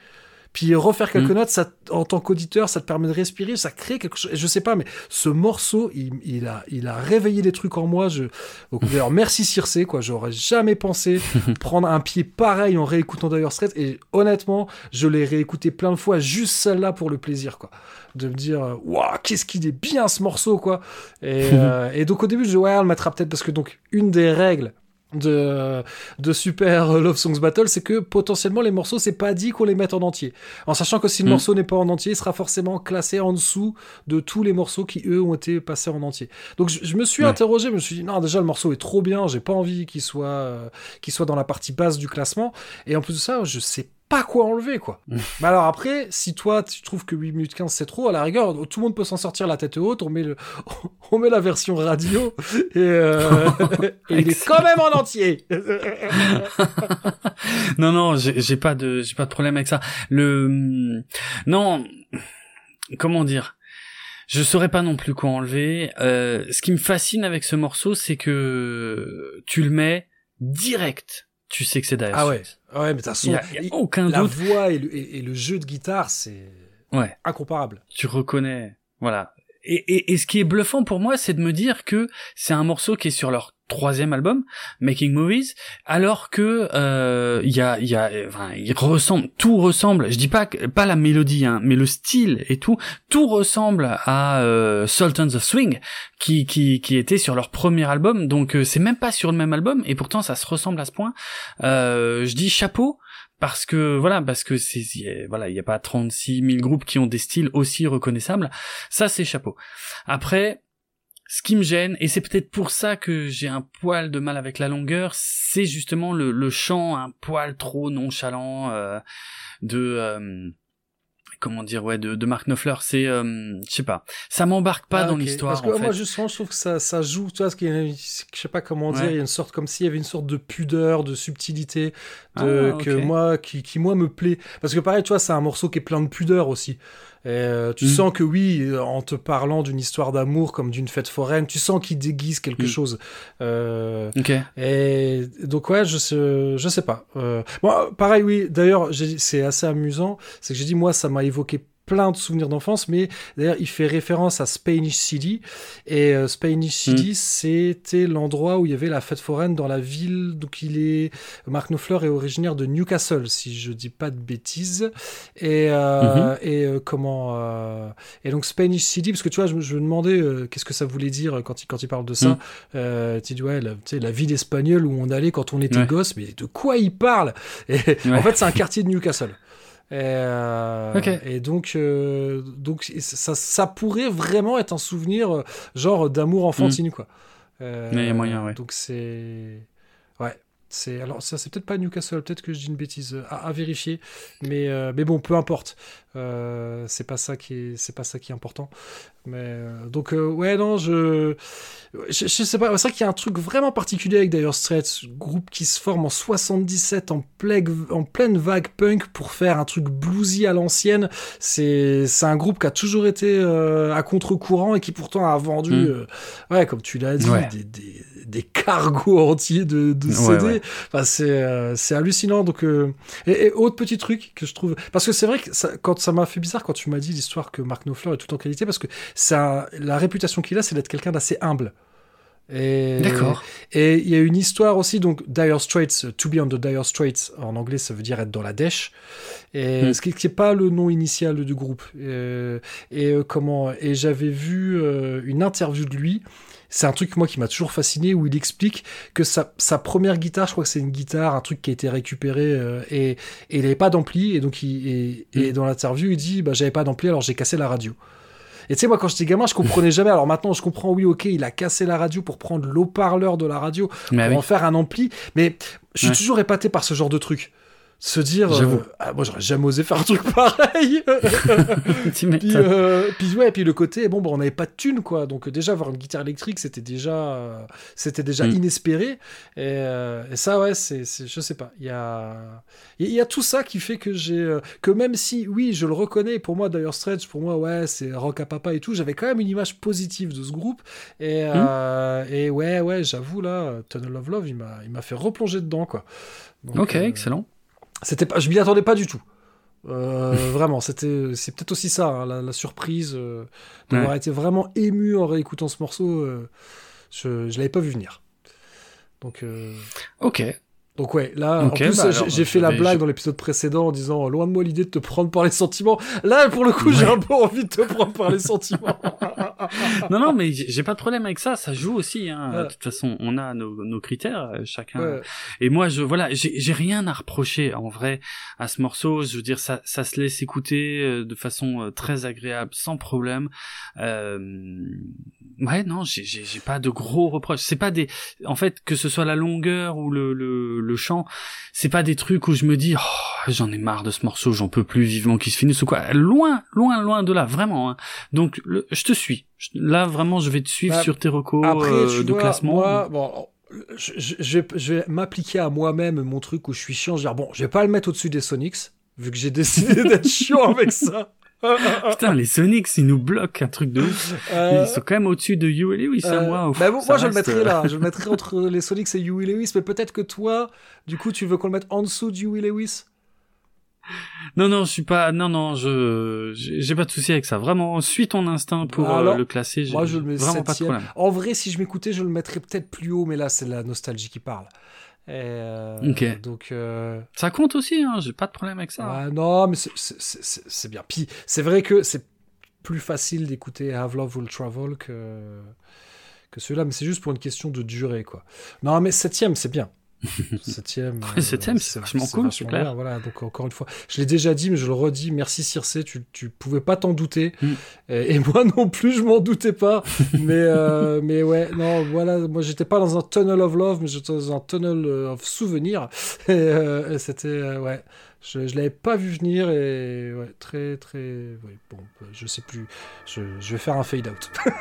S2: Puis refaire quelques
S1: Mm.
S2: notes, ça, en tant qu'auditeur, ça te permet de respirer, ça crée quelque chose. Je sais pas, mais ce morceau, il, il a, il a réveillé des trucs en moi. Je, donc, d'ailleurs, merci Circe, quoi. J'aurais jamais pensé <laughs> prendre un pied pareil en réécoutant Dire Straits. Et honnêtement, je l'ai réécouté plein de fois, juste celle-là pour le plaisir, quoi. De me dire, waouh, qu'est-ce qu'il est bien ce morceau, quoi. Et, <laughs> euh, et donc, au début, je dis, ouais, on le mettra peut-être parce que, donc, une des règles de, de Super Love Songs Battle, c'est que potentiellement les morceaux, c'est pas dit qu'on les mette en entier. En sachant que si le
S1: Mm.
S2: morceau n'est pas en entier, il sera forcément classé en dessous de tous les morceaux qui, eux, ont été passés en entier. Donc je, je me suis
S1: Ouais.
S2: interrogé, je me suis dit, non, déjà le morceau est trop bien, j'ai pas envie qu'il soit, euh, qu'il soit dans la partie basse du classement. Et en plus de ça, je sais pas quoi enlever, quoi. <laughs> Mais alors après, si toi, tu trouves que 8 minutes 15 c'est trop, à la rigueur, tout le monde peut s'en sortir la tête haute, on met, le, <laughs> on met la version radio, et, euh, <laughs> et il est quand même en entier.
S1: non, non, j'ai j'ai pas de, j'ai pas de problème avec ça. Le, non, comment dire? Je saurais pas non plus quoi enlever. Euh, ce qui me fascine avec ce morceau, c'est que tu le mets direct. Tu sais que c'est Dire
S2: Ah ouais,
S1: Straits.
S2: ouais, mais de toute façon,
S1: Il y a, il y a aucun
S2: la
S1: doute.
S2: voix et le, et- et le jeu de guitare, c'est
S1: Ouais.
S2: incomparable.
S1: tu reconnais, voilà. Et, et, et ce qui est bluffant pour moi, c'est de me dire que c'est un morceau qui est sur leur troisième album, Making Movies, alors que euh, il y a, y a, enfin, il ressemble, tout ressemble. Je dis pas pas la mélodie, hein, mais le style et tout, tout ressemble à euh, Sultans of Swing, qui qui qui était sur leur premier album. Donc euh, c'est même pas sur le même album, et pourtant ça se ressemble à ce point. Euh, je dis chapeau parce que voilà parce que c'est voilà il y a pas 36 000 groupes qui ont des styles aussi reconnaissables ça c'est chapeau après ce qui me gêne et c'est peut-être pour ça que j'ai un poil de mal avec la longueur c'est justement le, le chant un poil trop nonchalant euh, de euh, comment dire ouais de, de Mark Knopfler c'est euh, je sais pas ça m'embarque pas
S2: Ah,
S1: dans l'histoire
S2: Parce que
S1: en
S2: moi, justement, je trouve que ça, ça joue, tu vois, ce je sais pas comment dire,
S1: Ouais.
S2: il y a une sorte, comme s'il y avait une sorte de pudeur, de subtilité,
S1: Ah,
S2: de,
S1: ok.
S2: que moi, qui, qui, moi, me plaît. Parce que pareil, tu vois, c'est un morceau qui est plein de pudeur aussi. Et, euh, tu
S1: Mm.
S2: sens que oui, euh, en te parlant d'une histoire d'amour comme d'une fête foraine, tu sens qu'il déguise quelque
S1: Mm.
S2: chose. Euh,
S1: ok
S2: Et donc ouais, je sais, je sais pas. Euh, bon, pareil, oui. D'ailleurs, c'est assez amusant. C'est que j'ai dit moi, ça m'a évoqué plein de souvenirs d'enfance, mais d'ailleurs, il fait référence à Spanish City. Et euh, Spanish City, c'était l'endroit où il y avait la fête foraine dans la ville. Donc il est, Mark Knopfler est originaire de Newcastle, si je dis pas de bêtises. Et euh, et euh, comment et donc Spanish City, parce que tu vois, je, me- je me demandais qu'est-ce que ça voulait dire quand il quand il parle de ça.
S1: Mm.
S2: Euh, tu dis ouais, la, la ville espagnole où on allait quand on était
S1: Ouais.
S2: gosse, mais de quoi il parle? Et
S1: Ouais.
S2: En fait, c'est un quartier de Newcastle. Et, euh, et donc, euh, donc ça, ça pourrait vraiment être un souvenir euh, genre d'amour enfantine, quoi. Euh,
S1: Mais il y a moyen, ouais.
S2: Donc c'est, ouais, c'est alors ça c'est peut-être pas Newcastle, peut-être que je dis une bêtise euh, à, à vérifier, mais euh, mais bon, peu importe. Euh, c'est pas ça qui est, c'est pas ça qui est important. Mais euh, donc ouais non je, je je sais pas c'est vrai qu'il y a un truc vraiment particulier avec Dire Straits groupe qui se forme en 77 en pleine en pleine vague punk pour faire un truc bluesy à l'ancienne c'est c'est un groupe qui a toujours été à contre-courant et qui pourtant a vendu
S1: Mm.
S2: euh, ouais comme tu l'as dit
S1: Ouais.
S2: des, des des cargos entiers de, CD
S1: ouais.
S2: Enfin, c'est euh, c'est hallucinant donc euh, et, et autre petit truc que je trouve parce que c'est vrai que ça, quand ça m'a fait bizarre quand tu m'as dit l'histoire que Mark Knopfler est tout en qualité parce que ça la réputation qu'il a c'est d'être quelqu'un d'assez humble et
S1: d'accord
S2: et il y a une histoire aussi donc Dire Straits to be on the Dire Straits en anglais ça veut dire être dans la dèche Et
S1: Mm.
S2: ce qui n'est pas le nom initial du groupe. Euh, et euh, comment Et j'avais vu euh, une interview de lui. C'est un truc moi qui m'a toujours fasciné où il explique que sa, sa première guitare, je crois que c'est une guitare, un truc qui a été récupéré euh, et, et il n'avait pas d'ampli et donc il, et, et dans l'interview il dit bah j'avais pas d'ampli alors j'ai cassé la radio. Et tu sais moi quand j'étais gamin je comprenais jamais. Alors maintenant je comprends oui ok il a cassé la radio pour prendre l'eau-parleur de la radio
S1: Mais
S2: pour
S1: oui.
S2: en faire un ampli. Mais je suis
S1: Ouais.
S2: toujours épaté par ce genre de truc. Se dire,
S1: J'avoue.
S2: euh, ah, moi j'aurais jamais osé faire un truc <laughs> pareil. <laughs> Puis, euh, puis ouais, puis le côté, bon, bah, on n'avait pas de thunes quoi. Donc euh, déjà avoir une guitare électrique, c'était déjà, euh, c'était déjà
S1: Mm.
S2: inespéré. Et, euh, et ça, ouais, c'est, je sais pas. Il y a, il y a tout ça qui fait que j'ai, que même si, oui, je le reconnais. Pour moi, d'ailleurs, Stretch, pour moi, ouais, c'est rock à papa et tout. J'avais quand même une image positive de ce groupe. Et, euh, et ouais, ouais, j'avoue là, Tunnel of Love, il m'a, il m'a fait replonger dedans quoi. Donc,
S1: Ok, excellent.
S2: C'était pas, je m'y attendais pas du tout. Euh, <laughs> vraiment, c'était, c'est peut-être aussi ça, hein, la, la surprise euh, d'avoir
S1: Ouais.
S2: été vraiment ému en réécoutant ce morceau. euh, je, je l'avais pas vu venir. Donc,
S1: Ok.
S2: Donc ouais, là, en plus,
S1: bah
S2: j'ai-
S1: alors,
S2: j'ai
S1: je
S2: fait la blague
S1: je-
S2: dans l'épisode précédent en disant loin de moi l'idée de te prendre par les sentiments. Là, pour le coup, j'ai un peu envie de te prendre par les sentiments. <laughs>
S1: non, non, mais j'ai pas de problème avec ça. Ça joue aussi. Hein.
S2: Ouais.
S1: De toute façon, on a nos, nos critères, euh, chacun.
S2: Ouais.
S1: Et moi, je voilà, j'ai rien à reprocher en vrai à ce morceau. Je veux dire, ça, ça se laisse écouter euh, de façon euh, très agréable, sans problème. Euh, ouais, non, j'ai j'ai j'ai pas de gros reproches. C'est pas des, en fait, que ce soit la longueur ou le le, le chant, c'est pas des trucs où je me dis, oh, j'en ai marre de ce morceau, j'en peux plus vivement qu'il se finisse ou quoi. Loin, loin, loin de là, vraiment. hein. Donc, le, je te suis. Là, vraiment, je vais te suivre
S2: Bah,
S1: sur tes recos
S2: Après,
S1: euh,
S2: tu
S1: de
S2: vois,
S1: classement.
S2: moi, bon, je, je- je vais m'appliquer à moi-même mon truc où je suis chiant. Je vais dire, bon, je vais pas le mettre au-dessus des Sonics, vu que j'ai décidé <laughs> d'être chiant avec ça.
S1: Putain, les Sonics, ils nous bloquent un truc de ouf.
S2: Euh,
S1: Ils sont quand même au-dessus de You et Lewis, hein,
S2: euh,
S1: moi. ouf,
S2: bah, bon, moi, je le mettrais
S1: euh,
S2: là. Je le <laughs> mettrais entre les Sonics et Huey Lewis, mais peut-être que toi, du coup, tu veux qu'on le mette en dessous de Huey Lewis?
S1: Non, non, je suis pas. Non, non, je j'ai pas de souci avec ça. Vraiment, suis ton instinct pour euh, le classer.
S2: Moi, je le mets
S1: vraiment pas de
S2: septième.
S1: problème.
S2: En vrai, si je m'écoutais, je le mettrais peut-être plus haut, mais là, c'est la nostalgie qui parle. Et, euh. Donc, euh,
S1: Ça compte aussi, hein. J'ai pas de problème avec ça.
S2: Ouais, non, mais c'est bien. Puis c'est vrai que c'est plus facile d'écouter Have Love Will Travel que, que celui-là, mais c'est juste pour une question de durée, quoi. Non, mais septième, c'est bien. Septième, euh,
S1: septième, c'est vachement cool, c'est clair.
S2: bien, Voilà, donc encore une fois, je l'ai déjà dit, mais je le redis. Merci Circe, tu, tu pouvais pas t'en douter,
S1: Mm.
S2: et, et moi non plus, je m'en doutais pas. <laughs> mais euh, mais ouais, non, voilà, moi j'étais pas dans un tunnel of love, mais j'étais dans un tunnel euh, of souvenir. <laughs> Et, euh, et c'était euh, ouais, je, je l'avais pas vu venir et ouais, très très, ouais, bon, euh, je sais plus, je, je vais faire un fade out. <laughs>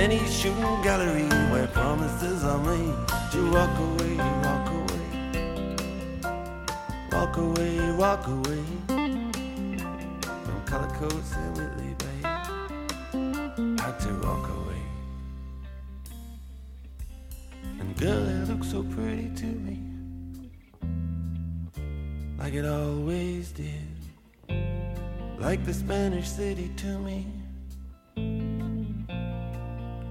S4: any shooting gallery where promises are made to walk away, walk away, walk away, walk away from color coats and Whitley Bay. Had to walk away. And girl, it looked so pretty to me, like it always did, like the Spanish city to me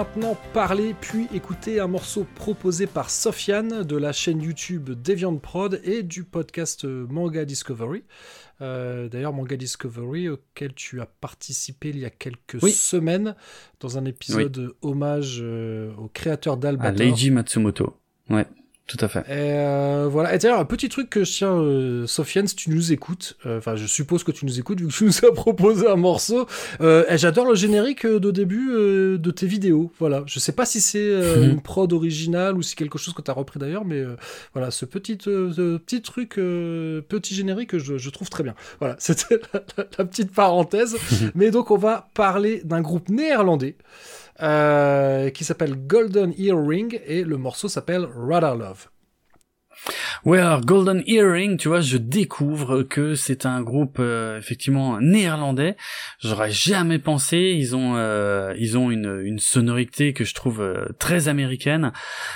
S2: maintenant parler puis écouter un morceau proposé par Sofiane de la chaîne YouTube Deviant Prod et du podcast euh, Manga Discovery. Euh, D'ailleurs, Manga Discovery auquel tu as participé il y a quelques
S1: Oui.
S2: semaines dans un épisode hommage euh, au créateur
S1: À
S2: d'Albator.
S1: Leiji Matsumoto. Ouais, tout à fait.
S2: Et euh, voilà. Et d'ailleurs, un petit truc que je tiens, euh, Sofiane, si tu nous écoutes, euh, enfin, je suppose que tu nous écoutes vu que tu nous as <laughs> proposé un morceau. J'adore le générique de début de tes vidéos. Voilà. Je sais pas si c'est
S1: Mhm.
S2: une prod originale ou si quelque chose que tu as repris d'ailleurs, mais voilà, ce petit, ce petit truc, petit générique, je, je trouve très bien. Voilà, <laughs> c'était la, la- la petite parenthèse. mais donc, on va parler d'un groupe néerlandais. Euh, qui s'appelle Golden Earring et le morceau s'appelle Radar Love.
S1: Alors Golden Earring, tu vois, je découvre que c'est un groupe euh, effectivement néerlandais. J'aurais jamais pensé. Ils ont, euh, ils ont une, une sonorité que je trouve euh, très américaine.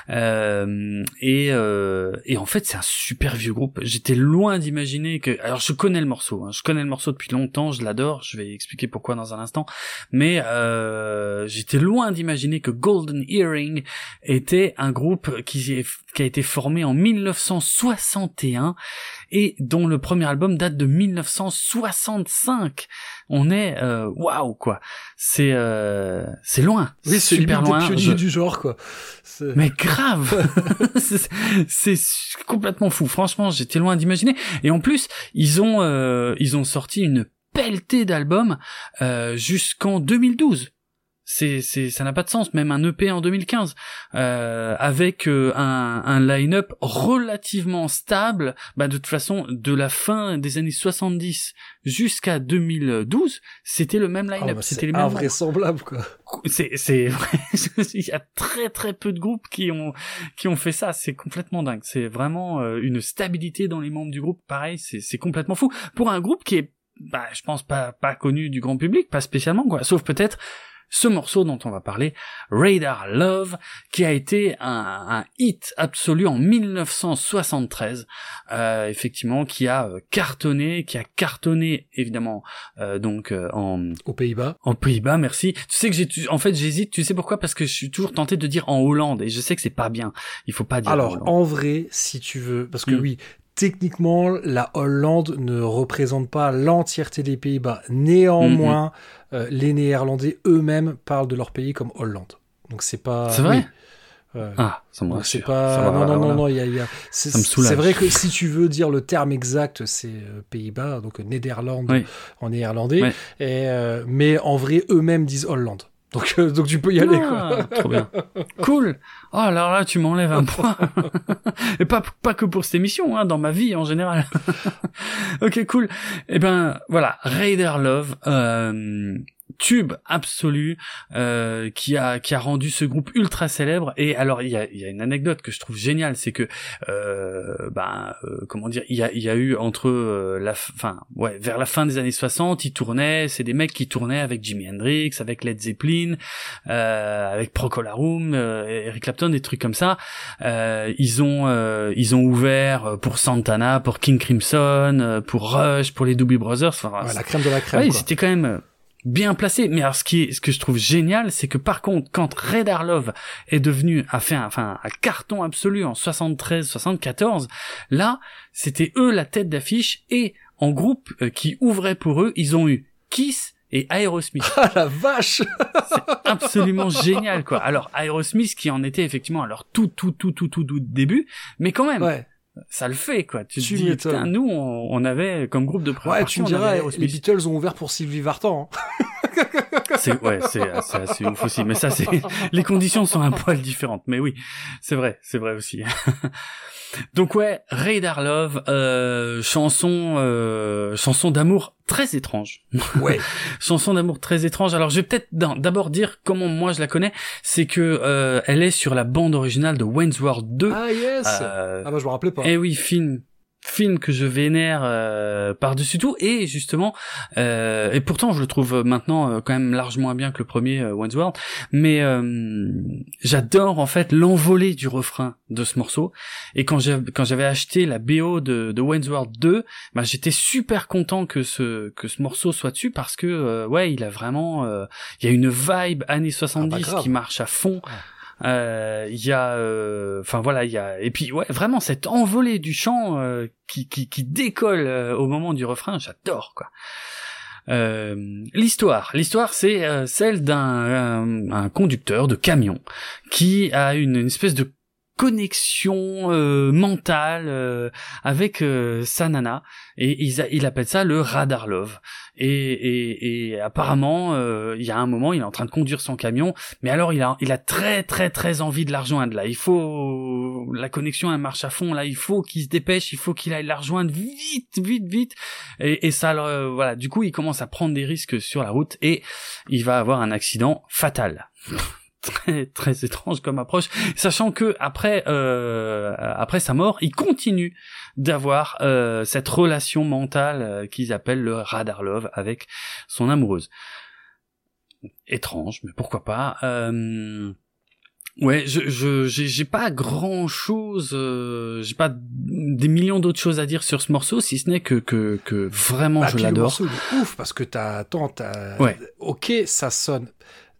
S1: Euh, et, euh, et en fait, c'est un super vieux groupe. J'étais loin d'imaginer que. Alors, je connais le morceau. hein. Je connais le morceau depuis longtemps. Je l'adore. Je vais expliquer pourquoi dans un instant. Mais j'étais loin d'imaginer que Golden Earring était un groupe qui, est- qui a été formé en 1961 et dont le premier album date de 1965. On est euh, waouh quoi. C'est euh, c'est loin.
S2: Oui, c'est
S1: super loin.
S2: des pionniers
S1: Je-
S2: du genre, quoi.
S1: Mais grave <laughs> C'est- C'est complètement fou. Franchement, j'étais loin d'imaginer. Et en plus, ils ont euh, ils ont sorti une pelletée d'albums euh, jusqu'en 2012. C'est c'est ça n'a pas de sens. Même un EP en 2015 euh, avec euh, un un line-up relativement stable. Bah de toute façon, de la fin des années 70 jusqu'à 2012, c'était le même line-up.
S2: bah,
S1: c'était les mêmes
S2: invraisemblable, quoi.
S1: c'est c'est vrai <laughs> il y a très très peu de groupes qui ont qui ont fait ça c'est complètement dingue c'est vraiment euh, une stabilité dans les membres du groupe pareil c'est c'est complètement fou pour un groupe qui est bah je pense pas pas connu du grand public pas spécialement quoi sauf peut-être ce morceau dont on va parler, Radar Love, qui a été un, un hit absolu en 1973, euh, effectivement, qui a euh, cartonné, qui a cartonné évidemment euh, donc euh, en
S2: Aux Pays-Bas.
S1: en Pays-Bas, merci. Tu sais que j'ai, en fait, j'hésite. Tu sais pourquoi? Parce que je suis toujours tenté de dire en Hollande et je sais que c'est pas bien. Il faut pas dire.
S2: Alors, en vrai, si tu veux, parce que
S1: Mm.
S2: oui, techniquement, la Hollande ne représente pas l'entièreté des Pays-Bas. Néanmoins, euh, les Néerlandais eux-mêmes parlent de leur pays comme Hollande. Donc c'est pas.
S1: C'est vrai?
S2: oui. Euh,
S1: Ah, ça me
S2: c'est pas.
S1: Ça
S2: non, non, non,
S1: voilà.
S2: non, il y a, il y a- c'est,
S1: Ça me soulage.
S2: c'est vrai que si tu veux dire le terme exact, c'est euh, Pays-Bas, donc Néderlande
S1: Oui.
S2: en néerlandais. Et, mais en vrai, eux-mêmes disent Hollande. Donc, euh, donc tu peux y aller, quoi.
S1: Ah, trop bien. Cool. Oh, alors là, tu m'enlèves un point. <laughs> Et pas, pas que pour cette émission, hein, dans ma vie en général. <laughs> ok, cool. Eh ben, voilà. Raider Love, euh, tube absolu, euh, qui a, qui a rendu ce groupe ultra célèbre. Et alors, il y a, il y a une anecdote que je trouve géniale, c'est que, euh, ben, euh, comment dire, il y a, il y a eu entre euh, la, f- enfin, ouais, vers la fin des années 60, ils tournaient, c'est des mecs qui tournaient avec Jimi Hendrix, avec Led Zeppelin, euh, avec Procolarum, euh, Eric Clapton, des trucs comme ça. Euh, ils ont euh, ils ont ouvert pour Santana, pour King Crimson, pour Rush, pour les Doobie Brothers. Enfin,
S2: Ouais, la crème de la crème.
S1: ouais, c'était quand même euh, bien placé. Mais alors, ce qui est, ce que je trouve génial, c'est que par contre, quand Radar Love est devenu, a fait un, enfin, un carton absolu en 73, 74, là, c'était eux la tête d'affiche et en groupe euh, qui ouvrait pour eux, ils ont eu Kiss et Aerosmith
S2: Ah la vache
S1: absolument génial quoi. Alors Aerosmith qui en était effectivement à leur tout tout tout tout tout, tout début, mais quand même
S2: Ouais.
S1: Ça le fait quoi. Tu,
S2: Tu
S1: te dis putain, nous on, on avait comme groupe de
S2: Ouais,
S1: préparation
S2: tu me diras, les Beatles ont ouvert pour Sylvie Vartan. hein. <laughs>
S1: C'est ouais, c'est c'est assez ouf aussi. Mais ça, c'est les conditions sont un poil différentes. Mais oui, c'est vrai, c'est vrai aussi. <laughs> Donc ouais, Radar Love, euh, chanson, euh, chanson d'amour très étrange.
S2: Ouais. <laughs>
S1: chanson d'amour très étrange. Alors je vais peut-être d'abord dire comment moi je la connais. C'est que euh, elle est sur la bande originale de Wayne's World 2.
S2: Ah yes
S1: Euh,
S2: Ah bah je me rappelais pas.
S1: eh oui, film film que je vénère euh, par-dessus tout. Et justement euh, et pourtant je le trouve maintenant euh, quand même largement moins bien que le premier euh, Wayne's World. Mais euh, j'adore en fait l'envolée du refrain de ce morceau. Et quand j'ai quand j'avais acheté la BO de, de World 2 bah j'étais super content que ce que ce morceau soit dessus parce que euh, ouais il a vraiment euh, il y a une vibe années 70
S2: grave.
S1: qui marche à fond. Euh, il y a euh, enfin voilà il y a et puis ouais vraiment cette envolée du chant euh, qui, qui qui décolle euh, au moment du refrain j'adore quoi. Euh, l'histoire. L'histoire c'est euh, celle d'un un, un conducteur de camion qui a une, une espèce de connexion euh, mentale euh, avec euh, sa nana. Et il, il appelle ça le radar love. Et, et, et apparemment euh, il y a un moment il est en train de conduire son camion. Mais alors il a il a très très très envie de la rejoindre là. Il faut la connexion elle marche à fond là. Il faut qu'il se dépêche il faut qu'il aille la rejoindre vite vite vite. Et, et ça le- voilà. Du coup il commence à prendre des risques sur la route et il va avoir un accident fatal très très étrange comme approche sachant que après euh, après sa mort il continue d'avoir euh, cette relation mentale euh, qu'ils appellent le radar love avec son amoureuse étrange mais pourquoi pas euh, Ouais, je je j'ai pas grand chose, j'ai pas des millions d'autres choses à dire sur ce morceau, si ce n'est que que que vraiment
S2: Bah,
S1: je l'adore.
S2: ouf parce que t'as, attends, t'as,
S1: Ouais.
S2: ok, ça sonne,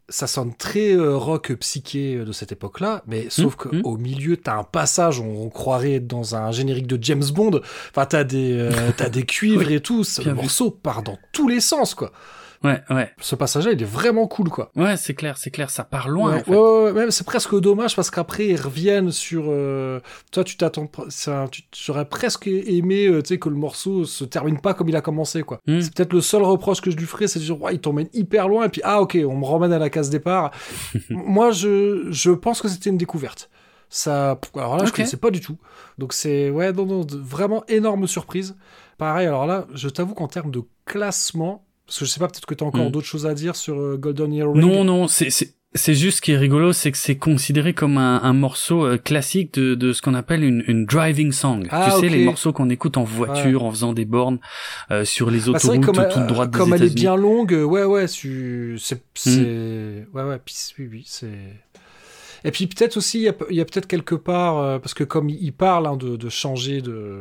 S2: ça sonne très euh, rock psyché euh, de cette époque-là, mais sauf que
S1: mm.
S2: au milieu, t'as un passage, on, on croirait être dans un générique de James Bond. Enfin, t'as des, euh, <laughs> des cuivres et tout. ce-
S1: vu.
S2: morceau part dans tous les sens, quoi.
S1: Ouais, ouais,
S2: Ce passage-là, il est vraiment cool, quoi.
S1: ouais, c'est clair, c'est clair, ça part loin.
S2: Ouais,
S1: en fait.
S2: ouais, ouais, ouais, même c'est presque dommage parce qu'après ils reviennent sur. euh, toi, tu t'attends, tu aurais presque aimé, euh, tu sais, que le morceau se termine pas comme il a commencé, quoi.
S1: Mm.
S2: C'est peut-être le seul reproche que je lui ferais, c'est de dire, ouais, il t'emmène hyper loin et puis ah ok, on me ramène à la case départ. <laughs> Moi, je, je pense que c'était une découverte. Ça, alors là, je
S1: Ok.
S2: connaissais pas du tout. Donc c'est, ouais, non, non, vraiment énorme surprise. Pareil, alors là, je t'avoue qu'en termes de classement, parce que je sais pas, peut-être que t'as encore
S1: Mm.
S2: d'autres choses à dire sur euh, Golden Earring?
S1: Non, non, c'est c'est c'est juste ce qui est rigolo, c'est que c'est considéré comme un, un morceau euh, classique de, de ce qu'on appelle une, une driving song.
S2: Ah,
S1: tu sais, les morceaux qu'on écoute en voiture, en faisant des bornes euh, sur les
S2: Bah,
S1: autoroutes
S2: que comme,
S1: toutes
S2: euh,
S1: droites des
S2: comme elle est bien longue, euh, ouais, ouais, tu- c'est, c'est, ouais, ouais, puis, oui, oui, c'est. Et puis peut-être aussi, il y a, peut-être quelque part, euh, parce que comme il parle hein, de, de changer de,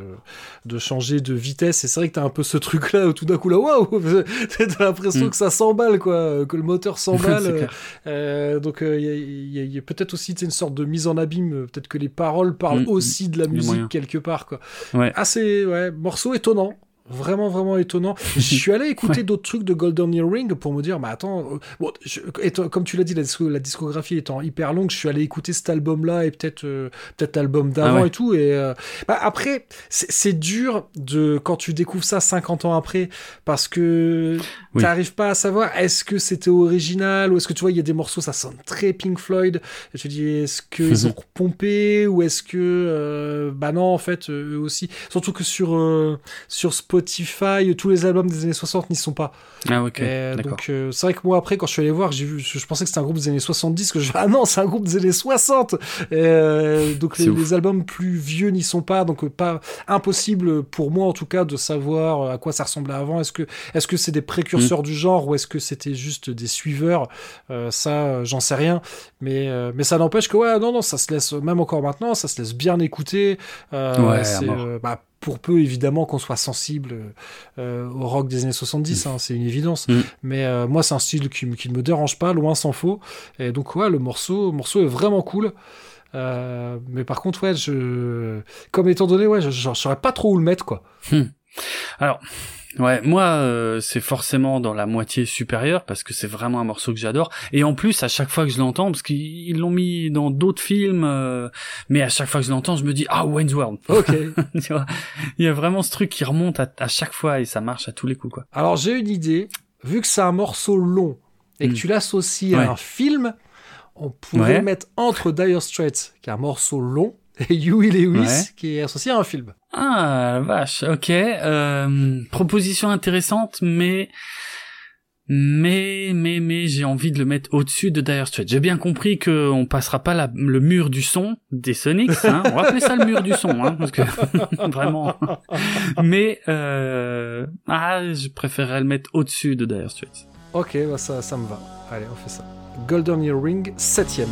S2: de changer de vitesse, et c'est vrai que t'as un peu ce truc-là où tout d'un coup là, waouh, <laughs> t'as l'impression
S1: Hmm.
S2: que ça s'emballe, quoi, que le moteur <laughs> s'emballe. Euh, euh, donc euh, il y a, y peut-être aussi une sorte de mise en abîme, euh, peut-être que les paroles parlent
S1: Mm,
S2: aussi de la musique
S1: moyen.
S2: quelque part, quoi.
S1: Ouais.
S2: Assez, ouais, morceau étonnant. Vraiment, vraiment étonnant. <laughs> Je suis allé écouter
S1: Ouais.
S2: d'autres trucs de Golden Earring pour me dire, mais attends, euh, bon, je- étant- comme tu l'as dit, la, disco- la discographie étant hyper longue, je suis allé écouter cet album-là et peut-être euh, peut-être l'album d'avant
S1: Ah ouais.
S2: et tout. Et euh, bah, après, c'est dur de quand tu découvres ça 50 ans après, parce que
S1: Oui.
S2: t'arrives pas à savoir est-ce que c'était original ou est-ce que tu vois, il y a des morceaux, ça sonne très Pink Floyd. Et tu dis, est-ce qu'ils ont pompé ou est-ce que, bah non, en fait, eux aussi. Surtout que sur sur Spotify, tous les albums des années 60 n'y sont pas.
S1: Ah ok,
S2: Et
S1: d'accord.
S2: donc euh, c'est vrai que moi après quand je suis allé voir, j'ai vu, je, pensais que c'était un groupe des années 70, que je ah non c'est un groupe des années 60. Et, euh, donc les, albums plus vieux n'y sont pas, donc euh, pas impossible pour moi en tout cas de savoir euh, à quoi ça ressemblait avant. Est-ce que est-ce que c'est des précurseurs
S1: Mm.
S2: du genre ou est-ce que c'était juste des suiveurs? Euh, Ça euh, j'en sais rien, mais euh, mais ça n'empêche que ouais non non ça se laisse même encore maintenant ça se laisse bien écouter. Euh,
S1: Ouais,
S2: euh, bah, pour peu évidemment qu'on soit sensible euh, au rock des années 70, hein, c'est une évidence.
S1: Mm.
S2: Mais euh, moi, c'est un style qui, ne me dérange pas, loin s'en faut. Et donc, ouais, le morceau, le morceau est vraiment cool. Euh, mais par contre, ouais, je, comme étant donné, ouais, je, je saurais pas trop où le mettre, quoi.
S1: Alors, ouais, moi, euh, c'est forcément dans la moitié supérieure parce que c'est vraiment un morceau que j'adore. Et en plus, à chaque fois que je l'entends, parce qu'ils l'ont mis dans d'autres films, euh, mais à chaque fois que je l'entends, je me dis ah Wayne's World.
S2: Ok. <laughs>
S1: tu vois, il y a vraiment ce truc qui remonte à, à chaque fois et ça marche à tous les coups, quoi.
S2: Alors, j'ai une idée. Vu que c'est un morceau long et que
S1: Mm.
S2: tu l'associes
S1: Ouais.
S2: à un film, on pourrait
S1: Ouais.
S2: mettre entre Dire Straits, qui est un morceau long, <laughs> Huey Lewis,
S1: Ouais.
S2: qui est associé à un film.
S1: Ah la vache, ok. Euh, proposition intéressante, mais Mais, mais, mais, j'ai envie de le mettre au-dessus de Dire Straits. J'ai bien compris que on passera pas la- le mur du son des Sonics, hein. On va appeler ça le mur du son, hein, parce que <laughs> vraiment. Mais, euh, ah, je préférerais le mettre au-dessus de Dire Straits.
S5: Ok, bah ça, ça me va. Allez, on fait ça. Golden Earring, septième.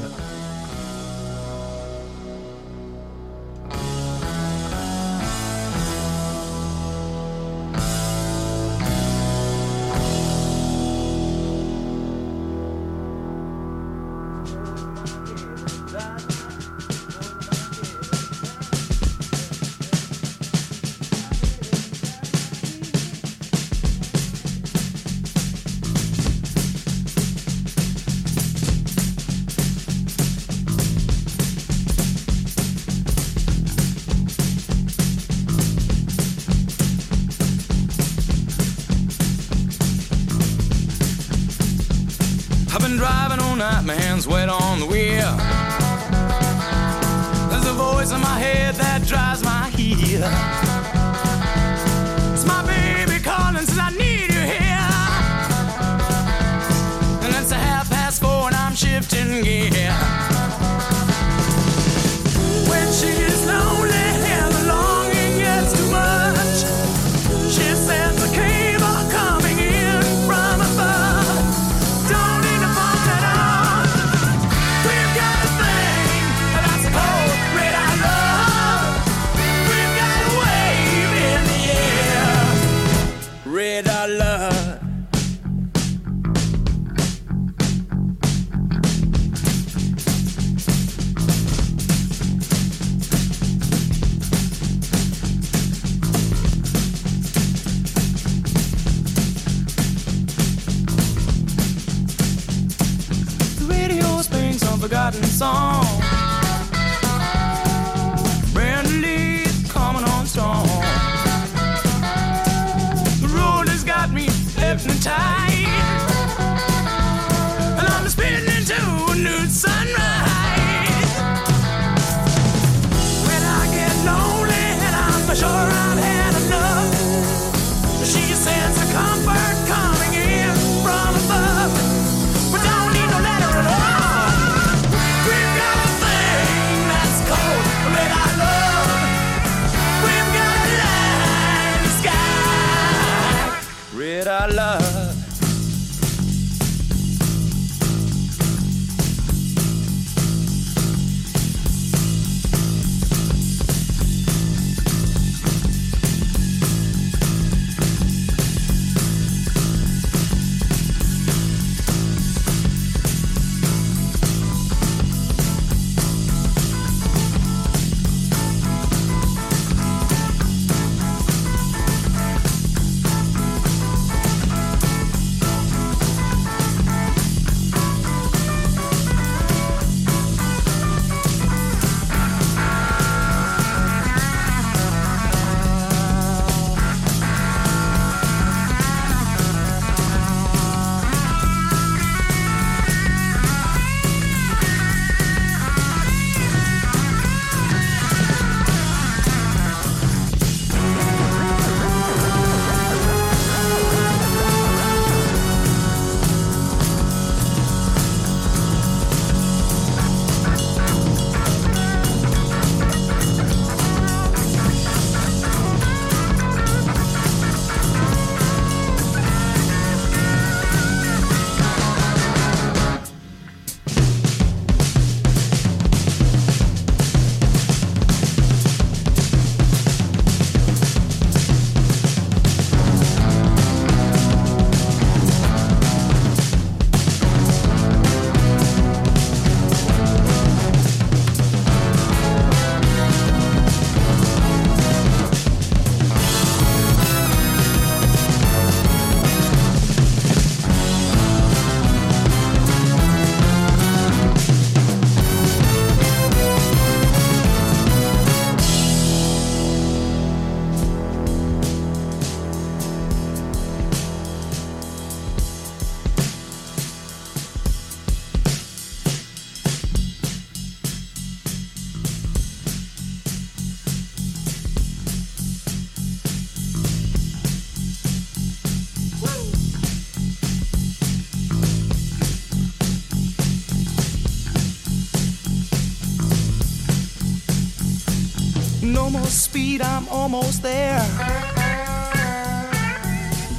S4: More speed, I'm almost there.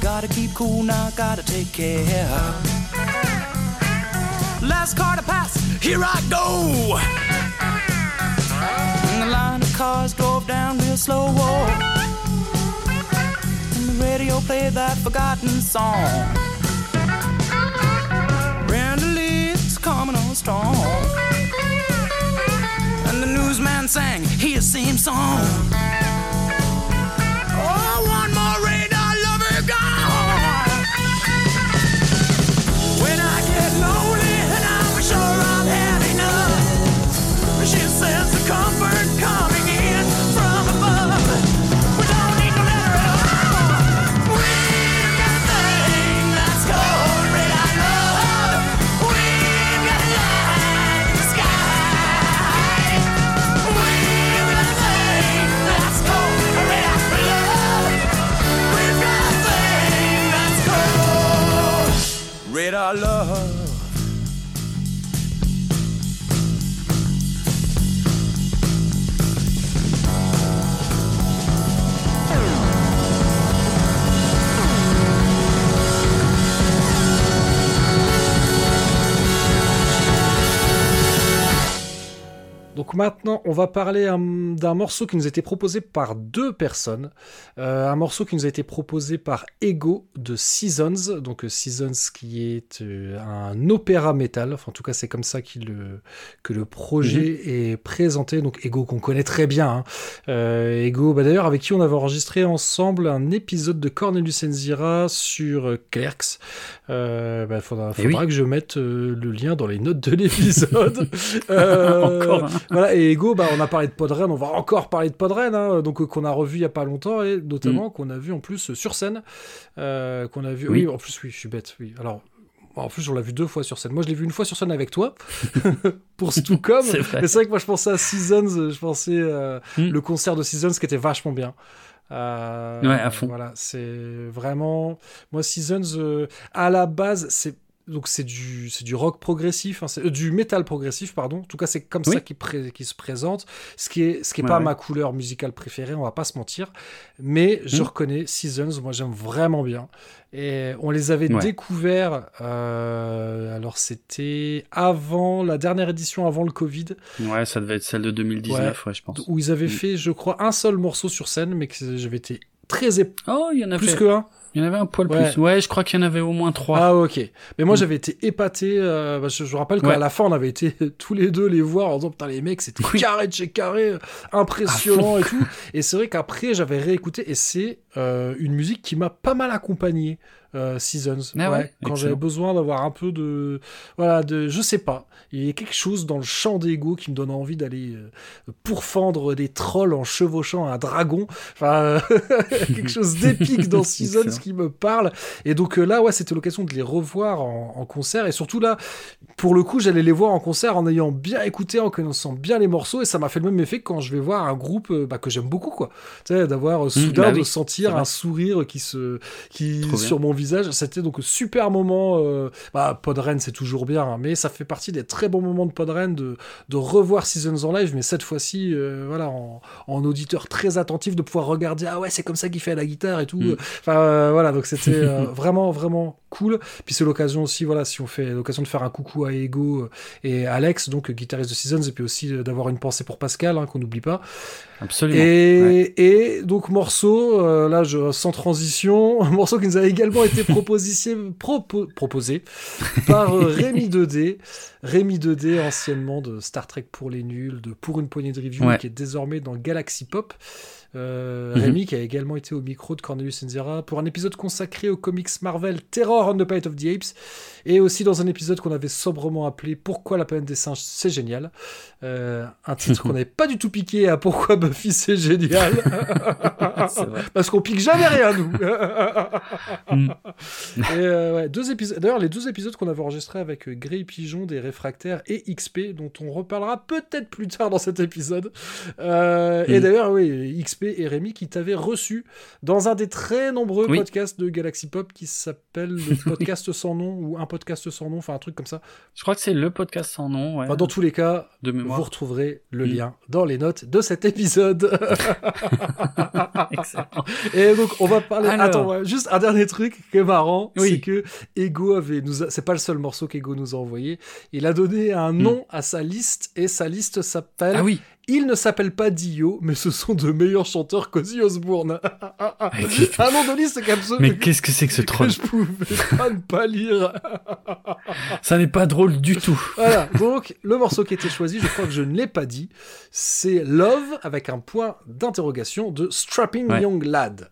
S4: Gotta keep cool now, gotta take care. Last car to pass, here I go. And the line of cars drove down real slow. And the radio played that forgotten song. Brenda Lee's coming on strong. And the newsman sang his same song?
S2: Donc maintenant, on va parler d'un morceau qui nous a été proposé par deux personnes. Euh, un morceau qui nous a été proposé par Ego de Seasons. Donc euh, Seasons qui est euh, un opéra métal. Enfin, en tout cas, c'est comme ça le- que le projet est présenté. Donc Ego qu'on connaît très bien. hein. Euh, Ego, bah, d'ailleurs, avec qui on avait enregistré ensemble un épisode de Cornelius Enzira sur Clerks. Euh, bah, faudra,
S1: Eh
S2: faudra
S1: oui.
S2: que je mette le lien dans les notes de l'épisode. <laughs>
S1: Encore
S2: voilà, et Ego, bah, on a parlé de Podren, on va encore parler de Podren, hein, donc euh, qu'on a revu il y a pas longtemps, et notamment qu'on a vu en plus euh, sur scène, euh, qu'on a vu. Oui.
S1: Oui.
S2: en plus, oui, je suis bête. Oui, alors. En plus, on l'a vu deux fois sur scène. Moi, je l'ai vu une fois sur scène avec toi, <laughs> pour Stucom.
S1: C'est vrai.
S2: Mais c'est vrai que moi, je pensais à Seasons, je pensais euh,
S1: Hmm.
S2: le concert de Seasons qui était vachement bien. Euh,
S1: Ouais, à fond.
S2: Voilà, c'est vraiment. Moi, Seasons, euh, à la base, c'est. Donc c'est du c'est du rock progressif, hein, euh, du métal progressif pardon. En tout cas c'est comme
S1: Oui.
S2: ça qui pré- qui se présente. Ce qui est ce qui est
S1: Ouais,
S2: pas
S1: ouais.
S2: ma couleur musicale préférée, on va pas se mentir. Mais je
S1: Hmm.
S2: reconnais Seasons, moi j'aime vraiment bien. Et on les avait
S1: Ouais.
S2: découverts. euh, alors c'était avant la dernière édition avant le Covid
S1: Ouais, ça devait être celle de 2019, ouais, je pense.
S2: où ils avaient
S1: Mm.
S2: fait, je crois, un seul morceau sur scène, mais que j'avais été très
S1: Oh, il y en avait,
S2: plus que un.
S1: Il y en avait un poil
S2: Ouais.
S1: plus. Ouais, je crois qu'il y en avait au moins trois.
S2: Ah ok. Mais moi
S1: Mm.
S2: j'avais été épaté. euh, je, je rappelle qu'à
S1: Ouais.
S2: la fin on avait été <laughs> tous les deux les voir en disant putain les mecs c'était
S1: Oui.
S2: carré de chez carré, euh, impressionnant et tout. Et c'est vrai qu'après j'avais réécouté et c'est euh, une musique qui m'a pas mal accompagné. Euh, Seasons,
S1: Ah ouais,
S2: quand j'avais besoin d'avoir un peu de, voilà, de, je sais pas, il y a quelque chose dans le chant d'ego qui me donne envie d'aller euh, pourfendre des trolls en chevauchant un dragon, enfin, <laughs> quelque chose <laughs> d'épique dans Seasons qui me parle. Et donc euh, là, ouais, c'était l'occasion de les revoir en, en concert. Et surtout là, pour le coup, j'allais les voir en concert en ayant bien écouté, en connaissant bien les morceaux. Et ça m'a fait le même effet que quand je vais voir un groupe euh, bah, que j'aime beaucoup, quoi. Tu sais, d'avoir euh, soudain
S1: bah
S2: de
S1: oui,
S2: sentir un sourire qui se, qui
S1: Trop bien.
S2: sur mon visage. C'était donc un super moment. Euh, bah, Podren, c'est toujours bien, hein, mais ça fait partie des très bons moments de Podren de, de revoir Seasons en live, mais cette fois-ci, euh, voilà, en, en auditeur très attentif, de pouvoir regarder, ah ouais, c'est comme ça qu'il fait à la guitare et tout.
S1: Mm.
S2: Enfin, euh, voilà, donc c'était <laughs> vraiment, vraiment cool. Puis c'est l'occasion aussi, voilà, si on fait l'occasion de faire un coucou à Ego euh, et Alex, donc euh, guitariste de Seasons, et puis aussi euh, d'avoir une pensée pour Pascal, hein, qu'on n'oublie pas.
S1: Absolument.
S2: Et,
S1: Ouais.
S2: et donc morceau, euh, là je, sans transition, <laughs> un morceau qui nous a également été proposé, propo- proposé par Rémi 2D. Rémi 2D, anciennement de Star Trek pour les nuls, de Pour une poignée de review,
S1: Ouais.
S2: qui est désormais dans Galaxy Pop. Euh. Rémi qui a également été au micro de Cornelius Enzira pour un épisode consacré aux comics Marvel Terror on the Planet of the Apes et aussi dans un épisode qu'on avait sobrement appelé Pourquoi la planète des singes c'est génial Euh, un titre <laughs> qu'on n'avait pas du tout piqué à Pourquoi Buffy c'est génial <laughs> parce qu'on pique jamais rien nous <laughs>
S1: Mm.
S2: et euh, ouais, deux épisodes d'ailleurs les deux épisodes qu'on avait enregistrés avec euh, Grey Pigeon des réfractaires et XP dont on reparlera peut-être plus tard dans cet épisode et
S1: Mm.
S2: d'ailleurs oui XP Et Rémi qui t'avaient reçu dans un des très nombreux
S1: Oui.
S2: podcasts de Galaxy Pop qui s'appelle le <laughs> podcast sans nom ou un podcast sans nom, enfin un truc comme ça.
S1: Je crois que c'est le podcast sans nom, ouais,
S2: Enfin, dans tous les cas,
S1: de mémoire.
S2: vous retrouverez le lien dans les notes de cet épisode. <laughs>
S1: Excellent.
S2: Et donc, on va parler.
S1: Alors.
S2: Attends, ouais, juste un dernier truc qui est marrant,
S1: Oui.
S2: c'est que Ego avait nous, a- c'est pas le seul morceau qu'Ego nous a envoyé. Il a donné un nom à sa liste et sa liste s'appelle.
S1: Hmm. Ah oui,
S2: Il ne s'appelle pas Dio, mais ce sont de meilleurs chanteurs qu'Ozzy Osbourne. Un nom de liste absolument-
S1: mais qu'est-ce que c'est que ce troll
S2: je pouvais pas ne pas lire. <laughs>
S1: Ça n'est pas drôle du tout.
S2: Voilà, donc le morceau qui a été choisi, je crois que je ne l'ai pas dit, c'est Love avec un point d'interrogation de Strapping
S1: Ouais.
S2: Young Lad.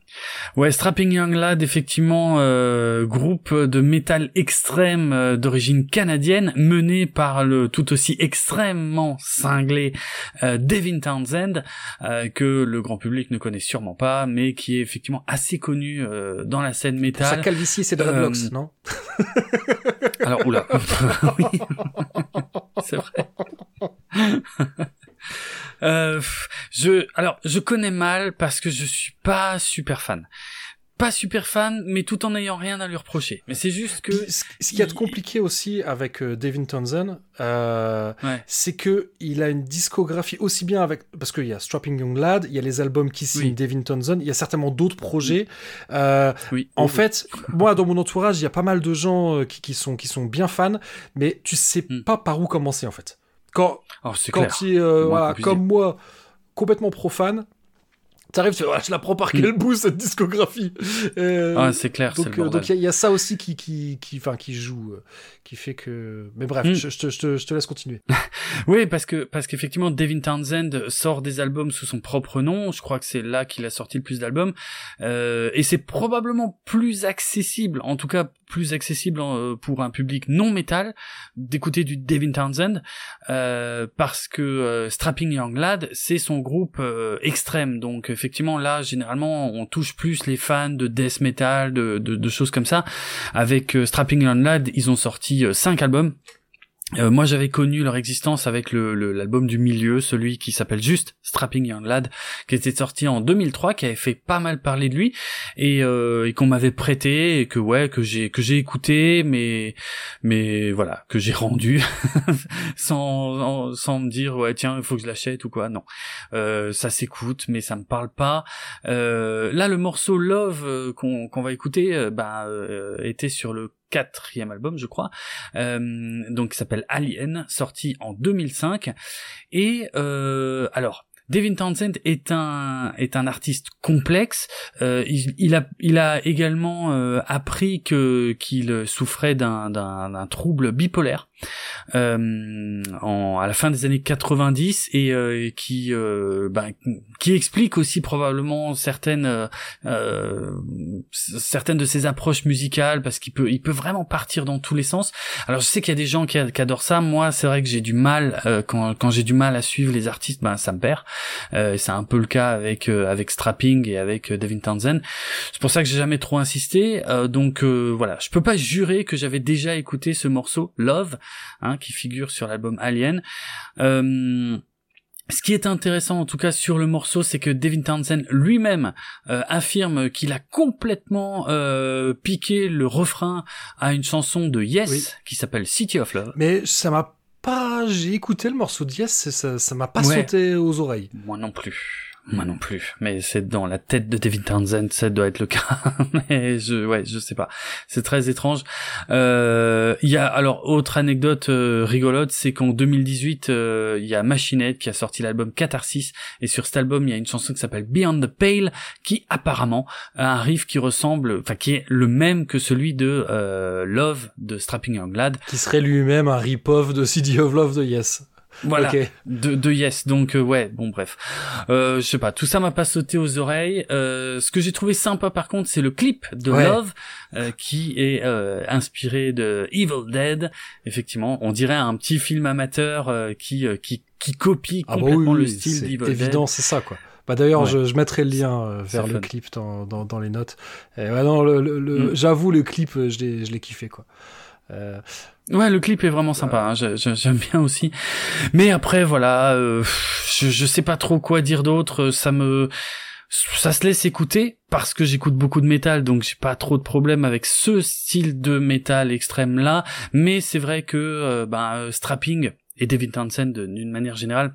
S1: Ouais, Strapping Young Lad, effectivement, euh, groupe de métal extrême euh, d'origine canadienne, mené par le tout aussi extrêmement cinglé euh, Devin Townsend, euh, que le grand public ne connaît sûrement pas, mais qui est effectivement assez connu euh, dans la scène
S2: Sa
S1: métal.
S2: calvitie, c'est Dreadlocks,
S1: Euh,
S2: non
S1: Alors, oula. <laughs> <laughs> oui. C'est vrai. <laughs> Euh, je, alors, je connais mal parce que je suis pas super fan. Pas super fan, mais tout en n'ayant rien à lui reprocher. Mais c'est juste que,
S2: ce ce qu'il y a de compliqué aussi avec euh, Devin Townsend, euh,
S1: ouais,
S2: c'est que il a une discographie aussi bien avec parce qu'il y a Strapping Young Lad, il y a les albums qui signent
S1: Oui.
S2: Devin Townsend, il y a certainement d'autres projets. Euh,
S1: oui.
S2: en fait, moi dans mon entourage, il y a pas mal de gens qui, qui sont qui sont bien fans, mais tu sais
S1: Hmm.
S2: pas par où commencer en fait. Quand
S1: oh,
S2: quand
S1: clair.
S2: es euh, voilà, comme moi complètement profane, t'arrives, tu fais, je la prends par quel bout cette discographie. Euh,
S1: Ah, c'est clair, c'est
S2: donc, euh, il y, a- il y a ça aussi qui qui qui enfin qui joue, euh, qui fait que. Mais bref,
S1: Hmm.
S2: je, je te, je te- je te laisse continuer. <laughs>
S1: Oui, parce que parce qu'effectivement, Devin Townsend sort des albums sous son propre nom. Je crois que c'est là qu'il a sorti le plus d'albums, euh, et c'est probablement plus accessible, en tout cas plus accessible pour un public non métal, d'écouter du Devin Townsend, euh, parce que Strapping Young Lad, c'est son groupe extrême. Donc effectivement, là, généralement, on touche plus les fans de death metal, de, choses comme ça. Avec euh, Strapping Young Lad, ils ont sorti euh, cinq albums. Euh, moi, j'avais connu leur existence avec le l'album du milieu, celui qui s'appelle juste Strapping Young Lad, qui était sorti en 2003, qui avait fait pas mal parler de lui et, euh, et qu'on m'avait prêté et que ouais que j'ai que j'ai écouté, mais mais voilà que j'ai rendu <laughs> sans sans me dire ouais tiens il faut que je l'achète ou quoi. Non, euh, ça s'écoute, mais ça me parle pas. Euh, là, le morceau Love euh, qu'on qu'on va écouter, euh, bah, était sur le quatrième album, je crois, euh, donc qui s'appelle Alien, sorti en 2005. Et euh, alors. Devin Townsend est un est un artiste complexe. Euh, il, a il a également appris que qu'il souffrait d'un d'un trouble bipolaire euh, en, à la fin des années 90 et euh, qui euh, ben, qui explique aussi probablement certaines euh, euh, certaines de ses approches musicales parce qu'il peut il peut vraiment partir dans tous les sens. Alors je sais qu'il y a des gens qui, qui adorent ça. Moi, c'est vrai que j'ai du mal quand quand j'ai du mal à suivre les artistes, ben ça me perd. C'est un peu le cas avec avec Strapping et avec Devin Townsend. C'est pour ça que j'ai jamais trop insisté. Donc voilà, je peux pas jurer que j'avais déjà écouté ce morceau Love, hein, qui figure sur l'album Alien. Euh, ce qui est intéressant en tout cas sur le morceau, c'est que Devin Townsend lui-même euh, affirme qu'il a complètement euh, piqué le refrain à une chanson de Yes
S2: Oui.
S1: qui s'appelle City of Love.
S2: Mais ça m'a pas. J'ai écouté le morceau de Yes, et ça ça m'a pas
S1: Ouais.
S2: sauté aux oreilles.
S1: Moi non plus. Moi non plus. Mais c'est dans la tête de Devin Townsend, ça doit être le cas. <laughs> Mais je, ouais, je sais pas. C'est très étrange. Euh, Il y a alors autre anecdote euh, rigolote, c'est qu'en 2018, euh, il y a Machinette qui a sorti l'album Catharsis, et sur cet album, il y a une chanson qui s'appelle Beyond the Pale, qui apparemment a un riff qui ressemble, enfin qui est le même que celui de euh, Love de Strapping Young Lad.
S2: Qui serait lui-même un rip-off de CD of Love de Yes.
S1: Voilà. De, de Yes. Donc euh, ouais, bon bref. Euh, je sais pas, tout ça m'a pas sauté aux oreilles. Euh, ce que j'ai trouvé sympa par contre, c'est le clip de
S2: Ouais.
S1: Love euh, qui est euh, inspiré de Evil Dead. Effectivement, on dirait un petit film amateur euh, qui euh, qui qui copie
S2: Ah bah oui,
S1: complètement le style
S2: c'est
S1: d'Evil
S2: évident, c'est ça quoi. Bah d'ailleurs,
S1: Ouais.
S2: je, je mettrai le lien euh, vers le
S1: fun.
S2: clip dans, dans, dans les notes. Et ouais, non, le, le- le-
S1: Mm.
S2: j'avoue, le clip, je l'ai, je l'ai kiffé quoi. Euh,
S1: Dead. Ouais, le clip est vraiment sympa. hein, je- je- J'aime bien aussi. Mais après, voilà, euh, je je sais pas trop quoi dire d'autre. Ça me ça se laisse écouter parce que j'écoute beaucoup de métal, donc j'ai pas trop de problème avec ce style de métal extrême là. Mais c'est vrai que euh, ben, euh, Strapping et David Townsend d'une manière générale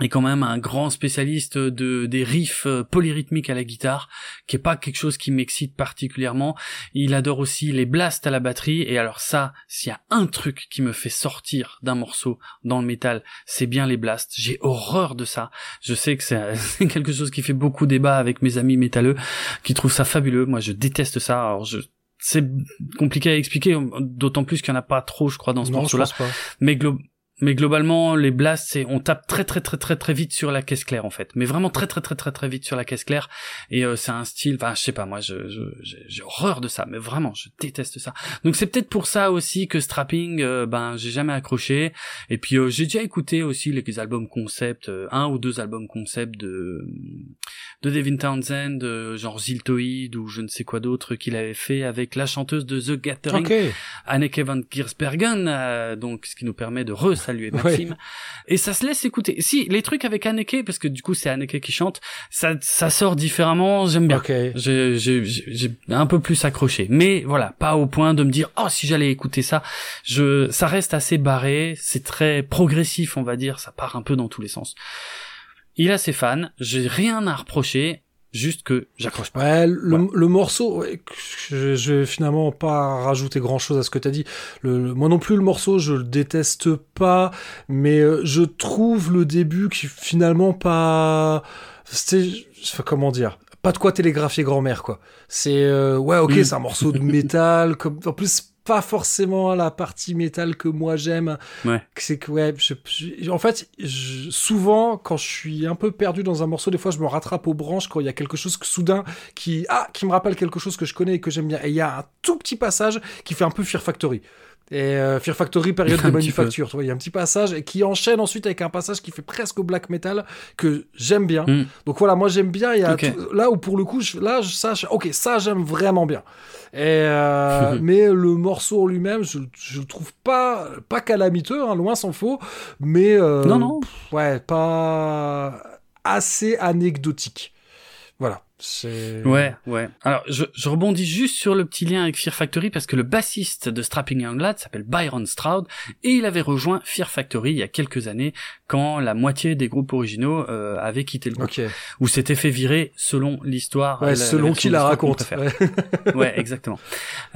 S1: est quand même un grand spécialiste de des riffs euh, polyrythmiques à la guitare, qui est pas quelque chose qui m'excite particulièrement. Il adore aussi les blasts à la batterie, et alors ça, s'il y a un truc qui me fait sortir d'un morceau dans le métal, c'est bien les blasts. J'ai horreur de ça. Je sais que c'est <laughs> quelque chose qui fait beaucoup débat avec mes amis métalleux, qui trouvent ça fabuleux. Moi, je déteste ça. Alors je c'est compliqué à expliquer, d'autant plus qu'il y en a pas trop, je crois, dans ce morceau-là. Mais glo mais globalement, les blasts, c'est on tape très très très très très vite sur la caisse claire en fait, mais vraiment très très très très très vite sur la caisse claire. Et euh, c'est un style, enfin je sais pas, moi je j'ai horreur de ça, mais vraiment je déteste ça. Donc c'est peut-être pour ça aussi que Strapping, euh, ben j'ai jamais accroché. Et puis euh, j'ai déjà écouté aussi les, albums concept, un ou deux albums concept de de Devin Townsend, genre Ziltoid ou je ne sais quoi d'autre qu'il avait fait avec la chanteuse de The Gathering, okay. Anneke van Giersbergen, donc ce qui nous permet de re saluer Maxime. Et ça se laisse écouter. Si, les trucs avec Anneke, parce que du coup c'est Anneke qui chante, ça, ça sort différemment, j'aime bien. J'ai, j'ai, un peu plus accroché. Mais voilà, pas au point de me dire, oh, si j'allais écouter ça, je, ça reste assez barré, c'est très progressif, on va dire, ça part un peu dans tous les sens. Il a ses fans, j'ai rien à reprocher, juste que j'accroche pas.
S2: Ouais, le, morceau, je, je vais finalement pas rajouter grand chose à ce que t'as dit. Le, moi non plus, le morceau, je le déteste pas, mais euh, je trouve le début qui finalement pas. C'était. Comment dire pas de quoi télégraphier grand-mère quoi. C'est euh, ouais ok c'est un morceau de métal <laughs> comme en plus pas forcément la partie métal que moi j'aime.
S1: Ouais.
S2: C'est que ouais, en fait, souvent quand je suis un peu perdu dans un morceau, des fois je me rattrape aux branches quand il y a quelque chose que soudain qui ah qui me rappelle quelque chose que je connais et que j'aime bien. Et il y a un tout petit passage qui fait un peu Fear Factory. Et euh, Fear Factory, période <laughs> de manufacture, tu vois, il y a un petit passage et qui enchaîne ensuite avec un passage qui fait presque au black metal que j'aime bien. Hmm. Donc voilà, moi j'aime bien. Il y a là où pour le coup, je, là, ça, ok, ça j'aime vraiment bien. Et euh, <laughs> mais le morceau en lui-même, je, je le trouve pas pas calamiteux, hein, loin s'en faut, mais euh,
S1: non non,
S2: ouais, pas assez anecdotique. Voilà.
S1: Ouais, ouais. Alors, je, je, rebondis juste sur le petit lien avec Fear Factory parce que le bassiste de Strapping Young Lad s'appelle Byron Stroud et il avait rejoint Fear Factory il y a quelques années quand la moitié des groupes originaux euh, avaient quitté le groupe ou s'était fait virer selon l'histoire.
S2: Ouais, selon qui la raconte.
S1: Ouais. ouais, exactement.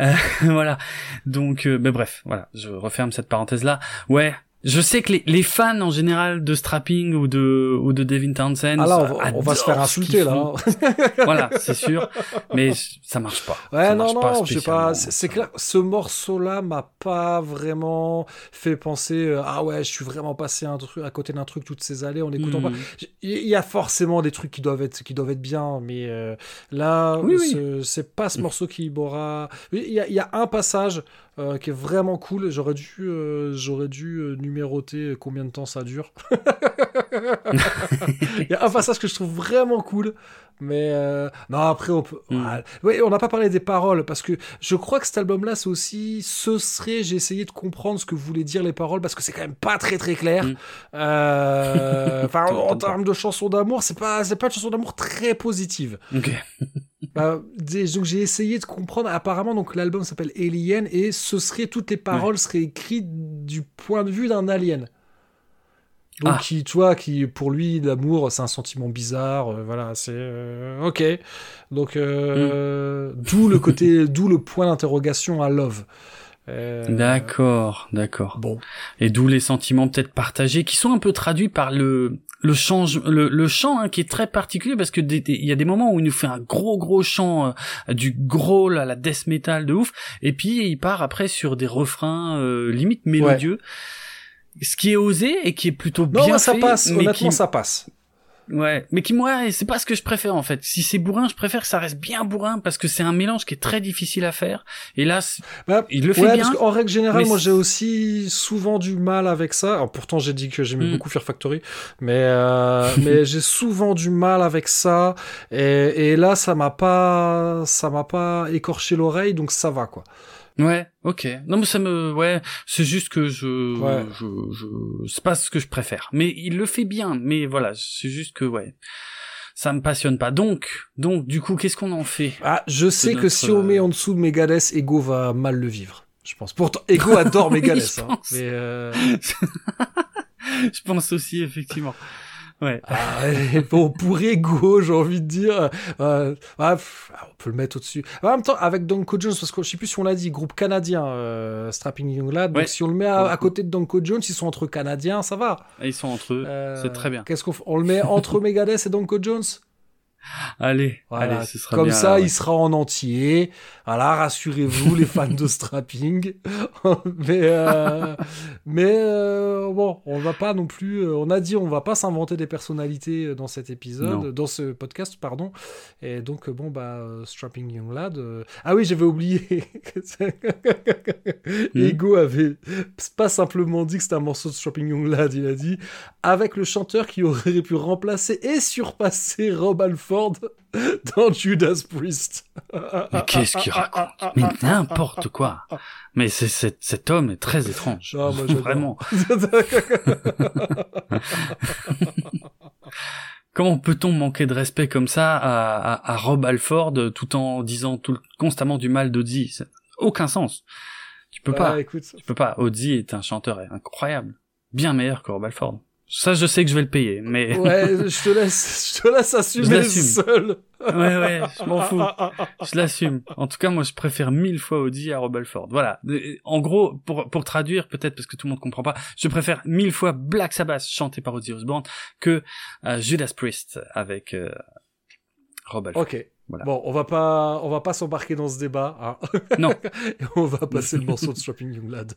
S1: Euh, <laughs> voilà. Donc, euh, mais bref, voilà. Je referme cette parenthèse là. Ouais, je sais que les, les, fans en général de Strapping ou de ou de Devin Townsend,
S2: ah là, on va, se faire insulter là. <laughs> <laughs>
S1: voilà, c'est sûr, mais ça marche pas.
S2: Ouais, non, non, je sais pas. C'est clair, ce morceau-là m'a pas vraiment fait penser. Euh, ah ouais, je suis vraiment passé un truc à côté d'un truc toutes ces années en écoutant pas. Hmm. Il y a forcément des trucs qui doivent être qui doivent être bien, mais euh, là, c'est pas ce morceau qui m'aura. Il y, a, il y a un passage euh, qui est vraiment cool. J'aurais dû, euh, j'aurais dû euh, numéroter combien de temps ça dure. <laughs> Il y a un passage que je trouve vraiment cool, mais non après on peut. Mm. Oui, on n'a pas parlé des paroles parce que je crois que cet album-là, c'est aussi, ce serait, j'ai essayé de comprendre ce que voulaient dire les paroles parce que c'est quand même pas très très clair. Mm. <laughs> Enfin, en, termes de chansons d'amour, c'est pas, c'est pas une chanson d'amour très positive.
S1: Ok.
S2: Bah, donc j'ai essayé de comprendre. Apparemment, donc l'album s'appelle Alien et ce serait toutes les paroles seraient écrites du point de vue d'un alien. Donc ah. qui, tu vois, qui pour lui l'amour c'est un sentiment bizarre. Euh, voilà, c'est euh, ok. Donc euh, mm. d'où le côté, <laughs> d'où le point d'interrogation à Love.
S1: D'accord, d'accord.
S2: Bon.
S1: Et d'où les sentiments peut-être partagés qui sont un peu traduits par le le change le, le chant hein, qui est très particulier parce que il y a des moments où il nous fait un gros gros chant euh, du gros à la death metal de ouf et puis il part après sur des refrains euh, limite mélodieux. Ce qui est osé et qui est plutôt bien ça
S2: passe. honnêtement ça passe
S1: Ouais, mais qui moi c'est pas ce que je préfère en fait. Si c'est bourrin, je préfère que ça reste bien bourrin parce que c'est un mélange qui est très difficile à faire. Et là, bah, il le fait bien. Parce
S2: qu'en règle générale, moi j'ai aussi souvent du mal avec ça. Alors, pourtant j'ai dit que j'aimais mm. beaucoup Fear Factory, mais euh, <laughs> mais j'ai souvent du mal avec ça. Et, et là, ça m'a pas ça m'a pas écorché l'oreille, donc ça va quoi.
S1: Ouais, ok. Non mais ça me, ouais, c'est juste que je, je, je, c'est pas ce que je préfère. Mais il le fait bien. Mais voilà, c'est juste que ouais, ça me passionne pas. Donc, donc, du coup, qu'est-ce qu'on en fait
S2: Ah, je sais que si on
S1: euh,
S2: met en dessous de Megadeth, Ego va mal le vivre. Je pense. Pourtant, Ego <laughs> adore
S1: Oui,
S2: Megadeth.
S1: je
S2: hein. Mais euh, <laughs>
S1: Je pense aussi, effectivement. Ouais.
S2: ah, <laughs> et bon, pour Ego, j'ai envie de dire, euh, ah, pff, ah, on peut le mettre au-dessus. En même temps, avec Donko Jones, parce que je sais plus si on l'a dit, groupe canadien, euh, Strapping Young Lad. Donc si on le met à, à côté de Donko Jones, ils sont entre Canadiens, ça va.
S1: Ils sont entre eux.
S2: Euh,
S1: C'est très bien.
S2: Qu'est-ce qu'on on le met entre <laughs> Megadeth et Donko Jones?
S1: Allez,
S2: Voilà,
S1: allez, ce sera
S2: comme
S1: bien,
S2: ça,
S1: ouais.
S2: il sera en entier. Voilà, rassurez-vous, les fans de strapping. <laughs> mais euh, mais euh, bon, on va pas non plus. euh, On a dit, on va pas s'inventer des personnalités dans cet épisode,
S1: Non.
S2: dans ce podcast, pardon. Et donc bon bah, strapping young lad. euh, Ah oui, j'avais oublié. <laughs>
S1: Hmm.
S2: Ego avait pas simplement dit que c'était un morceau de strapping young lad. Il a dit avec le chanteur qui aurait pu remplacer et surpasser Rob Alford dans Judas Priest.
S1: Mais qu'est-ce qu'il raconte? Mais n'importe quoi. Mais c'est, c'est- cet homme est très étrange.
S2: Ah, moi.
S1: Vraiment. <laughs> Comment peut-on manquer de respect comme ça à, à, à Rob Alford tout en disant tout, constamment du mal d'Ozzy? Ça Aucun sens. Tu peux pas.
S2: Ah, écoute,
S1: Tu peux pas. Ozzy est un chanteur incroyable. Bien meilleur que Rob Alford. Ça, je sais que je vais le payer, mais...
S2: ouais, <laughs> je te laisse, je te laisse
S1: Je
S2: assumer
S1: l'assume.
S2: seul.
S1: ouais, ouais, je m'en fous. <laughs> Je l'assume. En tout cas, moi, je préfère mille fois Audi à Rob Alford. Voilà. En gros, pour, pour traduire, peut-être parce que tout le monde comprend pas, je préfère mille fois Black Sabbath chanté par Ozzy Osbourne que euh, Judas Priest avec euh, Rob Alford.
S2: Ok.
S1: Voilà.
S2: Bon, on va pas, on va pas s'embarquer dans ce débat. Hein. <laughs>
S1: Non.
S2: Et on va passer le morceau de Strapping Young Lad.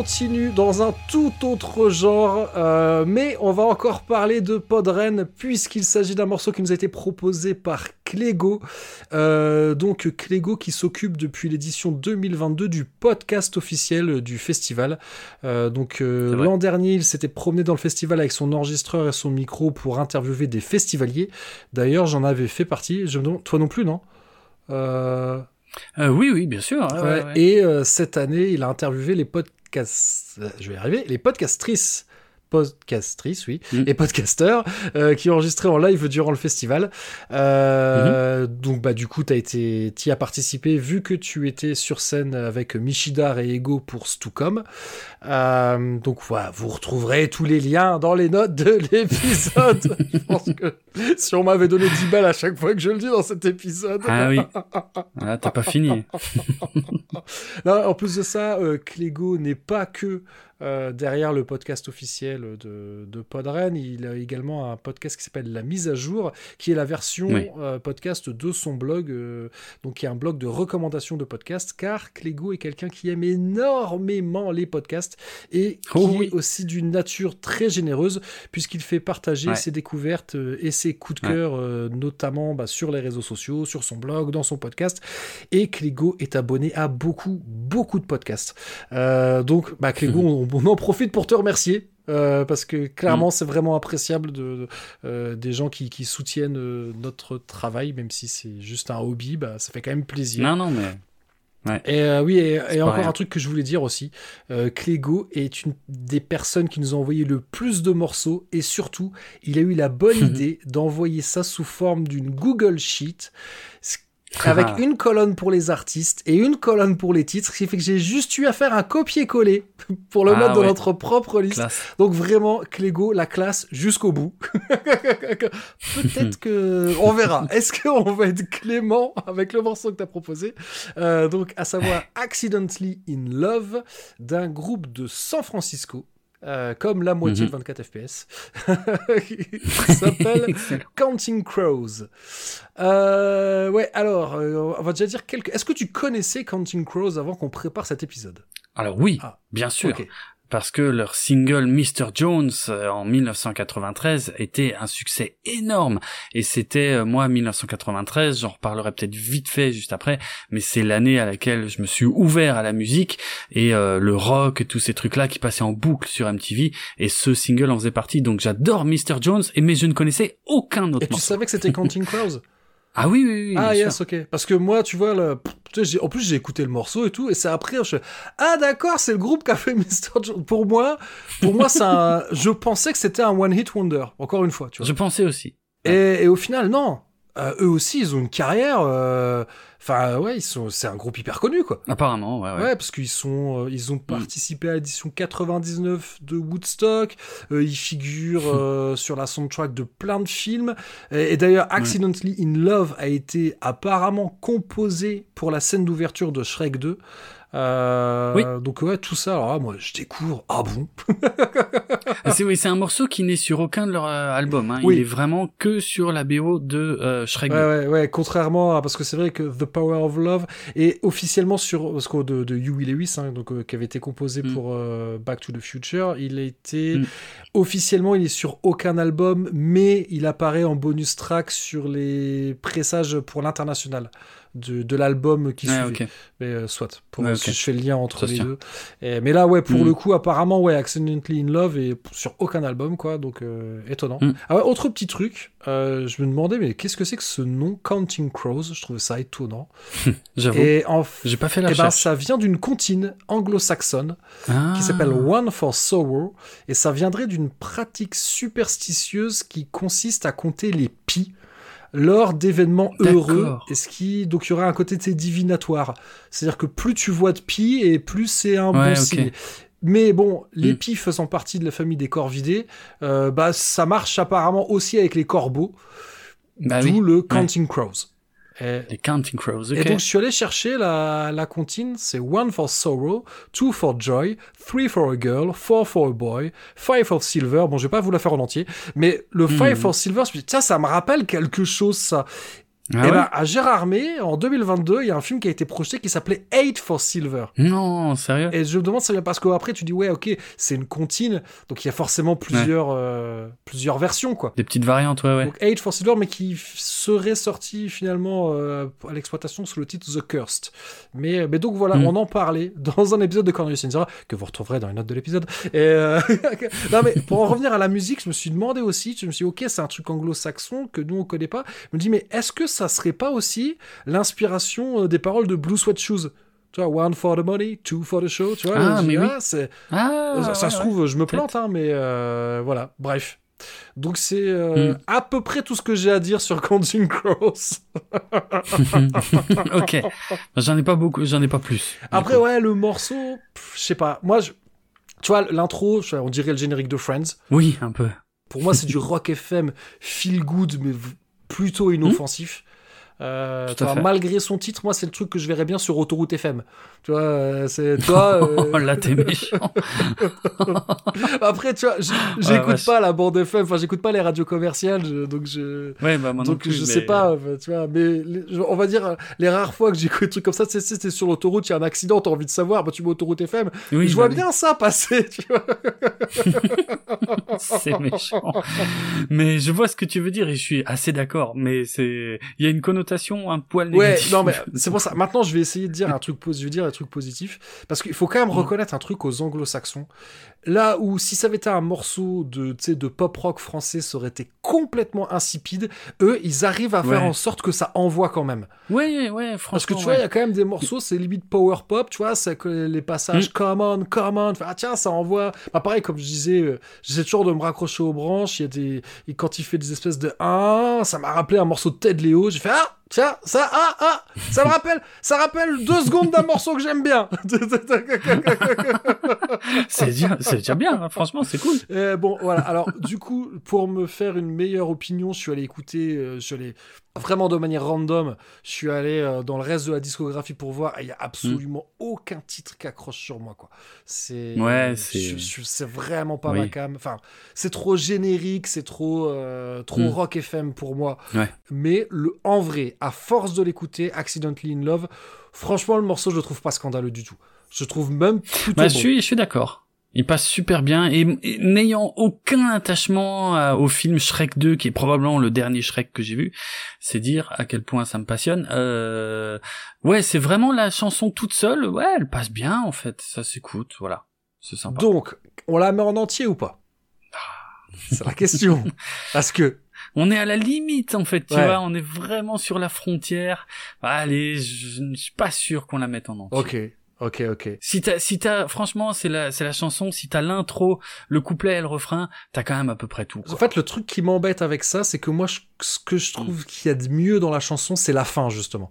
S2: Continue dans un tout autre genre, euh, mais on va encore parler de Podren puisqu'il s'agit d'un morceau qui nous a été proposé par Clégo. Euh, donc Clégo qui s'occupe depuis l'édition 2022 du podcast officiel du festival. Euh, donc euh, l'an dernier, il s'était promené dans le festival avec son enregistreur et son micro pour interviewer des festivaliers. D'ailleurs, j'en avais fait partie. Je, me demande- toi non plus, non?
S1: Oui, oui, bien sûr. ouais,
S2: Ouais,
S1: ouais, ouais.
S2: Et cette année, il a interviewé les euh, Je vais y arriver. Les podcastrices. Podcastrices, oui,
S1: Mm.
S2: et podcasteurs euh, qui enregistraient en live durant le festival. Euh,
S1: Mhm.
S2: Donc, bah, du coup, tu été, y as participé vu que tu étais sur scène avec Michidar et Ego pour Stucom. Euh, donc, voilà, vous retrouverez tous les liens dans les notes de <laughs> l'épisode. je pense que si on m'avait donné 10 balles à chaque fois que je le dis dans cet épisode.
S1: Ah oui. <laughs> Ah, t'as pas fini. <laughs>
S2: Non, en plus de ça, euh, Clégo n'est pas que euh, derrière le podcast officiel de, de Podren, il a également un podcast qui s'appelle La Mise à Jour, qui est la version
S1: Oui.
S2: euh, podcast de son blog, euh, donc qui est un blog de recommandations de podcasts, car Clégo est quelqu'un qui aime énormément les podcasts et qui
S1: Oh oui.
S2: est aussi d'une nature très généreuse, puisqu'il fait partager
S1: Ouais.
S2: ses découvertes et ses coups de cœur, notamment bah, sur les réseaux sociaux, sur son blog, dans son podcast. Et Clégo est abonné à beaucoup, beaucoup de podcasts. Donc, bah, Clégo, on, on en profite pour te remercier. euh, parce que clairement, c'est vraiment appréciable de, de- euh, des gens qui, qui soutiennent euh, notre travail, même si c'est juste un hobby, bah, ça fait quand même plaisir.
S1: Non, non, mais
S2: Et oui, et, encore
S1: rien.
S2: un truc que je voulais dire aussi, Clégo est une des personnes qui nous a envoyé le plus de morceaux et surtout, il a eu la bonne <laughs> idée d'envoyer ça sous forme d'une Google Sheet ce- avec
S1: Ah.
S2: une colonne pour les artistes et une colonne pour les titres, ce qui fait que j'ai juste eu à faire un copier-coller <laughs> pour le
S1: Ah
S2: mettre dans
S1: ouais.
S2: notre propre liste.
S1: classe.
S2: Donc vraiment, Clégo, la classe jusqu'au bout. <laughs> Peut-être que <laughs> on verra. Est-ce qu'on va être clément avec le morceau que tu as proposé? Euh, Donc, à savoir Accidentally in Love d'un groupe de San Francisco. Euh, comme la moitié
S1: Mhm.
S2: de 24 FPS, qui s'appelle. <laughs> Counting Crows. Euh, ouais, alors, euh, on va déjà dire quelques. Est-ce que tu connaissais Counting Crows avant qu'on prépare cet épisode?
S1: Alors oui,
S2: Ah,
S1: bien sûr. Parce que leur single Mr. Jones euh, en 1993 était un succès énorme et c'était euh, moi 1993 j'en reparlerai peut-être vite fait juste après mais c'est l'année à laquelle je me suis ouvert à la musique et euh, le rock et tous ces trucs là qui passaient en boucle sur MTV et ce single en faisait partie donc j'adore Mr. Jones et mais je ne connaissais aucun autre
S2: Et tu savais que c'était Counting Crows? <laughs>
S1: ah oui oui oui
S2: Ah yes,
S1: sûr.
S2: ok. Parce que moi, tu vois, j'ai- en plus j'ai écouté le morceau et tout, et c'est après, je fais, ah d'accord, c'est le groupe qui a fait <laughs> Mr. Jones. Pour moi, pour moi, un... je pensais que c'était un one hit wonder. Encore une fois, tu vois.
S1: je pensais aussi
S2: Et, et au final, non. Euh, eux aussi, ils ont une carrière. euh, Enfin, ouais, ils sont. C'est un groupe hyper connu, quoi.
S1: apparemment ouais
S2: Ouais,
S1: ouais,
S2: parce qu'ils sont, euh, ils ont participé à l'édition 99 de Woodstock. ils figurent <laughs> sur la soundtrack de plein de films. Et, et d'ailleurs, Accidentally in Love a été apparemment composé pour la scène d'ouverture de Shrek 2. Euh,
S1: Oui.
S2: Donc ouais, tout ça. Alors là, moi, je découvre. Ah bon <laughs>
S1: c'est oui c'est un morceau qui n'est sur aucun de leurs euh, albums hein.
S2: Oui.
S1: il est vraiment que sur la BO de euh, Shrek 2.
S2: Ouais, ouais, ouais, contrairement à, parce que c'est vrai que The Power of Love est officiellement sur, parce que de, de Huey Lewis, hein, donc, euh, qui avait été composé
S1: Mm.
S2: pour euh, Back to the Future, il a été,
S1: Mm.
S2: officiellement, il est sur aucun album, mais il apparaît en bonus track sur les pressages pour l'international de, de l'album qui
S1: Ouais,
S2: suivait.
S1: ok.
S2: Mais euh, soit, pour je fais le lien entre
S1: Ça
S2: les
S1: tient.
S2: deux. Et- mais là, ouais, pour
S1: Mm.
S2: le coup, apparemment, ouais, Accidentally in Love est sur aucun album, quoi, donc euh, étonnant.
S1: Mm.
S2: Ah ouais, autre petit truc, euh, je me demandais, mais qu'est-ce que c'est que ce nom Counting Crows? Je trouvais ça étonnant. <laughs>
S1: J'avoue.
S2: Et en f-
S1: J'ai pas fait la
S2: eh ben, ça vient d'une comptine anglo-saxonne
S1: Ah.
S2: qui s'appelle One for Sorrow, et ça viendrait d'une pratique superstitieuse qui consiste à compter les pi lors d'événements heureux, et ce qui donc il y aurait un côté divinatoire. C'est-à-dire que plus tu vois de pi et plus c'est un
S1: Ouais,
S2: bon signe. Mais bon, les
S1: Mm.
S2: pis faisant partie de la famille des corvidés, euh, bah ça marche apparemment aussi avec les corbeaux,
S1: Bah
S2: d'où
S1: oui.
S2: le Counting Crows. Et,
S1: Les Counting Crows, ok.
S2: et donc je suis allé chercher la, la comptine, c'est one for sorrow, two for joy, three for a girl, four for a boy, five for silver. Bon, je vais pas vous la faire en entier, mais le five
S1: Mhm.
S2: for silver, je me dis tiens, ça me rappelle quelque chose ça.
S1: Ah
S2: et
S1: ouais
S2: ben, à Gérardmer, en 2022, il y a un film qui a été projeté qui s'appelait Eight for Silver.
S1: Non, sérieux?
S2: Et je me demande ça vient parce qu'après tu dis ouais ok c'est une comptine donc il y a forcément plusieurs euh, plusieurs versions quoi.
S1: Des petites variantes, ouais, ouais.
S2: Donc Eight for Silver mais qui serait sorti finalement euh, à l'exploitation sous le titre The Cursed. Mais, mais donc voilà
S1: Mm.
S2: on en parlait dans un épisode de Cornelius Inzara que vous retrouverez dans les notes de l'épisode. Et euh, <laughs> non mais pour en revenir à la musique je me suis demandé aussi je me suis dit ok c'est un truc anglo-saxon que nous on connaît pas. Je me dis mais est-ce que ça serait pas aussi l'inspiration euh, des paroles de Blue Sweat Shoes tu vois, one for the money, two for the show, tu vois.
S1: Ah, mais oui.
S2: c'est,
S1: Ah,
S2: ça, ça
S1: ouais,
S2: se
S1: ouais.
S2: trouve, je me plante, hein, mais euh, voilà, bref. Donc c'est euh,
S1: Hmm.
S2: à peu près tout ce que j'ai à dire sur Counting Crows. <laughs>
S1: ok. J'en ai pas beaucoup, j'en ai pas plus.
S2: Après,
S1: coup.
S2: ouais, le morceau, je sais pas. Moi, je- tu vois, l'intro, on dirait le générique de Friends.
S1: Oui, un peu.
S2: Pour moi, c'est du rock FM feel good, mais plutôt inoffensif. Euh, tu vois, malgré son titre, moi, c'est le truc que je verrais bien sur Autoroute FM. Tu vois, euh, c'est <laughs> toi. euh,
S1: Oh, là, t'es méchant. <laughs>
S2: Après, tu vois, j'écoute pas la bande FM, enfin, j'écoute pas les radios commerciales, je- donc je.
S1: Ouais, bah, moi
S2: Donc
S1: plus,
S2: je
S1: mais-
S2: sais pas, tu vois, mais les- on va dire les rares fois que j'écoute des trucs comme ça, c'est c'est sur l'autoroute, il y a un accident, t'as envie de savoir, bah tu mets autoroute FM,
S1: Oui,
S2: je
S1: bah
S2: vois
S1: oui.
S2: bien ça passer, tu vois. <laughs>
S1: c'est méchant. Mais je vois ce que tu veux dire et je suis assez d'accord. Mais c'est, il y a une connotation un poil
S2: Ouais,
S1: négative.
S2: non mais <laughs> c'est pour ça. Maintenant, je vais essayer de dire un truc positif, je vais dire un truc positif, parce qu'il faut quand
S1: Mm.
S2: même reconnaître un truc aux Anglo-Saxons. Là où si ça avait été un morceau de, tu sais, de pop rock français, ça aurait été complètement insipide. Eux, ils arrivent à faire
S1: Ouais.
S2: en sorte que ça envoie quand même.
S1: Ouais, ouais, franchement.
S2: Parce que tu vois, il y a quand même des morceaux, c'est limite power pop, tu vois, c'est que les passages
S1: Mm.
S2: come on, come on, Enfin, ah tiens, ça envoie. Bah, pareil, comme je disais, euh, j'essaie toujours de me raccrocher aux branches, il y a des. Et quand il fait des espèces de 1, ça m'a rappelé un morceau de Ted Léo, j'ai fait ah, tiens, ça, ah, ah, ça me rappelle, ça rappelle deux secondes d'un morceau que j'aime bien. <laughs>
S1: c'est déjà, c'est déjà bien. hein, Franchement, c'est cool.
S2: Euh, bon, voilà. Alors, du coup, pour me faire une meilleure opinion, je suis allé écouter, euh, je suis allé vraiment de manière random, je suis allé euh, dans le reste de la discographie pour voir, et il y a absolument aucun titre qui accroche sur moi, quoi. C'est,
S1: Ouais, c'est-
S2: vraiment pas
S1: Oui.
S2: ma cam. Enfin, c'est trop générique, c'est trop, euh, trop
S1: Mm.
S2: rock FM pour moi.
S1: Ouais.
S2: Mais le, en vrai, à force de l'écouter, Accidentally in Love, franchement, le morceau, je le trouve pas scandaleux du tout. Je trouve même plutôt
S1: Bah,
S2: bon.
S1: je suis, je suis d'accord. Il passe super bien et, et n'ayant aucun attachement à- au film Shrek 2, qui est probablement le dernier Shrek que j'ai vu, c'est dire à quel point ça me passionne. Euh, ouais, c'est vraiment la chanson toute seule. Ouais, elle passe bien en fait. Ça s'écoute, voilà. C'est sympa.
S2: Donc, on la met en entier ou pas? C'est la question. <laughs> Parce que,
S1: On est à la limite en fait, tu
S2: Ouais.
S1: vois. On est vraiment sur la frontière. Allez, je ne suis pas sûr qu'on la mette en entier.
S2: ok, ok, ok.
S1: Si t'as, si t'as, franchement, c'est la, c'est la chanson. Si t'as l'intro, le couplet et le refrain, t'as quand même à peu près tout. quoi.
S2: En fait, le truc qui m'embête avec ça, c'est que moi, je- ce que je trouve qu'il y a de mieux dans la chanson, c'est la fin, justement.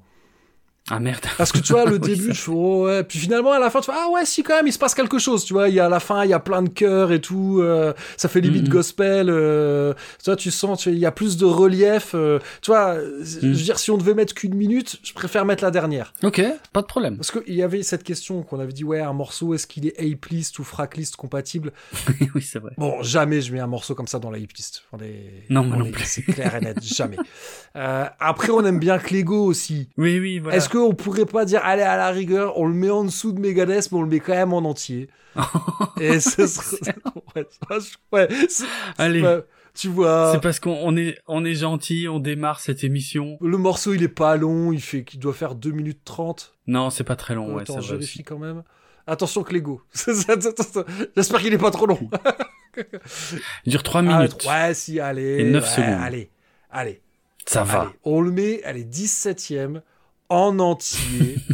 S1: Ah merde. <laughs>
S2: Parce que tu vois, le <laughs> début, je fais, oh ouais. Puis finalement, à la fin, tu fais, ah ouais, si, quand même, il se passe quelque chose. Tu vois, il y a à la fin, il y a plein de chœurs et tout. euh, ça fait limite
S1: Mhm.
S2: gospel. euh, tu vois, tu sens, tu- il y a plus de relief. euh, tu vois, je veux dire, si on devait mettre qu'une minute, je préfère mettre la dernière.
S1: Ok, pas de problème.
S2: Parce qu'il y avait cette question qu'on avait dit, ouais, un morceau, est-ce qu'il est A-list ou fracklist compatible? <laughs>
S1: Oui, c'est vrai.
S2: Bon, jamais je mets un morceau comme ça dans la A-list. Est-
S1: Non, moi
S2: on
S1: non plus.
S2: C'est clair et net, jamais. Euh, après, on aime bien Clégo aussi.
S1: Oui, oui, voilà.
S2: Est-ce qu'on pourrait pas dire, allez, à la rigueur, on le met en dessous de Megadeth, mais on le met quand même en entier <laughs> Et ce serait... <laughs> ouais, ça, je- ouais, c'est-
S1: Allez.
S2: tu vois,
S1: C'est parce qu'on on est, on est gentil, on démarre cette émission.
S2: le morceau, il est pas long, il fait qu'il doit faire 2 minutes 30.
S1: Non, c'est pas très long, ouais,
S2: Attends,
S1: ça
S2: je vérifie quand même. Attention Clégo. <laughs> J'espère qu'il est pas trop long.
S1: Il dure 3
S2: Ah,
S1: minutes.
S2: ouais, si, allez.
S1: Et neuf
S2: ouais,
S1: secondes.
S2: Allez, allez.
S1: Ça va.
S2: On le met, allez, 17ème, en entier. <laughs>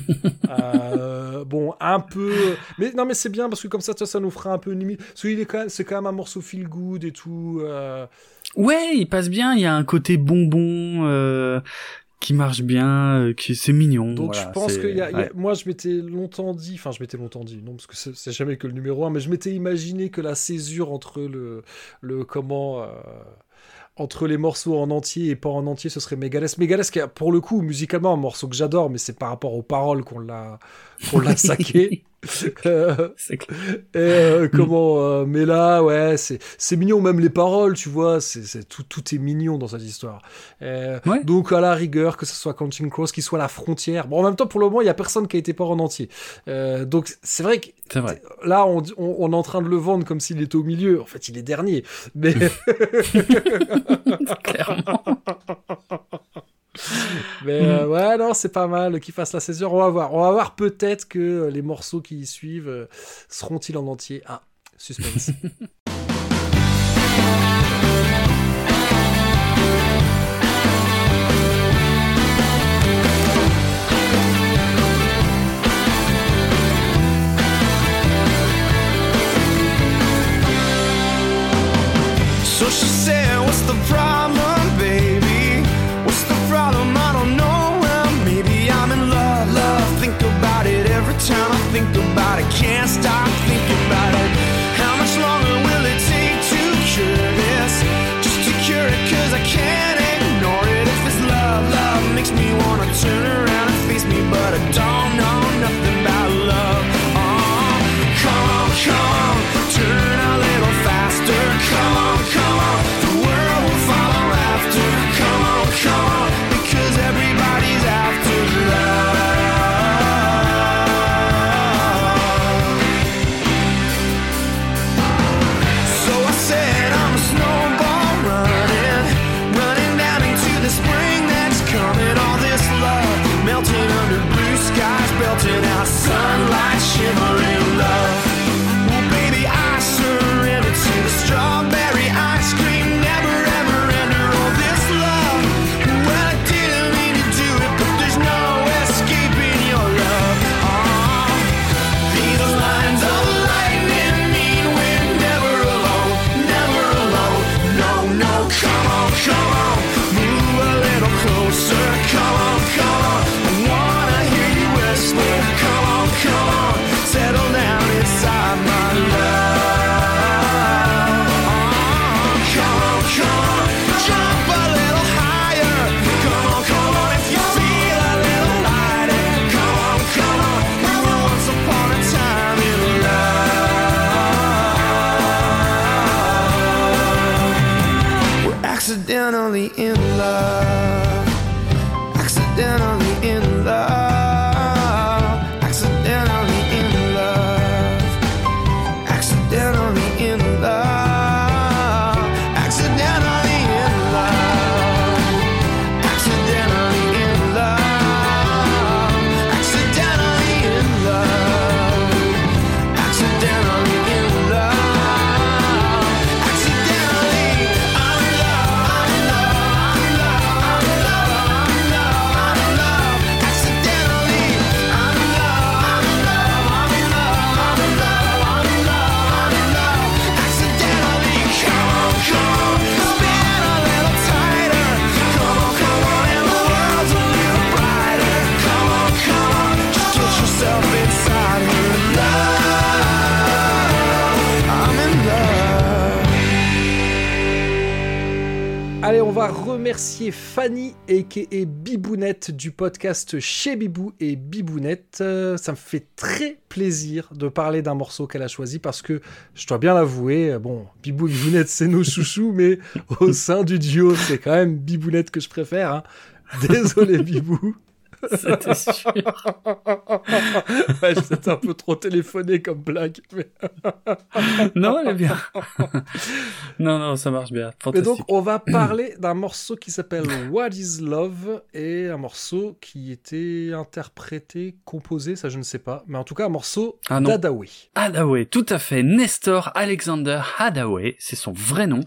S2: Euh, bon, un peu. Mais non, mais c'est bien parce que comme ça, ça, ça nous fera un peu une limite. Parce qu'il est quand même, c'est quand même un morceau feel good et tout. euh,
S1: Ouais, il passe bien, il y a un côté bonbon, euh, qui marche bien, qui, c'est mignon.
S2: Donc
S1: voilà,
S2: je pense que y a, y a-
S1: ouais.
S2: moi je m'étais longtemps dit, enfin je m'étais longtemps dit, non parce que c'est jamais que le numéro un, mais je m'étais imaginé que la césure entre le, le comment, entre les morceaux en entier et pas en entier, ce serait Megadeth. Megadeth qui a pour le coup musicalement un morceau que j'adore, mais c'est par rapport aux paroles qu'on l'a qu'on l'a <laughs> saqué. Euh,
S1: C'est clair.
S2: et, euh, comment euh, mais là ouais c'est c'est mignon même les paroles tu vois c'est c'est tout tout est mignon dans cette histoire
S1: Ouais.
S2: donc à la rigueur que ce soit Counting Crows qui soit la frontière bon en même temps pour le moment il y a personne qui a été pas en entier Euh, donc c'est vrai que
S1: C'est vrai.
S2: là on, on, on est en train de le vendre comme s'il était au milieu en fait il est dernier mais <laughs>
S1: Clairement. <laughs>
S2: Mais euh, ouais, non, c'est pas mal qu'il fasse la césure. On va voir. On va voir peut-être que euh, les morceaux qui y suivent euh, seront-ils en entier. Ah, suspense. <laughs>
S4: So she said, What's the problem, accidentally in love.
S2: Remercier Fanny et Bibounette du podcast Chez Bibou et Bibounette. Euh, ça me fait très plaisir de parler d'un morceau qu'elle a choisi parce que je dois bien l'avouer, euh, bon, Bibou et Bibounette c'est nos chouchous, mais au sein du duo c'est quand même Bibounette que je préfère. hein. Désolé Bibou.
S1: C'était sûr. <laughs>
S2: ouais, un peu trop téléphoné comme blague. Mais, <laughs>
S1: Non, elle est bien. <laughs> non, non, ça marche bien.
S2: mais
S1: Fantastique.
S2: donc, on va parler d'un morceau qui s'appelle What is Love et un morceau qui était interprété, composé, ça je ne sais pas, mais en tout cas un morceau
S1: Ah non.
S2: d'Adaway.
S1: Hadaway, tout à fait. Nestor Alexander Hadaway, c'est son vrai nom.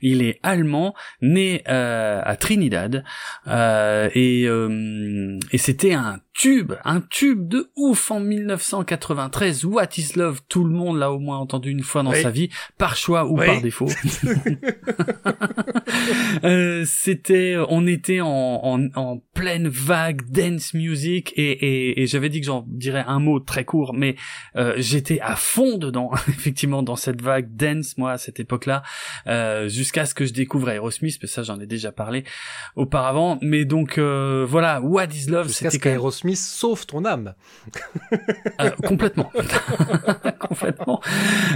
S1: Il est allemand, né euh, à Trinidad, euh, et, euh, et c'était un tube, un tube de ouf en 1993. What is Love? Tout le monde l'a au moins entendu une fois dans
S2: Oui.
S1: sa vie, par choix ou
S2: Oui.
S1: par défaut. <laughs> Euh, c'était, on était en, en, en pleine vague dance music et, et, et j'avais dit que j'en dirais un mot très court, mais euh, j'étais à fond dedans, <laughs> effectivement, dans cette vague dance, moi, à cette époque-là, euh, jusqu'à ce que je découvre Aerosmith, mais ça, j'en ai déjà parlé auparavant. Mais donc, voilà, What is Love, c'était
S2: Smith sauve ton âme.
S1: Euh, complètement, <laughs> complètement.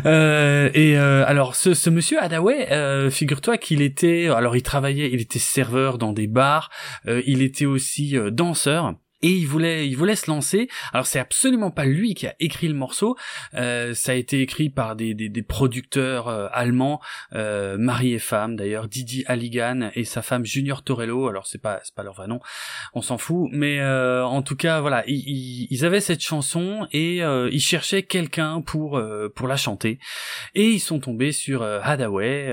S1: Euh, et euh, alors, ce, ce monsieur Hadaway, euh, figure-toi qu'il était, alors il travaillait, il était serveur dans des bars, euh, il était aussi danseur et il voulait il voulait se lancer. Alors c'est absolument pas lui qui a écrit le morceau, euh, ça a été écrit par des des, des producteurs euh, allemands, euh, mari et femme d'ailleurs, Didi Halligan et sa femme Junior Torello. Alors c'est pas c'est pas leur vrai nom, on s'en fout, mais euh, en tout cas voilà, ils, ils, avaient cette chanson et euh, ils cherchaient quelqu'un pour pour la chanter et ils sont tombés sur Hadaway,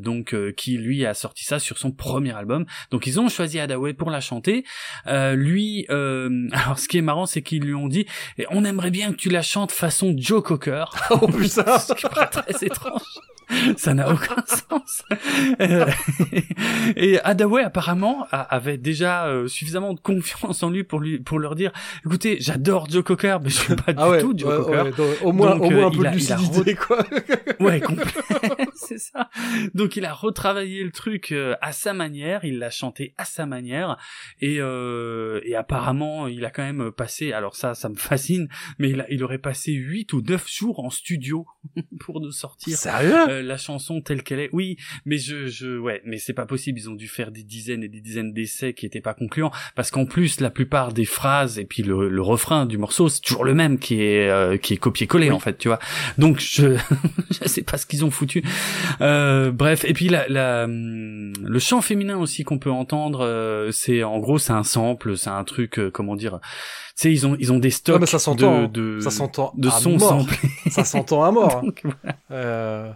S1: donc qui lui a sorti ça sur son premier album. Donc ils ont choisi Hadaway pour la chanter. Lui, euh, alors ce qui est marrant, c'est qu'ils lui ont dit, on aimerait bien que tu la chantes façon Joe Cocker. <laughs>
S2: Oh putain <laughs>
S1: très étrange. Ça n'a aucun <laughs> sens. Euh, <laughs> et Hadaway apparemment a- avait déjà euh, suffisamment de confiance en lui pour lui pour leur dire, écoutez, j'adore Joe Cocker, mais je suis pas du
S2: Ah ouais,
S1: tout Joe
S2: ouais,
S1: Cocker.
S2: ouais, donc, au moins,
S1: Donc,
S2: au moins
S1: euh,
S2: un peu de lucidité, quoi. <laughs>
S1: Ouais, c'est ça. Donc il a retravaillé le truc à sa manière, il l'a chanté à sa manière, et euh, et apparemment il a quand même passé, alors ça, ça me fascine, mais il, a, il aurait passé 8 ou 9 jours en studio pour nous sortir
S2: Sérieux?
S1: La chanson telle qu'elle est. Oui, mais je, je, ouais, mais c'est pas possible. Ils ont dû faire des dizaines et des dizaines d'essais qui étaient pas concluants, parce qu'en plus la plupart des phrases et puis le, le refrain du morceau c'est toujours le même qui est euh, qui est copié-collé en fait, tu vois. Donc je, <laughs> je sais pas ce qu'ils ont foutu. Euh, bref, et puis la, la, le chant féminin aussi qu'on peut entendre, euh, c'est en gros c'est un sample, c'est un truc, euh, comment dire. Tu sais, ils ont ils ont des stocks
S2: Ah, ça s'entend,
S1: de, de
S2: Ça s'entend
S1: de sons.
S2: Ça s'entend à mort. hein. <laughs>
S1: Donc, voilà.
S2: Euh,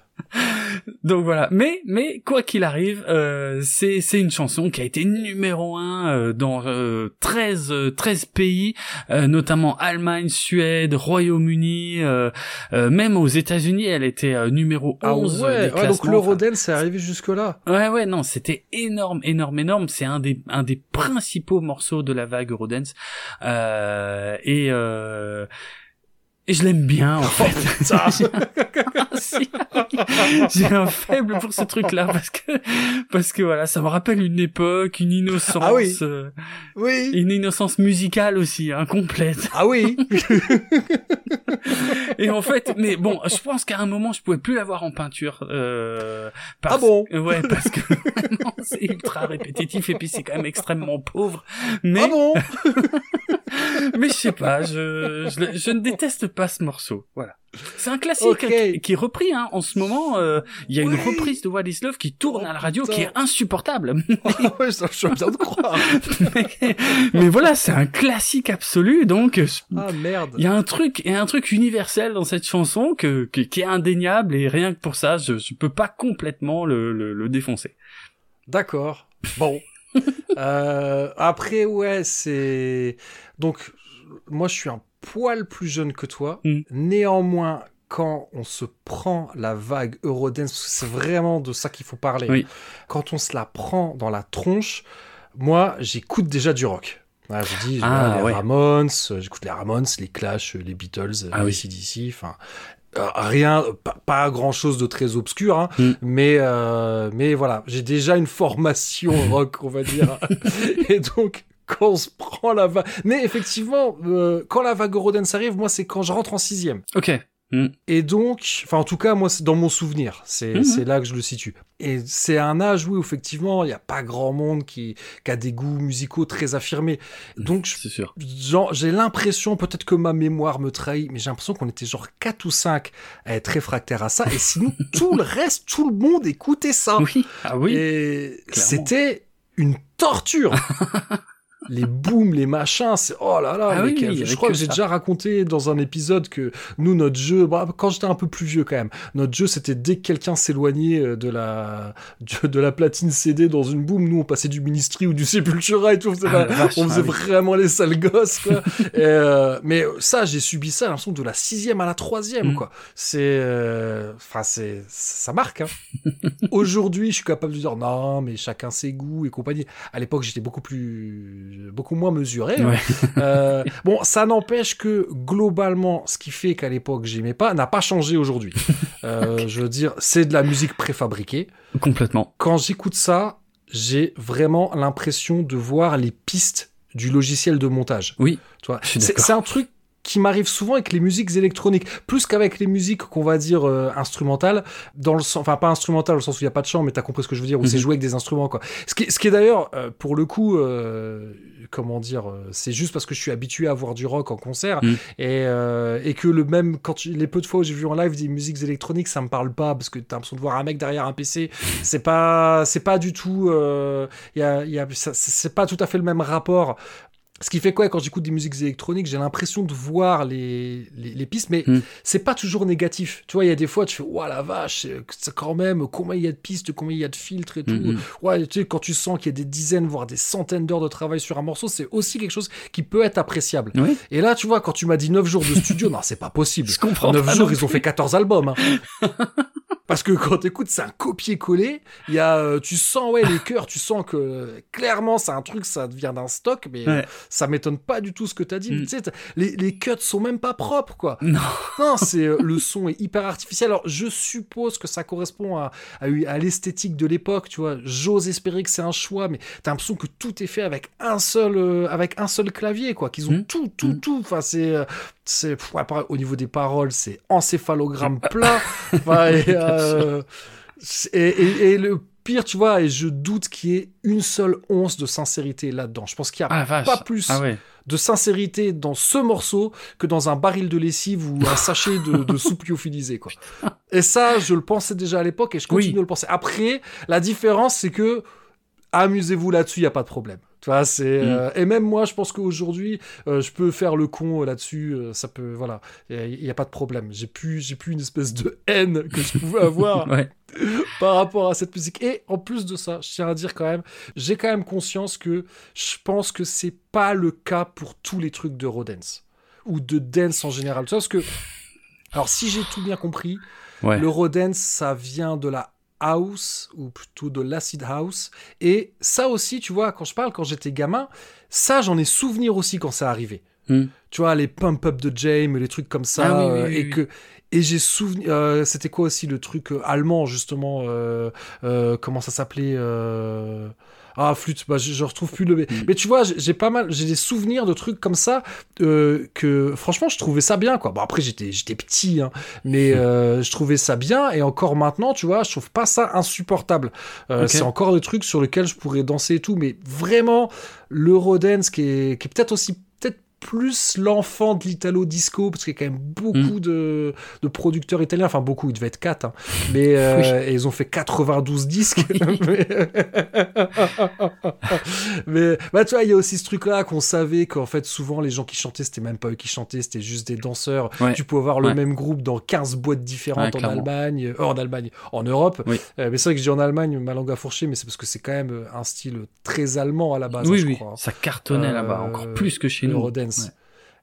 S1: Donc voilà, mais mais quoi qu'il arrive, euh, c'est c'est une chanson qui a été numéro un euh, dans euh, 13 euh, 13 pays, euh, notamment Allemagne, Suède, Royaume-Uni, euh, euh, même aux États-Unis, elle était euh, numéro 11
S2: Ah
S1: des
S2: ouais, ouais, donc l'Eurodance est arrivé jusque là.
S1: Ouais, ouais, non, c'était énorme, énorme, énorme. C'est un des, un des principaux morceaux de la vague Eurodance. Euh, et, euh, et je l'aime bien, en fait.
S2: Ça. <laughs>
S1: Si. J'ai un faible pour ce truc-là parce que, parce que voilà, ça me rappelle une époque, une innocence,
S2: Ah oui.
S1: euh,
S2: oui.
S1: une innocence musicale aussi, hein, complète.
S2: Ah oui. <laughs>
S1: Et en fait, mais bon, je pense qu'à un moment, je pouvais plus l'avoir en peinture. Euh, parce-
S2: Ah bon?
S1: Ouais, parce que <laughs> c'est ultra répétitif et puis c'est quand même extrêmement pauvre. Mais,
S2: Ah bon?
S1: mais je sais pas, je, je, je ne déteste pas ce morceau. Voilà. C'est un classique qui, qui est repris hein. en ce moment. euh, Il y a une reprise de What is Love qui tourne
S2: Oh,
S1: à la radio,
S2: putain.
S1: qui est insupportable. <laughs>
S2: Ouais, ça, je viens de croire.
S1: mais, <laughs> mais voilà, c'est un classique absolu. Donc, je-
S2: Ah merde.
S1: il y a un truc, il y a un truc universel dans cette chanson que, que- qui est indéniable et rien que pour ça, je, je peux pas complètement le, le, le défoncer.
S2: D'accord. Bon. <laughs> Euh, après, ouais, c'est. Donc, moi, je suis un poil plus jeune que toi.
S1: Mm.
S2: Néanmoins, quand on se prend la vague Eurodance, c'est vraiment de ça qu'il faut parler.
S1: Oui.
S2: Quand on se la prend dans la tronche, moi, j'écoute déjà du rock. Voilà, je dis,
S1: Ah,
S2: les
S1: ouais.
S2: Ramones, euh, j'écoute les Ramones, les Clash, euh, les Beatles,
S1: Ah
S2: les
S1: oui.
S2: Enfin, euh, rien, pas, pas grand chose de très obscur, hein,
S1: Mm.
S2: mais, euh, mais voilà, j'ai déjà une formation <laughs> rock, on va dire. <laughs> Et donc, quand on se prend la vague, mais effectivement, euh, quand la vague Eurodance arrive, moi, c'est quand je rentre en sixième.
S1: Ok.
S2: Et donc, enfin en tout cas moi c'est dans mon souvenir, c'est
S1: Mhm.
S2: là que je le situe. Et c'est un âge où effectivement il n'y a pas grand monde qui, qui a des goûts musicaux très affirmés. Donc j'ai l'impression, peut-être que ma mémoire me trahit, mais j'ai l'impression qu'on était genre 4 ou 5 à être réfractaires à ça. Et sinon <laughs> tout le reste, tout le monde écoutait ça.
S1: Oui. Ah oui.
S2: Et c'était une torture. <laughs> les booms, les machins, c'est oh là là.
S1: Ah
S2: mais
S1: oui,
S2: je crois que
S1: que
S2: j'ai déjà raconté dans un épisode que nous notre jeu, bah, quand j'étais un peu plus vieux quand même, notre jeu c'était dès que quelqu'un s'éloignait euh, de la de la platine CD dans une boom, nous on passait du Ministry ou du Sepultura et tout, on faisait,
S1: Ah,
S2: la-
S1: la vache,
S2: on faisait
S1: ah oui.
S2: vraiment les sales gosses quoi. <laughs> Et, euh, mais ça j'ai subi ça, j'ai l'impression de la sixième à la troisième
S1: Mm.
S2: quoi. C'est, euh, enfin c'est, ça marque. Hein. <laughs> Aujourd'hui, je suis capable de dire non, mais chacun ses goûts et compagnie. À l'époque, j'étais beaucoup plus, beaucoup moins mesuré. hein.
S1: Ouais.
S2: Euh, bon, ça n'empêche que globalement, ce qui fait qu'à l'époque j'aimais pas n'a pas changé aujourd'hui. Euh, <laughs> Je veux dire, c'est de la musique préfabriquée.
S1: Complètement.
S2: Quand j'écoute ça, j'ai vraiment l'impression de voir les pistes du logiciel de montage.
S1: Oui.
S2: Tu vois, c'est un truc qui m'arrive souvent avec les musiques électroniques, plus qu'avec les musiques qu'on va dire euh, instrumentales, dans le sens, enfin pas instrumentales au sens où il y a pas de chant, mais t'as compris ce que je veux dire, où c'est
S1: Mhm.
S2: joué avec des instruments quoi. Ce qui, ce qui est d'ailleurs, euh, pour le coup, euh, comment dire, c'est juste parce que je suis habitué à voir du rock en concert
S1: Mhm.
S2: et, et que le même quand tu- les peu de fois où j'ai vu en live des musiques électroniques, ça me parle pas parce que t'as l'impression de voir un mec derrière un PC, c'est pas, c'est pas du tout, il y a, il y a, c'est pas tout à fait le même rapport. Ce qui fait quoi quand j'écoute des musiques électroniques, j'ai l'impression de voir les, les, les pistes, mais
S1: Mm.
S2: c'est pas toujours négatif. Tu vois, il y a des fois, tu fais, ouah la vache, c'est- c'est quand même, combien il y a de pistes, combien il y a de filtres et tout.
S1: Mhm.
S2: Ouais, tu sais, quand tu sens qu'il y a des dizaines, voire des centaines d'heures de travail sur un morceau, c'est aussi quelque chose qui peut être appréciable.
S1: Oui.
S2: Et là, tu vois, quand tu m'as dit 9 jours de studio, <laughs> non, c'est pas possible.
S1: Je comprends
S2: En 9
S1: pas
S2: jours, ils ont fait 14 albums. hein. <laughs> Parce que quand t'écoutes, c'est un copier-coller. Il y a, euh, tu sens, ouais, les chœurs, tu sens que euh, clairement, c'est un truc, ça vient d'un stock, mais euh,
S1: Ouais.
S2: ça m'étonne pas du tout ce que t'as dit.
S1: Mm.
S2: Tu sais, les, les cuts sont même pas propres, quoi.
S1: Non. <laughs>
S2: Non, c'est le son est hyper artificiel. Alors, je suppose que ça correspond à, à, à l'esthétique de l'époque, tu vois. J'ose espérer que c'est un choix, mais t'as l'impression que tout est fait avec un seul, euh, avec un seul clavier, quoi. Qu'ils ont
S1: Mm.
S2: tout, tout,
S1: Mm.
S2: tout. Enfin, c'est, c'est, au niveau des paroles, c'est encéphalogramme <laughs> plat. Enfin, et, euh, c'est- et, et- et le pire, tu vois, et je doute qu'il y ait une seule once de sincérité là-dedans. Je pense qu'il y a
S1: Ah
S2: pas plus
S1: Ah ouais.
S2: de sincérité dans ce morceau que dans un baril de lessive ou un sachet de, de <laughs> soupe lyophilisée, quoi. Et ça, je le pensais déjà à l'époque et je continue
S1: Oui.
S2: de le penser. Après, la différence, c'est que amusez-vous là-dessus, il y a pas de problème. Tu vois, c'est
S1: Mm.
S2: euh, et même moi, je pense qu'aujourd'hui, euh, je peux faire le con euh, là-dessus. euh, ça peut, voilà, il y, a pas de problème. J'ai plus, j'ai plus une espèce de <laughs> haine que je pouvais avoir <laughs>
S1: Ouais. <laughs>
S2: par rapport à cette musique. Et en plus de ça, je tiens à dire quand même, j'ai quand même conscience que je pense que c'est pas le cas pour tous les trucs d'Eurodance ou de dance en général. Tu vois, parce que, alors si j'ai tout bien compris,
S1: Ouais.
S2: l'Eurodance, ça vient de la house ou plutôt de l'acid house. Et ça aussi, tu vois, quand je parle, quand j'étais gamin, ça, j'en ai souvenir aussi quand ça arrivait.
S1: Hmm.
S2: Tu vois, les pump-up de James, les trucs comme ça.
S1: Ah oui, oui, oui,
S2: et que. Et j'ai souvenir, euh, c'était quoi aussi le truc euh, allemand justement, euh, euh, comment ça s'appelait Ah flûte, bah, je, je retrouve plus le.
S1: Hmm.
S2: Mais tu vois, j'ai pas mal, j'ai des souvenirs de trucs comme ça euh, que franchement je trouvais ça bien quoi. Bon après j'étais j'étais petit, hein, mais
S1: Hmm.
S2: euh, je trouvais ça bien et encore maintenant tu vois, je trouve pas ça insupportable. Euh. C'est encore des trucs sur lesquels je pourrais danser et tout, mais vraiment l'Eurodance qui est, qui est peut-être aussi plus l'enfant de l'italo disco parce qu'il y a quand même beaucoup de, de producteurs italiens enfin beaucoup il devait être 4 mais <laughs> euh, et ils ont fait 92 disques mais, <laughs> <laughs> mais bah, tu vois il y a aussi ce truc là qu'on savait qu'en fait souvent les gens qui chantaient c'était même pas eux qui chantaient c'était juste des danseurs
S1: Ouais.
S2: tu peux avoir le
S1: Ouais.
S2: même groupe dans 15 boîtes différentes
S1: Ouais,
S2: en. Allemagne euh, en Allemagne en Europe
S1: Oui.
S2: Euh, mais c'est vrai que je dis en Allemagne ma langue a fourché mais c'est parce que c'est quand même un style très allemand à la base hein,
S1: oui,
S2: je
S1: oui.
S2: crois
S1: Ça cartonnait là-bas, encore plus que chez nous. Ouais.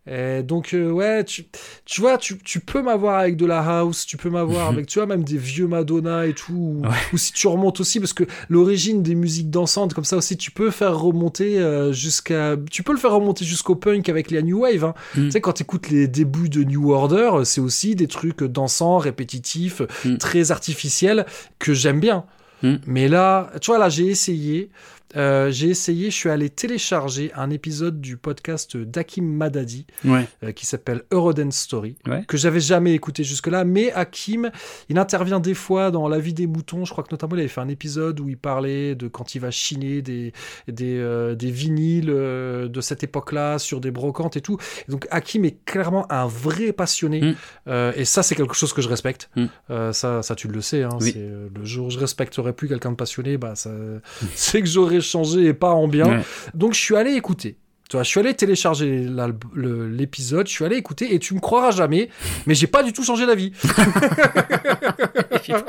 S2: Et donc euh, ouais, tu, tu vois, tu, tu peux m'avoir avec de la house, tu peux m'avoir avec, tu vois, même des vieux Madonna et tout, ou,
S1: Ouais.
S2: ou si tu remontes aussi, parce que l'origine des musiques dansantes comme ça aussi, tu peux faire remonter euh, jusqu'à, tu peux le faire remonter jusqu'au punk avec la new wave. Hein.
S1: Mm.
S2: Tu sais, quand tu écoutes les débuts de New Order, c'est aussi des trucs dansants, répétitifs,
S1: Mm.
S2: très artificiels que j'aime bien.
S1: Mm.
S2: Mais là, tu vois, là, j'ai essayé. Euh, j'ai essayé, je suis allé télécharger un épisode du podcast d'Hakim Madadi
S1: Ouais.
S2: euh, qui s'appelle Eurodance Story,
S1: Ouais.
S2: que j'avais jamais écouté jusque-là. Mais Hakim, il intervient des fois dans La vie des moutons. Je crois que notamment, il avait fait un épisode où il parlait de quand il va chiner des, des, euh, des vinyles de cette époque-là sur des brocantes et tout. Et donc, Hakim est clairement un vrai passionné.
S1: Mm.
S2: Et ça, c'est quelque chose que je respecte.
S1: Mm.
S2: Ça, ça, tu le sais. Hein,
S1: Oui.
S2: c'est, le jour où je respecterai plus quelqu'un de passionné, bah, ça, <laughs> c'est que j'aurais changé et pas en bien.
S1: Ouais.
S2: Donc je suis allé écouter. Tu vois, je suis allé télécharger l'épisode, je suis allé écouter et tu me croiras jamais, mais j'ai pas du tout changé d'avis. <laughs> <laughs>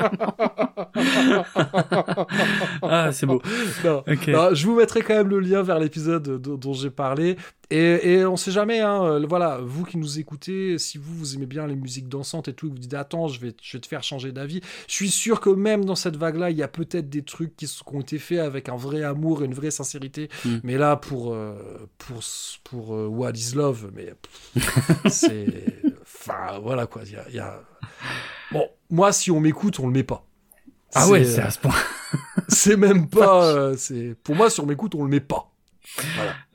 S1: Ah, c'est beau.
S2: Non. Je vous mettrai quand même le lien vers l'épisode dont, j'ai parlé. Et, et on sait jamais, hein, euh, voilà, vous qui nous écoutez, si vous, vous aimez bien les musiques dansantes et tout, et vous dites attends, je vais, je vais te faire changer d'avis. Je suis sûr que même dans cette vague-là, il y a peut-être des trucs qui, s- qui ont été faits avec un vrai amour et une vraie sincérité.
S1: Mm.
S2: Mais là, pour, euh, pour, euh, What is Love, mais <laughs> c'est. Enfin, voilà quoi. il y a- y a... Bon, moi, si on m'écoute, on le met pas.
S1: Ah ouais,
S2: C'est,
S1: c'est à ce point. <laughs>
S2: c'est même pas. euh, c'est pour moi, si on m'écoute, on le met pas.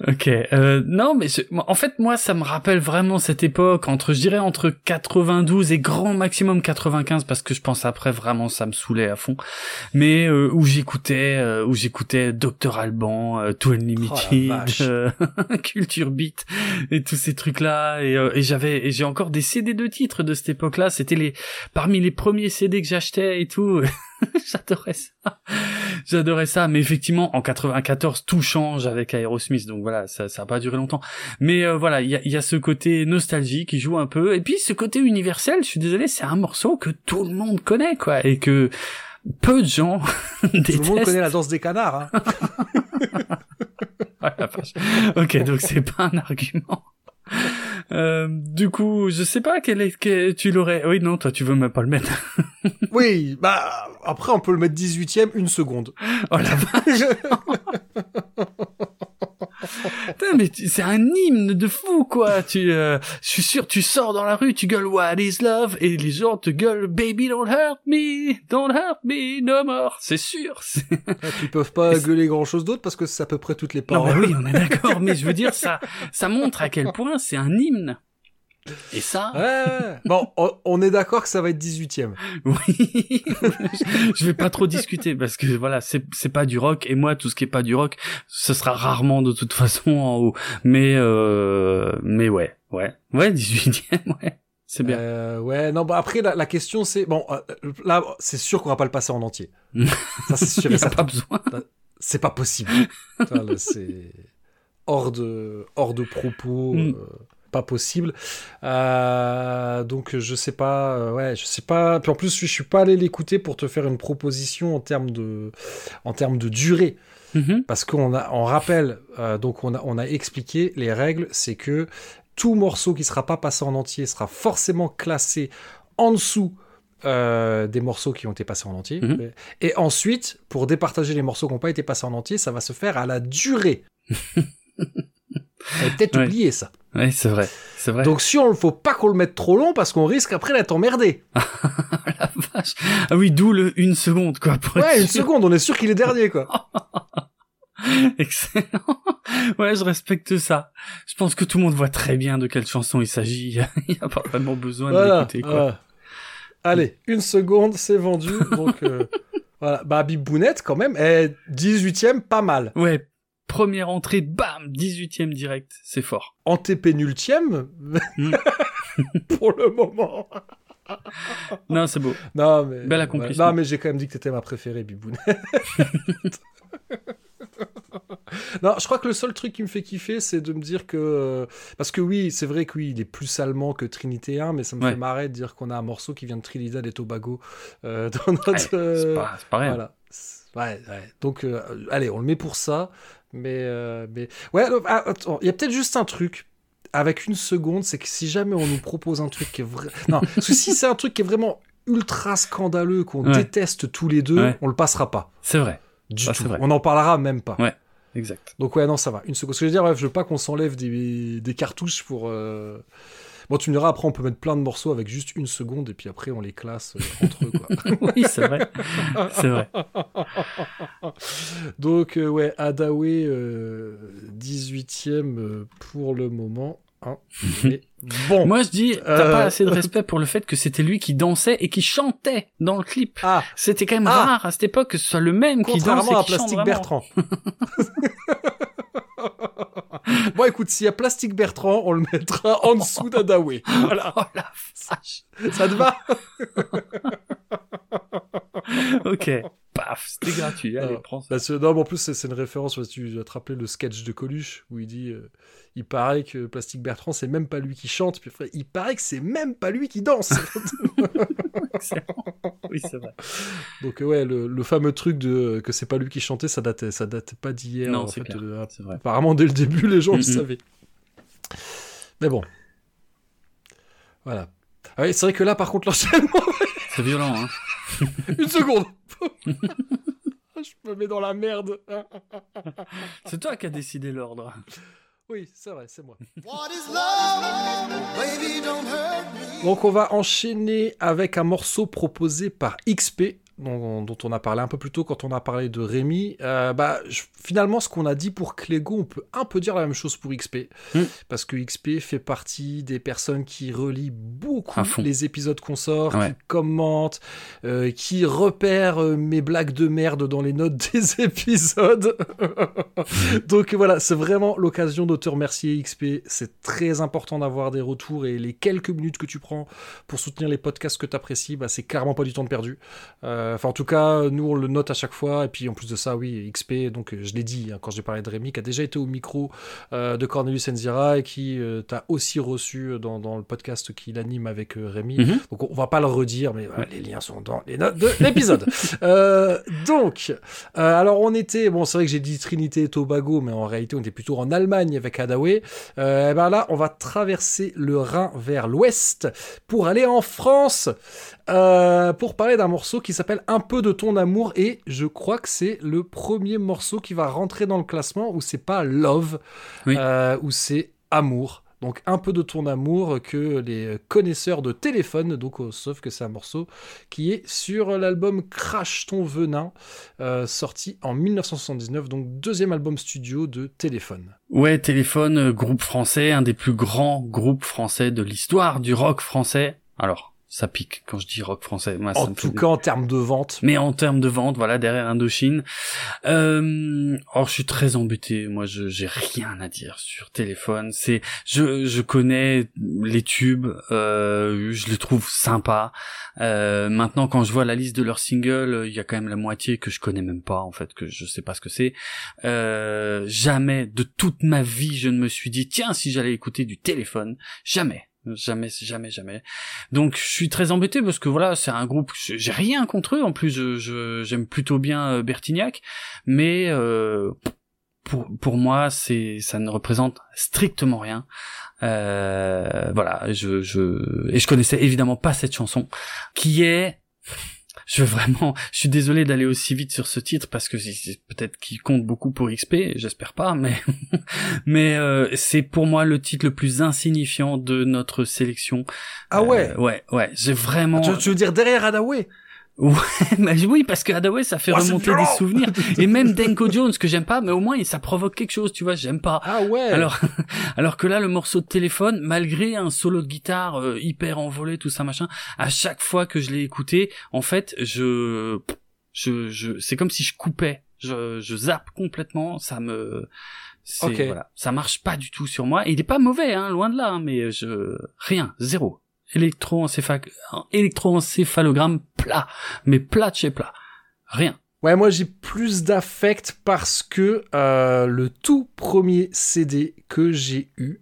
S1: Ok. Euh, non, mais je- en fait, moi, ça me rappelle vraiment cette époque entre, je dirais, entre 92 et grand maximum 95, parce que je pense après vraiment ça me saoulait à fond. Mais euh, où j'écoutais, euh, où j'écoutais Dr Alban, euh, Two Unlimited,
S2: vache.
S1: euh, <laughs> Culture Beat et tous ces trucs-là. Et, euh, et j'avais, et j'ai encore des CD de titres de cette époque-là. C'était les parmi les premiers CD que j'achetais et tout. <laughs> <laughs> J'adorais ça. J'adorais ça, mais effectivement, en 94, tout change avec Aerosmith, donc voilà, ça, ça a pas duré longtemps. Mais euh, voilà, il y a, y a ce côté nostalgie qui joue un peu, et puis ce côté universel, je suis désolé, c'est un morceau que tout le monde connaît, quoi, et que peu de gens <laughs>
S2: Tout le monde
S1: détestent.
S2: connaît la danse des canards. Hein. <laughs>
S1: Ok, donc c'est pas un argument. Euh, du coup, je sais pas quel est, que tu l'aurais. Oui, non, toi, tu veux même pas le mettre. <laughs>
S2: Oui, bah après on peut le mettre 18ème une seconde.
S1: Oh la vache. <laughs> <laughs> Putain, mais tu- c'est un hymne de fou, quoi. Tu, euh, je suis sûr, tu sors dans la rue, tu gueules What is love? Et les gens te gueulent Baby don't hurt me, don't hurt me no more. C'est sûr. c'est-
S2: Ils peuvent pas gueuler grand chose d'autre parce que c'est à peu près toutes les
S1: Non,
S2: paroles.
S1: oui, on est d'accord, mais je veux dire, ça, ça montre à quel point c'est un hymne. Et ça,
S2: Ouais. Bon, on- est d'accord que ça va être 18ème.
S1: oui, <laughs> je vais pas trop discuter parce que voilà, c'est c'est pas du rock et moi tout ce qui est pas du rock, ce sera rarement de toute façon en haut. Mais euh, mais ouais, ouais, ouais, 18e, ouais, c'est bien.
S2: Euh, ouais, non, bah après la, la question c'est bon, euh, là c'est sûr qu'on va pas le passer en entier. Ça c'est sûr <laughs>
S1: Il
S2: et
S1: y a pas besoin.
S2: C'est pas possible. C'est hors de hors de propos.
S1: Mm.
S2: Pas possible. Euh, donc je sais pas, euh, ouais, je sais pas. Puis en plus, je, je suis pas allé l'écouter pour te faire une proposition en termes de, en termes de durée.
S1: Mhm.
S2: Parce qu'on a, on rappelle, euh, donc on a, on a expliqué les règles, c'est que tout morceau qui sera pas passé en entier sera forcément classé en dessous euh, des morceaux qui ont été passés en entier.
S1: Mhm.
S2: Et ensuite, pour départager les morceaux qui n'ont pas été passés en entier, ça va se faire à la durée. <laughs> J'avais peut-être
S1: Ouais.
S2: oublié ça.
S1: Ouais, c'est vrai, c'est vrai.
S2: Donc si on ne faut pas qu'on le mette trop long parce qu'on risque après d'être emmerdé. <laughs>
S1: la vache. Ah oui, d'où le une seconde quoi. Pour
S2: Ouais, une
S1: sûr.
S2: seconde, on est sûr qu'il est dernier quoi. <laughs>
S1: Excellent. Ouais, je respecte ça. Je pense que tout le monde voit très bien de quelle chanson il s'agit. <laughs> Il n'y a pas vraiment besoin de l'écouter quoi.
S2: voilà. Allez, une seconde, c'est vendu. Donc euh, voilà, bah Bibounette quand même, est 18ème, pas mal.
S1: Ouais, première entrée, bam, 18ème direct, c'est fort.
S2: Antépénultième,
S1: Mm. <laughs>
S2: pour le moment. <laughs>
S1: Non, c'est beau.
S2: Non mais,
S1: Bel accomplissement.
S2: Non mais j'ai quand même dit que t'étais ma préférée, Bibounette. <laughs> non, je crois que le seul truc qui me fait kiffer, c'est de me dire que parce que oui, c'est vrai que oui, il est plus allemand que Trinité 1, mais ça me
S1: Ouais.
S2: fait marrer de dire qu'on a un morceau qui vient de Trinidad et Tobago euh, dans notre.
S1: Ouais, c'est
S2: euh,
S1: pas, rien.
S2: Voilà. Ouais, ouais. Donc, euh, allez, on le met pour ça. Mais, euh, mais... ouais, ah, il y a peut-être juste un truc. Avec une seconde, c'est que si jamais on nous propose un truc qui est vrai. Non, <laughs> parce que si c'est un truc qui est vraiment ultra scandaleux, qu'on
S1: Ouais.
S2: déteste tous les deux,
S1: Ouais.
S2: on le passera pas.
S1: C'est vrai,
S2: Du
S1: Ça,
S2: tout.
S1: vrai.
S2: On n'en parlera même pas.
S1: Ouais. exact.
S2: Donc, ouais, non, ça va. Une seconde. Ce que je veux dire, ouais, je veux pas qu'on s'enlève des, des cartouches pour. euh, Bon, tu me diras, après, on peut mettre plein de morceaux avec juste une seconde, et puis après, on les classe euh, entre eux, quoi. <laughs>
S1: oui, c'est vrai. C'est vrai. <laughs>
S2: Donc, euh, ouais, Adawe, euh, 18ème euh, pour le moment. hein. <laughs> Mais bon.
S1: Moi, je dis, t'as
S2: Euh.
S1: pas assez de <laughs> respect pour le fait que c'était lui qui dansait et qui chantait dans le clip.
S2: Ah,
S1: C'était quand même
S2: Ah.
S1: rare à cette époque que ce soit le même qui danse et
S2: contrairement à
S1: qui chante
S2: Plastique. Bertrand. <laughs> <laughs> bon, écoute, s'il y a Plastique Bertrand, on le mettra en dessous d'Adawe. Voilà.
S1: Oh la vache.
S2: Ça te va
S1: Ok. Paf, c'était gratuit. <laughs> Allez,
S2: Non.
S1: prends ça.
S2: Parce que, non, mais en plus, c'est une référence, tu vas te rappeler le sketch de Coluche, où il dit euh, il paraît que Plastique Bertrand, c'est même pas lui qui chante, puis après, il paraît que c'est même pas lui qui danse. <laughs>
S1: Excellent. Oui, c'est vrai. <laughs>
S2: Donc, euh, ouais, le, le fameux truc de que c'est pas lui qui chantait, ça date, ça date pas d'hier.
S1: Non, c'est
S2: euh, apparemment, dès le début, les gens le
S1: Mhm.
S2: savaient. Mais bon. Voilà. Ah oui, c'est vrai que là, par contre, l'enchaînement.
S1: C'est violent, hein. <laughs>
S2: Une seconde <laughs> Je me mets dans la merde. <laughs>
S1: C'est toi qui as décidé l'ordre.
S2: Oui, c'est vrai, c'est moi. Donc on va enchaîner avec un morceau proposé par XP. Dont, dont on a parlé un peu plus tôt quand on a parlé de Rémi, euh, bah, je- finalement, ce qu'on a dit pour Clégo, on peut un peu dire la même chose pour XP.
S1: Mm.
S2: Parce que XP fait partie des personnes qui relient beaucoup les épisodes qu'on sort,
S1: Ouais.
S2: qui commentent, euh, qui repèrent euh, mes blagues de merde dans les notes <laughs> des épisodes. <laughs> Donc voilà, c'est vraiment l'occasion de te remercier XP. C'est très important d'avoir des retours et les quelques minutes que tu prends pour soutenir les podcasts que tu apprécies, bah, c'est clairement pas du temps de perdu. Euh, Enfin, en tout cas, nous, on le note à chaque fois. Et puis, en plus de ça, oui, XP, donc euh, je l'ai dit hein, quand j'ai parlé de Rémi, qui a déjà été au micro euh, de Cornelius Enzira et qui euh, t'a aussi reçu dans, dans le podcast qu'il anime avec euh, Rémi.
S1: Mhm.
S2: Donc, on va pas le redire, mais les liens sont dans les notes de l'épisode. <laughs> Euh, donc, euh, alors, on était, bon, c'est vrai que j'ai dit Trinité et Tobago, mais en réalité, on était plutôt en Allemagne avec Hadaway. Euh, et ben là, on va traverser le Rhin vers l'ouest pour aller en France euh, pour parler d'un morceau qui s'appelle Un peu de ton amour et je crois que c'est le premier morceau qui va rentrer dans le classement où c'est pas Love,
S1: Oui.
S2: euh, où c'est Amour. Donc un peu de ton amour que les connaisseurs de téléphone, donc euh, sauf que c'est un morceau qui est sur l'album Crash ton venin, euh, sorti en 1979, donc deuxième album studio de téléphone.
S1: Ouais, Téléphone, groupe français, un des plus grands groupes français de l'histoire du rock français. Alors, ça pique quand je dis rock français. Moi, ça
S2: En
S1: me
S2: tout cas en termes de vente.
S1: Mais en termes de vente, voilà, derrière Indochine. Euh, or, je suis très embêté. Moi, je j'ai rien à dire sur téléphone. C'est, je, je connais les tubes. Euh, je les trouve sympas. Euh, maintenant, quand je vois la liste de leurs singles, il y a quand même la moitié que je connais même pas, en fait, que je sais pas ce que c'est. Euh, jamais de toute ma vie, je ne me suis dit, tiens, si j'allais écouter du téléphone, jamais. Jamais, jamais, jamais. Donc je suis très embêté parce que voilà, c'est un groupe, j'ai rien contre eux. En plus, je- je- j'aime plutôt bien euh, Bertignac, mais euh, pour pour moi, c'est ça ne représente strictement rien. Euh, voilà, je je et je connaissais évidemment pas cette chanson qui est je veux vraiment, je suis désolé d'aller aussi vite sur ce titre parce que c'est- peut-être qu'il compte beaucoup pour XP, j'espère pas, mais <laughs> mais euh, c'est pour moi le titre le plus insignifiant de notre sélection.
S2: Ah ouais?
S1: Euh, ouais, ouais, j'ai vraiment.
S2: tu, tu veux dire derrière Hadaway?
S1: Mais <laughs> oui, parce que Hadaway, ça fait
S2: Oh,
S1: remonter des souvenirs. Et <laughs> même Denko Jones, que j'aime pas, mais au moins, ça provoque quelque chose, tu vois, j'aime pas.
S2: Ah ouais
S1: Alors, <laughs> alors que là, le morceau de téléphone, malgré un solo de guitare euh, hyper envolé, tout ça, machin, à chaque fois que je l'ai écouté, en fait, je, je, je, c'est comme si je coupais, je, je zappe complètement, ça me, voilà, ça marche pas du tout sur moi. Et il est pas mauvais, hein, loin de là, hein, mais je, rien, zéro. Électroencépha- électroencéphalogramme plat, mais plat de chez plat. Rien.
S2: Ouais, moi j'ai plus d'affect parce que euh, le tout premier CD que j'ai eu,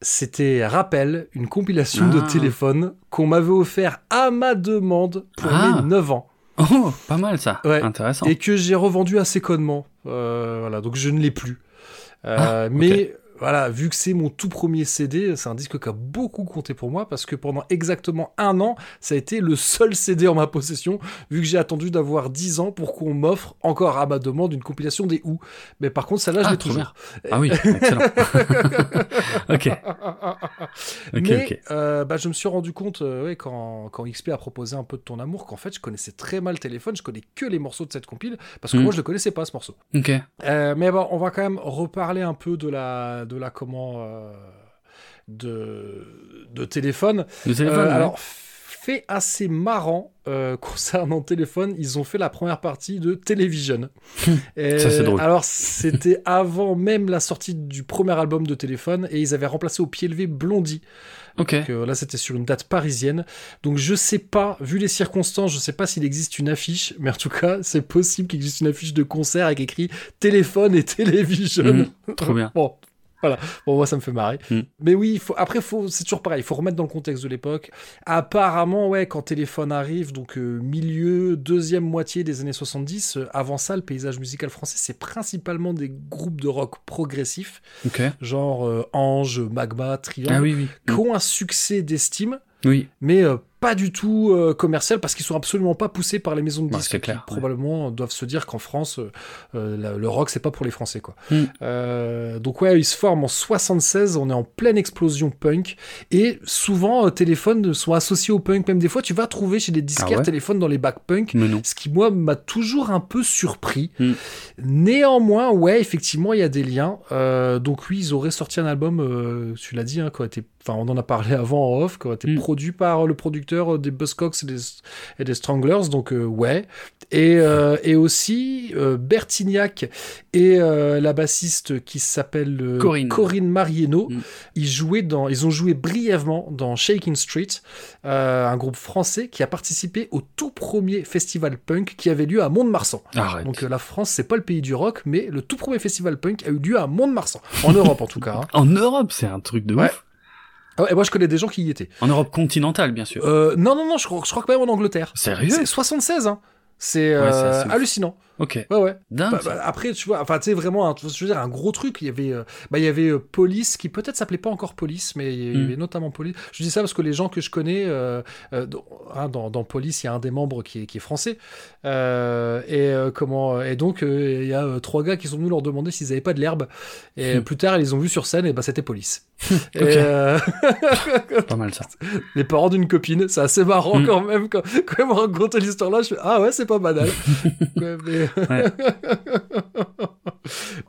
S2: c'était Rappel, une compilation de
S1: Ah.
S2: téléphone qu'on m'avait offert à ma demande pour
S1: Ah.
S2: mes 9 ans
S1: Oh, pas mal ça.
S2: Ouais.
S1: Intéressant.
S2: et que j'ai revendu assez connement. Euh, voilà, donc je ne l'ai plus. Euh,
S1: Ah,
S2: mais voilà, vu que c'est mon tout premier CD, c'est un disque qui a beaucoup compté pour moi parce que pendant exactement un an, ça a été le seul CD en ma possession, vu que j'ai attendu d'avoir 10 ans pour qu'on m'offre encore à ma demande une compilation des Who. Mais par contre, celle-là, je
S1: Ah,
S2: l'ai toujours.
S1: Ah oui, excellent. <laughs> ok. Ok,
S2: Mais euh, bah, je me suis rendu compte euh, ouais, quand, quand XP a proposé un peu de ton amour qu'en fait je connaissais très mal le téléphone, je connais que les morceaux de cette compile parce que
S1: Mm.
S2: moi je le connaissais pas ce morceau.
S1: Ok.
S2: Euh, mais bon, on va quand même reparler un peu de la, de la comment, euh, de, de téléphone. Euh,
S1: ouais.
S2: alors, fait assez marrant euh, <laughs> concernant téléphone, ils ont fait la première partie de Television. Et, <laughs>
S1: Ça, c'est drôle.
S2: Alors, c'était <laughs> avant même la sortie du premier album de téléphone et ils avaient remplacé au pied levé Blondie.
S1: ok.
S2: Donc, euh, là, c'était sur une date parisienne. Donc, je sais pas, vu les circonstances, je sais pas s'il existe une affiche, mais en tout cas, c'est possible qu'il existe une affiche de concert avec écrit téléphone et télévision.
S1: Mhm, trop bien.
S2: Bon. Voilà, bon moi ça me fait marrer.
S1: Mhm.
S2: Mais oui, faut, après faut, c'est toujours pareil, il faut remettre dans le contexte de l'époque. Apparemment, ouais, quand téléphone arrive, donc euh, milieu, deuxième moitié des années 70, euh, avant ça, le paysage musical français, c'est principalement des groupes de rock progressifs, genre euh, Ange, Magma, Triangle
S1: Ah oui, oui.
S2: qui ont un succès d'estime,
S1: Oui.
S2: mais pas du tout euh, commercial parce qu'ils sont absolument pas poussés par les maisons de
S1: Ouais,
S2: disques
S1: c'est
S2: qui,
S1: clair, ouais.
S2: probablement doivent se dire qu'en France euh, euh, la- le rock c'est pas pour les Français quoi.
S1: Mm.
S2: Euh, donc ouais ils se forment en 76 on est en pleine explosion punk et souvent téléphones sont associés au punk même des fois tu vas trouver chez des disquaires
S1: Ah ouais
S2: téléphones dans les bacs punk ce qui moi m'a toujours un peu surpris.
S1: Mm.
S2: Néanmoins, ouais, effectivement, il y a des liens. Donc oui, ils auraient sorti un album, tu l'as dit, hein, enfin, on en a parlé avant en off, qui aurait été
S1: Mm.
S2: produit par le producteur des Buzzcocks et des, et des Stranglers. Donc euh, ouais. Et, euh, et aussi euh, Bertignac et la bassiste qui s'appelle euh,
S1: Corinne.
S2: Marieno.
S1: Mm.
S2: Ils jouaient dans, ils ont joué brièvement dans Shaking Street, un groupe français qui a participé au tout premier festival punk qui avait lieu à Mont-de-Marsan. Donc la France, c'est pas le pays du rock, mais le tout premier festival punk a eu lieu à Mont-de-Marsan, en Europe en tout cas. hein. <laughs>
S1: En Europe, c'est un truc de
S2: Ouais.
S1: ouf.
S2: Ah ouais, et moi je connais des gens qui y étaient.
S1: En Europe continentale, bien sûr.
S2: Euh, non, non, non, je crois, je crois que même en Angleterre.
S1: Sérieux?
S2: C'est 76, hein. C'est
S1: Ouais,
S2: euh, hallucinant.
S1: Ok.
S2: Ouais, ouais.
S1: Dingue.
S2: Bah, bah, après, tu vois, enfin, tu sais, vraiment, un, je veux dire, un gros truc. Il y avait, euh, bah, il y avait euh, Police, qui peut-être s'appelait pas encore Police, mais il y
S1: Mm.
S2: avait notamment Police. Je dis ça parce que les gens que je connais, euh, dans, hein, dans, dans Police, il y a un des membres qui est, qui est français. Et comment, et donc, il y a trois gars qui sont venus leur demander s'ils avaient pas de l'herbe. Et
S1: Mm.
S2: plus tard, ils les ont vus sur scène, et bah, c'était Police. <laughs> <laughs>
S1: Pas mal ça.
S2: les parents d'une copine, c'est assez marrant
S1: Mm.
S2: quand même. Quand, quand ils me racontent l'histoire-là, je fais Ah ouais, c'est pas banal. <laughs> Ouais, mais-
S1: Ouais. <laughs>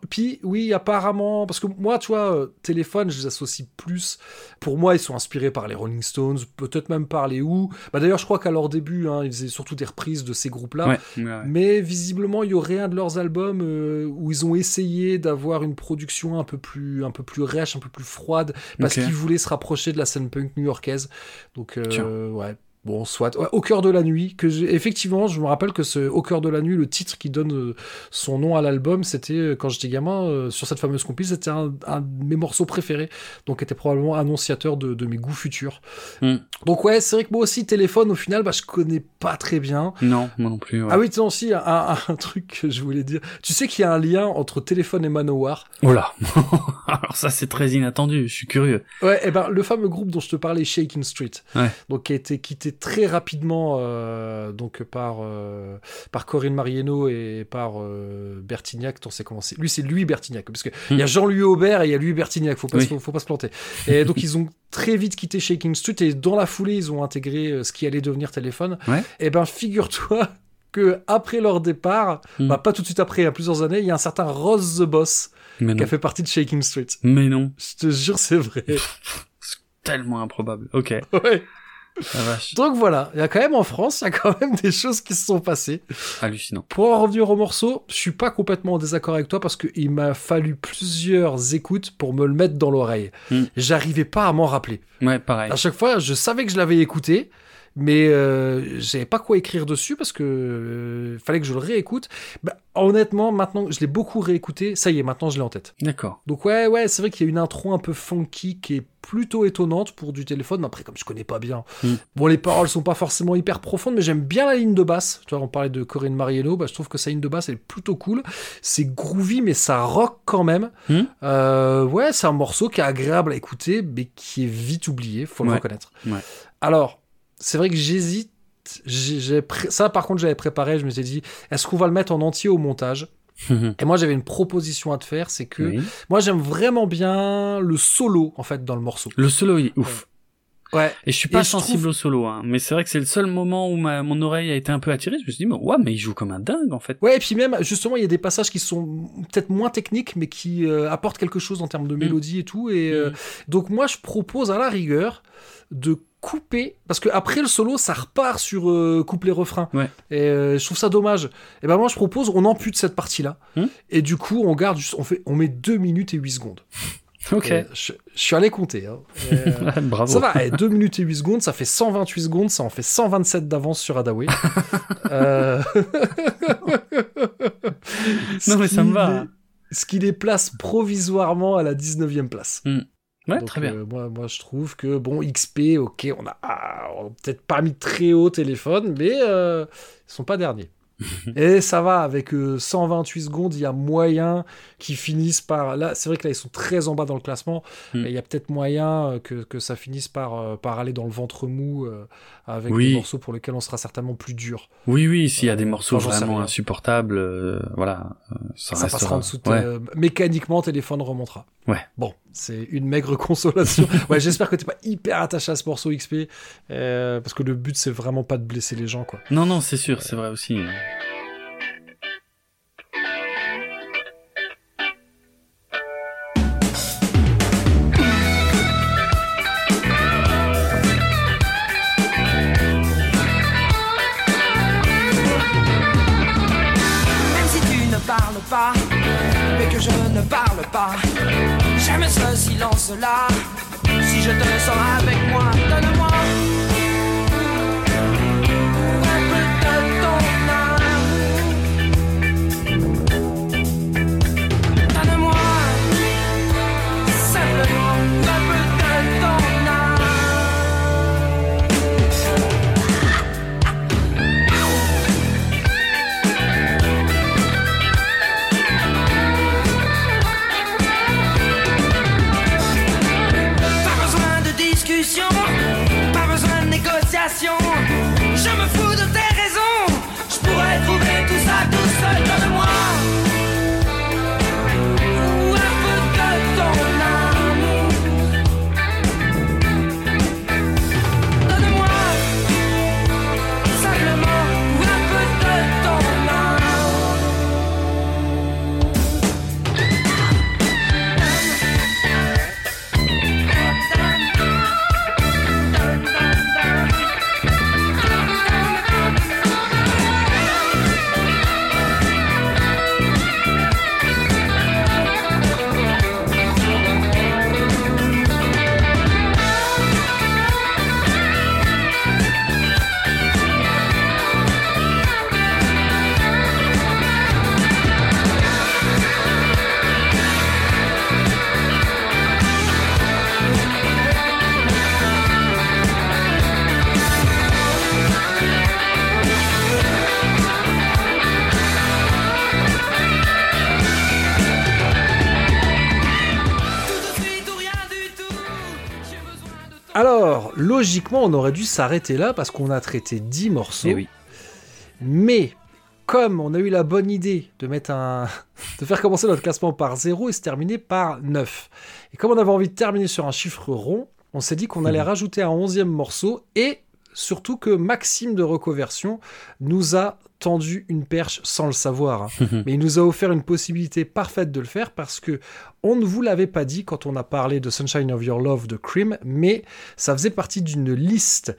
S2: Puis oui, apparemment, parce que moi, tu vois, euh, téléphone, je les associe plus. Pour moi, ils sont inspirés par les Rolling Stones, peut-être même par les Who. Bah, D'ailleurs, je crois qu'à leur début, hein, ils faisaient surtout des reprises de ces groupes-là.
S1: Ouais. ouais, ouais.
S2: Mais visiblement, il y aurait un de leurs albums euh, où ils ont essayé d'avoir une production un peu plus, un peu plus rêche, un peu plus froide, parce qu'ils voulaient se rapprocher de la scène punk new-yorkaise. Donc, euh, ouais. Bon, soit. Ouais, au cœur de la nuit, que effectivement, je me rappelle que ce Au cœur de la nuit, le titre qui donne euh, son nom à l'album, c'était euh, quand j'étais gamin, euh, sur cette fameuse compil, c'était un, un de mes morceaux préférés, donc était probablement annonciateur de, de mes goûts futurs.
S1: Hmm.
S2: Donc ouais, c'est vrai que moi aussi, téléphone, au final, bah, je connais pas très bien.
S1: Non, moi non plus. ouais.
S2: Ah oui, tiens aussi, un, un- <laughs> un truc que je voulais dire. Tu sais qu'il y a un lien entre téléphone et Manowar?
S1: Oh là. <laughs> Alors ça, c'est très inattendu. Je suis curieux.
S2: Ouais, et ben le fameux groupe dont je te parlais, Shaking Street,
S1: Ouais.
S2: donc qui a été quitté très rapidement euh, donc par euh, par Corinne Marieno et par euh, Bertignac. On sait comment c'est? Lui, c'est lui Bertignac, parce que il y a Jean-Louis Aubert et il y a lui Bertignac. Faut pas
S1: Oui.
S2: faut pas se planter. Et donc ils ont très vite quitté Shaking Street et dans la foulée ils ont intégré ce qui allait devenir Téléphone.
S1: Ouais.
S2: Et ben figure-toi que après leur départ,
S1: Hmm.
S2: bah, pas tout de suite après, il y a plusieurs années, il y a un certain Ross the Boss
S1: Mais
S2: qui
S1: non.
S2: a fait partie de Shaking Street.
S1: Mais non.
S2: Je te jure, c'est vrai. <laughs>
S1: Tellement improbable. Ok.
S2: ouais. Donc voilà, il y a quand même en France, il y a quand même des choses qui se sont passées.
S1: Hallucinant.
S2: Pour en revenir au morceau, je suis pas complètement en désaccord avec toi parce qu'il m'a fallu plusieurs écoutes pour me le mettre dans l'oreille.
S1: Hmm.
S2: J'arrivais pas à m'en rappeler.
S1: Ouais, pareil.
S2: À chaque fois, je savais que je l'avais écouté, mais euh, j'avais pas quoi écrire dessus parce que euh, fallait que je le réécoute. Bah, honnêtement, maintenant, je l'ai beaucoup réécouté. Ça y est, maintenant, je l'ai en tête.
S1: D'accord.
S2: Donc ouais, ouais, c'est vrai qu'il y a une intro un peu funky qui est plutôt étonnante pour du téléphone. Mais après, comme je connais pas bien,
S1: Mm.
S2: bon, les paroles sont pas forcément hyper profondes, mais j'aime bien la ligne de basse. Tu vois, on parlait de Corinne Mariello, bah, je trouve que sa ligne de basse elle est plutôt cool. C'est groovy, mais ça rock quand même.
S1: Mm.
S2: Euh, ouais, c'est un morceau qui est agréable à écouter, mais qui est vite oublié, faut le
S1: Ouais.
S2: reconnaître.
S1: Ouais.
S2: Alors, c'est vrai que j'hésite. Ça, par contre, j'avais préparé. Je me suis dit, est-ce qu'on va le mettre en entier au montage? <laughs> Et moi, j'avais une proposition à te faire, c'est que
S1: Oui.
S2: moi, j'aime vraiment bien le solo, en fait, dans le morceau.
S1: Le solo il est ouf.
S2: Ouais.
S1: Et je suis pas
S2: Et
S1: sensible
S2: trouve-
S1: au solo, hein. Mais c'est vrai que c'est le seul moment où ma, mon oreille a été un peu attirée. Je me suis dit, mais ouais, mais il joue comme un dingue, en fait.
S2: Ouais, et puis même, justement, il y a des passages qui sont peut-être moins techniques, mais qui euh, apportent quelque chose en termes de mélodie et tout. Et euh,
S1: Mm.
S2: donc, moi, je propose à la rigueur de couper, parce que après le solo, ça repart sur euh, couplet-refrain.
S1: Ouais.
S2: Et euh, je trouve ça dommage. Et ben moi, je propose, on ampute cette partie-là.
S1: Mm.
S2: Et du coup, on garde, juste, on, fait, on met 2 minutes et 8 secondes.
S1: Ok.
S2: Et je, je suis allé compter. Hein. Et, euh, <laughs>
S1: Bravo.
S2: Ça va, 2 minutes et 8 secondes, ça fait 128 secondes, ça en fait 127 d'avance sur Adaway. <laughs> Euh, <laughs>
S1: Non, mais ça me va.
S2: les- Ce qui les place provisoirement à la 19e place.
S1: Ouais,
S2: Donc,
S1: très bien.
S2: euh, moi, moi, je trouve que, bon, XP, ok, on a, ah, on a peut-être pas mis très haut téléphone, mais euh, ils sont pas derniers. <laughs> Et ça va, avec euh, 128 secondes, il y a moyen qu'ils finissent par... Là, c'est vrai que là, ils sont très en bas dans le classement,
S1: Mm.
S2: mais il y a peut-être moyen euh, que, que ça finisse par, euh, par aller dans le ventre mou euh, avec
S1: Oui.
S2: des morceaux pour lesquels on sera certainement plus dur.
S1: Oui, oui, s'il y a des
S2: Euh,
S1: morceaux
S2: enfin,
S1: vraiment insupportables, euh, voilà, euh, ça,
S2: Ça
S1: restera.
S2: passera en dessous. de-
S1: Ouais.
S2: euh, mécaniquement, téléphone remontera.
S1: Ouais.
S2: Bon, c'est une maigre <laughs> consolation. ouais, j'espère que t'es pas hyper attaché à ce morceau XP, euh, parce que le but, c'est vraiment pas de blesser les gens, quoi.
S1: Non, non, c'est sûr, c'est vrai aussi.
S4: Même si tu ne parles pas, mais que je ne parle pas, j'aime ce silence-là. Si je te sens avec moi, de
S2: Alors, logiquement, on aurait dû s'arrêter là, parce qu'on a traité 10 morceaux.
S1: Eh oui.
S2: Mais, comme on a eu la bonne idée de mettre un... <laughs> de faire commencer notre classement par 0 et se terminer par 9. Et comme on avait envie de terminer sur un chiffre rond, on s'est dit qu'on allait
S1: Mhm.
S2: rajouter un onzième morceau et surtout que Maxime de Recoversion nous a tendu une perche sans le savoir. hein. <laughs> Mais il nous a offert une possibilité parfaite de le faire parce que on ne vous l'avait pas dit quand on a parlé de Sunshine of Your Love de Cream, mais ça faisait partie d'une liste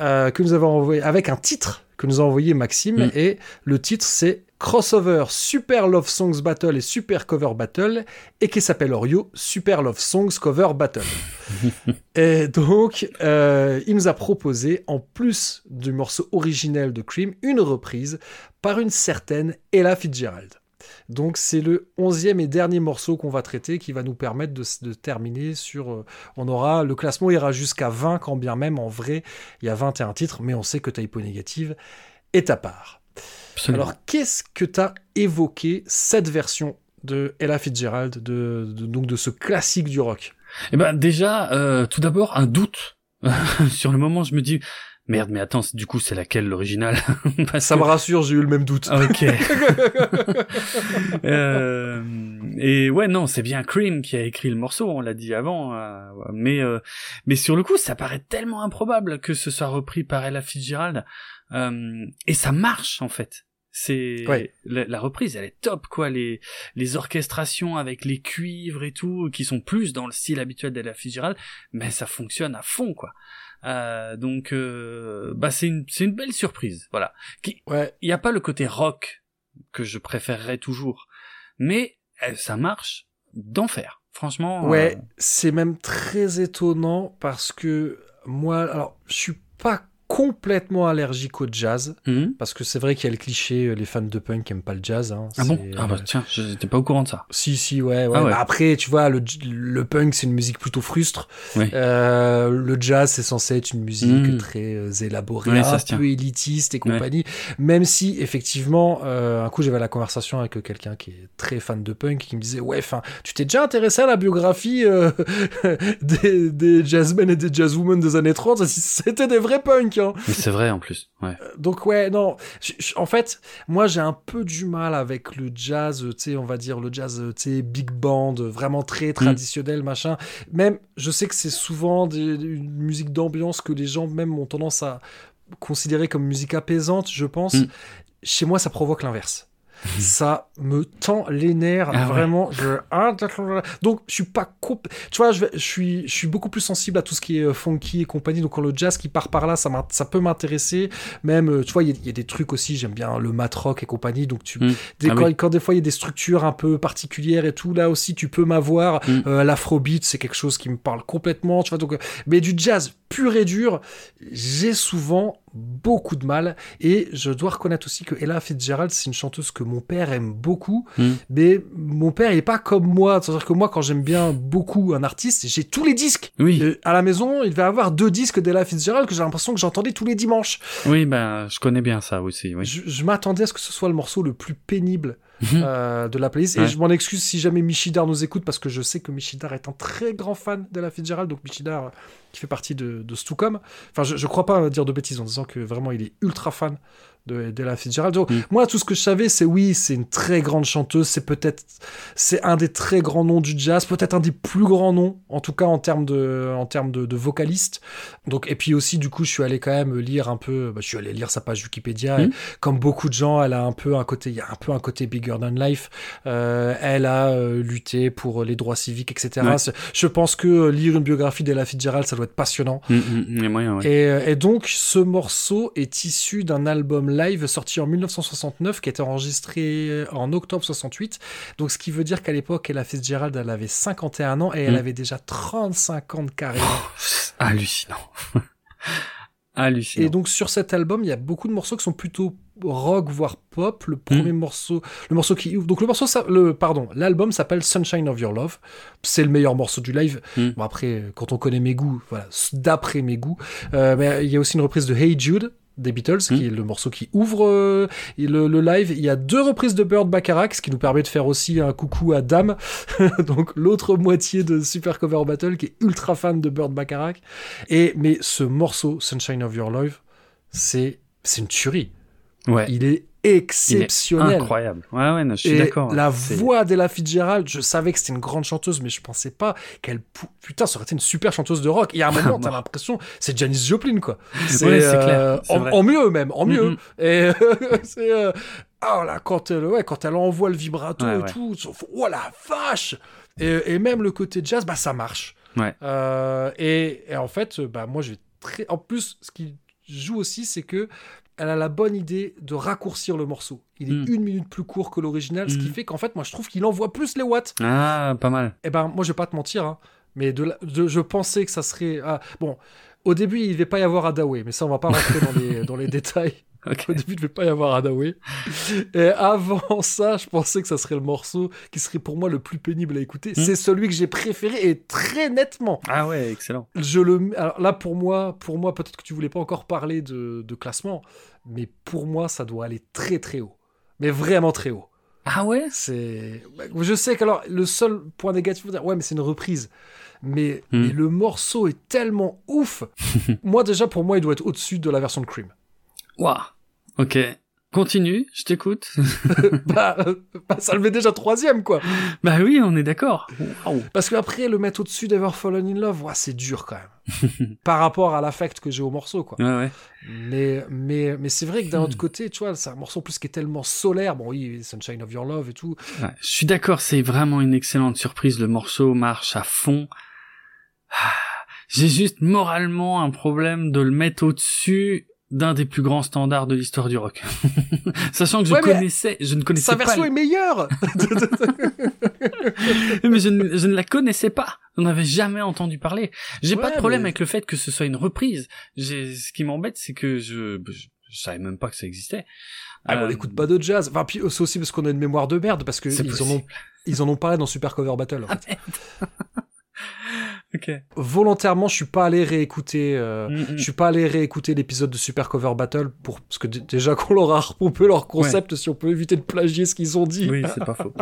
S2: euh, que nous avons envoyé avec un titre que nous a envoyé Maxime
S1: Mm.
S2: et le titre c'est Crossover Super Love Songs Battle et Super Cover Battle et qui s'appelle Orio Super Love Songs Cover Battle. <laughs> et donc euh, il nous a proposé en plus du morceau originel de Cream une reprise par une certaine Ella Fitzgerald. Donc c'est le onzième et dernier morceau qu'on va traiter qui va nous permettre de, de terminer sur... euh, on aura le classement ira jusqu'à 20 quand bien même en vrai il y a 21 titres mais on sait que Typo Négative est à part.
S1: Absolument.
S2: Alors qu'est-ce que t'as évoqué cette version de Ella Fitzgerald de, de- donc de ce classique du rock?
S1: Eh ben déjà, euh, tout d'abord un doute. <laughs> Sur le moment, je me dis merde, mais attends, du coup, c'est laquelle l'original? <laughs>
S2: Ça
S1: que-
S2: me rassure, j'ai eu le même doute.
S1: Ah, Ok. <laughs> Euh, et ouais, non, c'est bien Cream qui a écrit le morceau, on l'a dit avant. euh, mais euh, mais sur le coup, ça paraît tellement improbable que ce soit repris par Ella Fitzgerald. Euh, et ça marche en fait. C'est
S2: Ouais.
S1: la, la reprise, elle est top quoi. Les les orchestrations avec les cuivres et tout, qui sont plus dans le style habituel d'Ella Fitzgerald, mais ça fonctionne à fond quoi. Euh, donc euh, bah c'est une c'est une belle surprise. Voilà. Qui,
S2: Ouais,
S1: il n'y a pas le côté rock que je préférerais toujours, mais euh, ça marche d'enfer. Franchement.
S2: Ouais,
S1: euh,
S2: c'est même très étonnant parce que moi, alors, je suis pas complètement allergique au jazz.
S1: Mhm.
S2: Parce que c'est vrai qu'il y a le cliché, euh, les fans de punk aiment pas le jazz. Hein.
S1: Ah bon Ah bah
S2: euh,
S1: tiens, j'étais pas au courant de ça.
S2: Si, si, ouais, ouais.
S1: Ah ouais.
S2: Bah après, tu vois, le, le punk, c'est une musique plutôt frustre.
S1: Oui.
S2: Euh, le jazz, c'est censé être une musique
S1: Mm.
S2: très élaborée,
S1: Ouais,
S2: un peu élitiste et compagnie. Même si, effectivement, euh, un coup, j'avais la conversation avec quelqu'un qui est très fan de punk qui me disait, ouais, enfin, tu t'es déjà intéressé à la biographie euh, <laughs> des, des jazzmen et des jazzwomen des années 30 C'était des vrais punks, hein.
S1: Mais c'est vrai en plus. Ouais.
S2: Donc ouais, non. Je- je- en fait, moi j'ai un peu du mal avec le jazz, euh, tu sais, on va dire le jazz, euh, tu sais, big band, euh, vraiment très traditionnel, machin. Même, je sais que c'est souvent des- une musique d'ambiance que les gens même ont tendance à considérer comme musique apaisante, je pense.
S1: Mm.
S2: Chez moi, ça provoque l'inverse. Ça me tend les nerfs,
S1: Ah ouais.
S2: vraiment. Je... Donc, je suis pas comp- Tu vois, je, vais- je suis, je suis beaucoup plus sensible à tout ce qui est euh, funky et compagnie. Donc, quand le jazz qui part par là, ça, peut m'intéresser. Même, euh, tu vois, il y, a- il y a des trucs aussi. J'aime bien le mat rock et compagnie. Donc, tu,
S1: Mm.
S2: des,
S1: Ah
S2: quand,
S1: oui.
S2: quand des fois il y a des structures un peu particulières et tout, là aussi, tu peux m'avoir.
S1: Mm.
S2: Euh, L'afrobeat, c'est quelque chose qui me parle complètement. Tu vois, donc, mais du jazz pur et dur, j'ai souvent beaucoup de mal. Et je dois reconnaître aussi que Ella Fitzgerald, c'est une chanteuse que mon père aime beaucoup.
S1: Mm.
S2: Mais mon père, il est pas comme moi. C'est-à-dire que moi, quand j'aime bien beaucoup un artiste, j'ai tous les disques.
S1: Oui,
S2: à la maison, il devait avoir deux disques d'Ella Fitzgerald que j'ai l'impression que j'entendais tous les dimanches.
S1: oui, bah je connais bien ça aussi. Oui.
S2: Je, je m'attendais à ce que ce soit le morceau le plus pénible
S1: Mhm.
S2: euh, de la playlist. Et je m'en excuse si jamais Michidar nous écoute, parce que je sais que Michidar est un très grand fan d'Ella Fitzgerald. Donc Michidar, euh, qui fait partie de, de Stucom. Enfin, je, je crois pas dire de bêtises en que vraiment il est ultra fan de- d'Ella Fitzgerald. Donc,
S1: Mm.
S2: Moi, tout ce que je savais, c'est oui, c'est une très grande chanteuse. C'est peut-être, c'est un des très grands noms du jazz, peut-être un des plus grands noms, en tout cas en termes de, en termes de, de vocaliste. Donc, et puis aussi, du coup, je suis allé quand même lire un peu. bah, je suis allé lire sa page Wikipédia.
S1: Mm.
S2: et comme beaucoup de gens, elle a un peu un côté, il y a un peu un côté bigger than life. Euh, elle a euh, lutté pour les droits civiques, etc.
S1: Ouais.
S2: Je pense que euh, lire une biographie d'Ella Fitzgerald, ça doit être passionnant.
S1: Mm, ouais.
S2: Et, et donc, ce morceau est issu d'un album live sorti en 1969 qui a été enregistré en octobre 68. Donc, ce qui veut dire qu'à l'époque, Ella Fitzgerald, elle avait 51 ans et elle
S1: Mm.
S2: avait déjà 35 ans de carrière.
S1: Hallucinant. <laughs> Hallucinant.
S2: Et donc sur cet album, il y a beaucoup de morceaux qui sont plutôt rock voire pop. Le premier morceau, le morceau qui ouvre. Donc le morceau, ça- le pardon, l'album s'appelle Sunshine of Your Love. C'est le meilleur morceau du live.
S1: Mm.
S2: Bon après, quand on connaît mes goûts, voilà, d'après mes goûts, Euh, mais il y a aussi une reprise de Hey Jude des Beatles, qui
S1: Mm.
S2: est le morceau qui ouvre euh, le, le live. Il y a deux reprises de Bird Bacharach, ce qui nous permet de faire aussi un coucou à Dame, <laughs> donc l'autre moitié de Super Cover Battle, qui est ultra fan de Bird Bacharach. Et mais ce morceau, Sunshine of Your Love, c'est c'est une tuerie.
S1: ouais.
S2: Il est exceptionnel.
S1: incroyable. Ouais, ouais, non, je suis d'accord.
S2: la voix d'Ella Fitzgerald, je savais que c'était une grande chanteuse, mais je pensais pas qu'elle. Putain, ça aurait été une super chanteuse de rock. Il y a un <laughs> moment, t'as l'impression, c'est Janis Joplin, quoi. C'est
S1: Ouais,
S2: euh,
S1: clair, c'est
S2: en, mieux, même, en mieux. Et <laughs> c'est. euh, ah là, quand elle, ouais, quand elle envoie le vibrato
S1: Ouais,
S2: et
S1: ouais.
S2: tout, oh la vache! Et, et même le côté jazz, bah ça marche.
S1: Ouais.
S2: Euh, et, et en fait, bah moi, je vais très. En plus, ce qui joue aussi, c'est que elle a la bonne idée de raccourcir le morceau. Il est
S1: Mm.
S2: une minute plus court que l'original, ce qui
S1: Mm.
S2: fait qu'en fait, moi, je trouve qu'il envoie plus les watts.
S1: Ah, pas mal.
S2: Eh ben, moi, je vais pas te mentir, hein, mais de, la- de- je pensais que ça serait. ah, bon, au début, il devait pas y avoir Adaway, mais ça, on va pas rentrer dans les, <laughs> dans les détails. <laughs> Au début, il devait pas y avoir Adaway. Et avant ça, je pensais que ça serait le morceau qui serait pour moi le plus pénible à écouter.
S1: Mm.
S2: C'est celui que j'ai préféré et très nettement.
S1: Ah ouais, excellent.
S2: Je le, alors là, pour moi, pour moi, peut-être que tu voulais pas encore parler de, de classement, mais pour moi, ça doit aller très très haut. Mais vraiment très haut.
S1: Ah ouais?
S2: C'est, je sais qu'alors le seul point négatif, dire, ouais, mais c'est une reprise. Mais,
S1: Hmm.
S2: mais le morceau est tellement ouf. <laughs> moi déjà, pour moi, il doit être au-dessus de la version de Cream.
S1: Waouh. Ok. Continue, je t'écoute. <laughs>
S2: bah, euh, bah, ça le met déjà troisième, quoi.
S1: bah oui, on est d'accord. Waouh.
S2: Parce qu'après, le mettre au-dessus d'Ever Fallen in Love, ouais, c'est dur quand même. <laughs> Par rapport à l'affect que j'ai au morceau, quoi.
S1: Ouais, ouais.
S2: Mais, mais, mais c'est vrai que d'un
S1: Hmm.
S2: autre côté, tu vois, c'est un morceau plus qui est tellement solaire. Bon, oui, Sunshine of Your Love et tout.
S1: Ouais, je suis d'accord, c'est vraiment une excellente surprise. Le morceau marche à fond. Ah, J'ai juste moralement un problème de le mettre au-dessus d'un des plus grands standards de l'histoire du rock. <laughs> Sachant que je
S2: Ouais,
S1: connaissais, je ne connaissais
S2: Sa
S1: pas.
S2: version est meilleure <laughs>
S1: mais je ne, je ne la connaissais pas. On n'avait jamais entendu parler. J'ai pas de problème
S2: mais-
S1: avec le fait que ce soit une reprise. Ce qui m'embête, c'est que je, je, je savais même pas que ça existait.
S2: Ah, mais on
S1: Euh,
S2: n'écoute pas de jazz. Enfin, puis c'est aussi parce qu'on a une mémoire de merde, parce que ils en, ont, ils en ont parlé dans Super Cover Battle. en fait. Volontairement, je suis pas allé réécouter. euh,
S1: Mm, mm.
S2: Je suis pas allé réécouter l'épisode de Super Cover Battle pour parce que déjà qu'on leur a repompé leur concept, si on peut éviter de plagier ce qu'ils ont dit.
S1: Oui, c'est pas faux.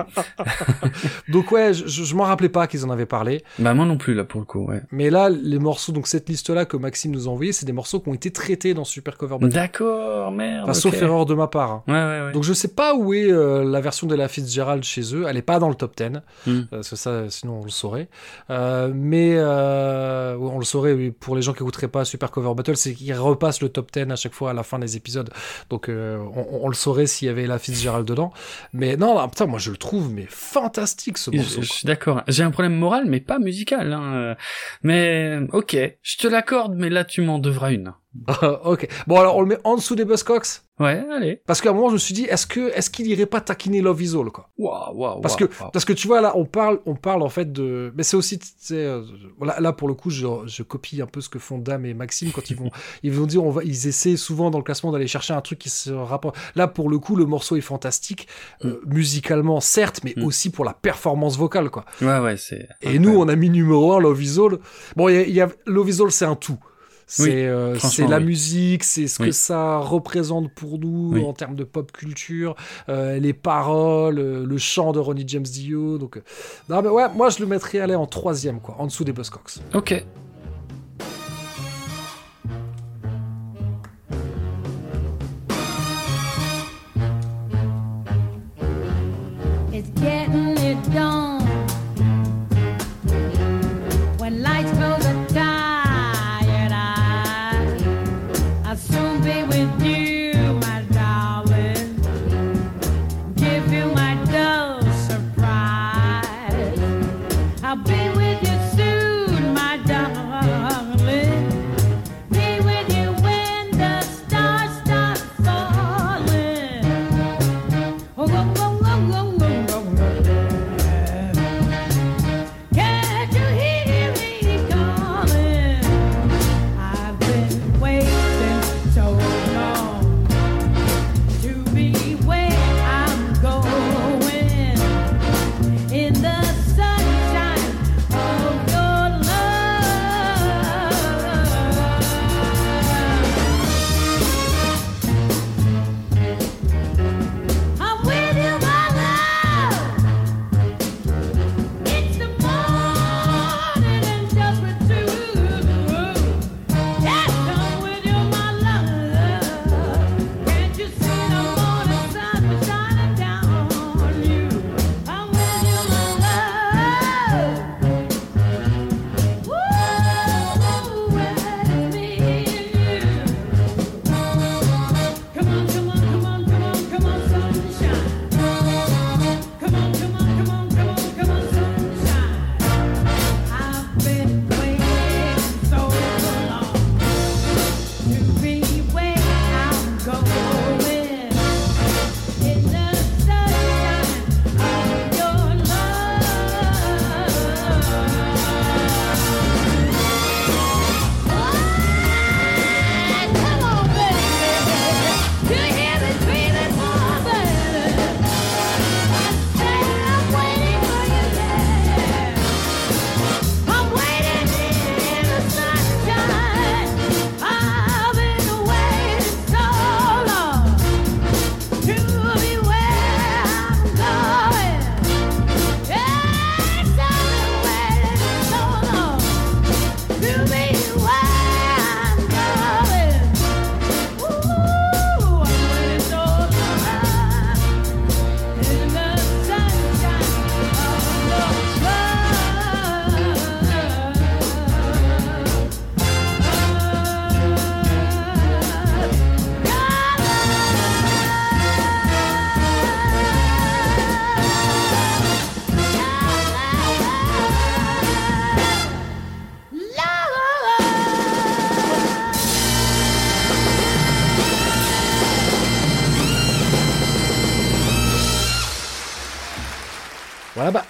S1: <laughs>
S2: Donc ouais, je, je, m'en rappelais pas qu'ils en avaient parlé.
S1: bah moi non plus là pour le coup. Ouais.
S2: Mais là, les morceaux, donc cette liste-là que Maxime nous a envoyé, c'est des morceaux qui ont été traités dans Super Cover Battle.
S1: D'accord, merde.
S2: Enfin,
S1: ok.
S2: sauf erreur de ma part. hein.
S1: Ouais, ouais, ouais.
S2: Donc je sais pas où est euh, la version de la Fitzgerald chez eux. Elle est pas dans le top 10.
S1: Hmm.
S2: Parce que ça, sinon on le saurait. Euh, mais euh, on le saurait pour les gens qui écouteraient pas Super Cover Battle, c'est qu'ils repassent le top 10 à chaque fois à la fin des épisodes. Donc euh, on, on le saurait s'il y avait la Fitzgerald dedans. Mais non, putain, moi je le trouve mais fantastique ce morceau.
S1: je suis d'accord. J'ai un problème moral, mais pas musical. Hein. Mais ok, je te l'accorde, mais là tu m'en devras une. <laughs>
S2: ok. Bon alors on le met en dessous des Buzzcocks.
S1: Ouais, allez.
S2: Parce qu'à un moment je me suis dit, est-ce que est-ce qu'il irait pas taquiner Love Is All quoi?
S1: Waouh, waouh.
S2: Parce que parce que tu vois là on parle on parle en fait de mais c'est aussi euh, là, là pour le coup je, je copie un peu ce que font Dame et Maxime quand ils vont <laughs> ils vont dire on va ils essaient souvent dans le classement d'aller chercher un truc qui se rapporte là pour le coup le morceau est fantastique euh, musicalement certes mais
S1: Mm.
S2: aussi pour la performance vocale quoi
S1: Ouais, ouais, c'est.
S2: et nous on a mis numéro 1 Love Is All bon il y a, il y a Love Is All c'est un tout c'est
S1: Oui,
S2: euh, c'est la
S1: oui.
S2: musique, c'est ce que ça représente pour nous en termes de pop culture, euh, les paroles, euh, le chant de Ronnie James Dio. Donc, non, mais ouais, moi je le mettrais aller en troisième, quoi, en dessous des Buzzcocks.
S1: Ok.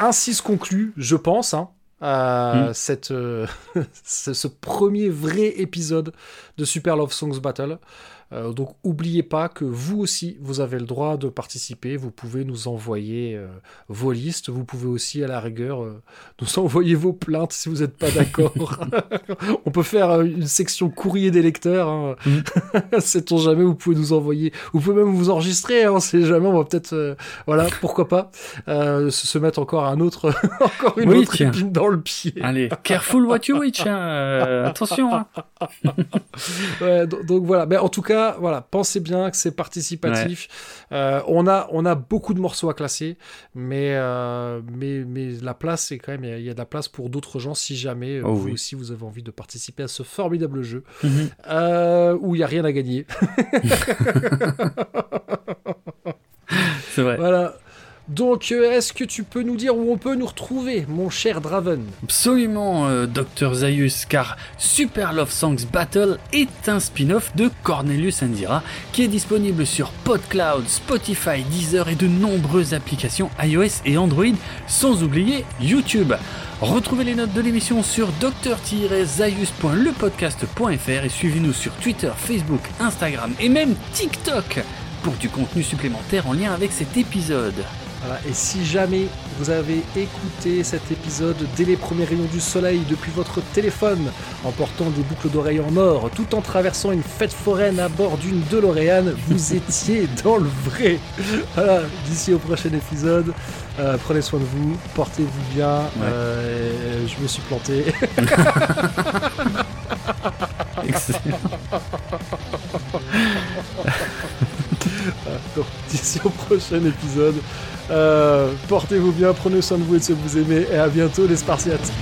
S2: Ainsi se conclut, je pense, hein, euh,
S1: Mm.
S2: cette, euh, <laughs> ce, ce premier vrai épisode de Super Love Songs Battle. Euh, donc, oubliez pas que vous aussi, vous avez le droit de participer. Vous pouvez nous envoyer euh, vos listes. Vous pouvez aussi, à la rigueur, euh, nous <laughs> envoyer vos plaintes si vous n'êtes pas d'accord. <laughs> On peut faire une section courrier des lecteurs. Hein. Sait-on jamais, vous pouvez nous envoyer. Vous pouvez même vous enregistrer. Hein, on sait jamais, on va peut-être. voilà, pourquoi pas se, mettre encore un autre, encore une
S1: Oui,
S2: autre dans le pied.
S1: Allez, careful what you hein, euh, attention. hein. <laughs>
S2: Ouais, donc voilà. Mais en tout cas, voilà, pensez bien que c'est participatif. Euh, on a, on a beaucoup de morceaux à classer, mais, euh, mais, mais la place, c'est quand même, il y a- il y, a de la place pour d'autres gens si jamais
S1: Oh
S2: vous
S1: oui.
S2: aussi vous avez envie de participer à ce formidable jeu
S1: Mhm.
S2: euh, où il y a rien à gagner. <laughs>
S1: C'est vrai.
S2: voilà. Donc, euh, est-ce que tu peux nous dire où on peut nous retrouver, mon cher Draven?
S1: Absolument, euh, Dr Zaius, car Super Love Songs Battle est un spin-off de Cornelius Anzira qui est disponible sur PodCloud, Spotify, Deezer et de nombreuses applications iOS et Android, sans oublier YouTube. Retrouvez les notes de l'émission sur dr-zaius.lepodcast.fr et suivez-nous sur Twitter, Facebook, Instagram et même TikTok pour du contenu supplémentaire en lien avec cet épisode.
S2: Voilà, et si jamais vous avez écouté cet épisode dès les premiers rayons du soleil depuis votre téléphone, en portant des boucles d'oreilles en or, tout en traversant une fête foraine à bord d'une DeLorean, vous <laughs> étiez dans le vrai. Voilà, d'ici au prochain épisode, euh, prenez soin de vous, portez-vous bien. euh, je me suis planté. <laughs>
S1: Excellent. <laughs>
S2: Donc, d'ici au prochain épisode, euh, portez-vous bien, prenez soin de vous et de ceux que vous aimez, et à bientôt les Spartiates.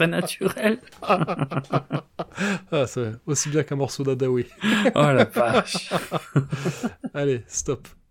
S1: Très naturel. <laughs>
S2: Ah, c'est aussi bien qu'un morceau d'Adawi.
S1: Oh la <laughs> vache.
S2: Allez, stop.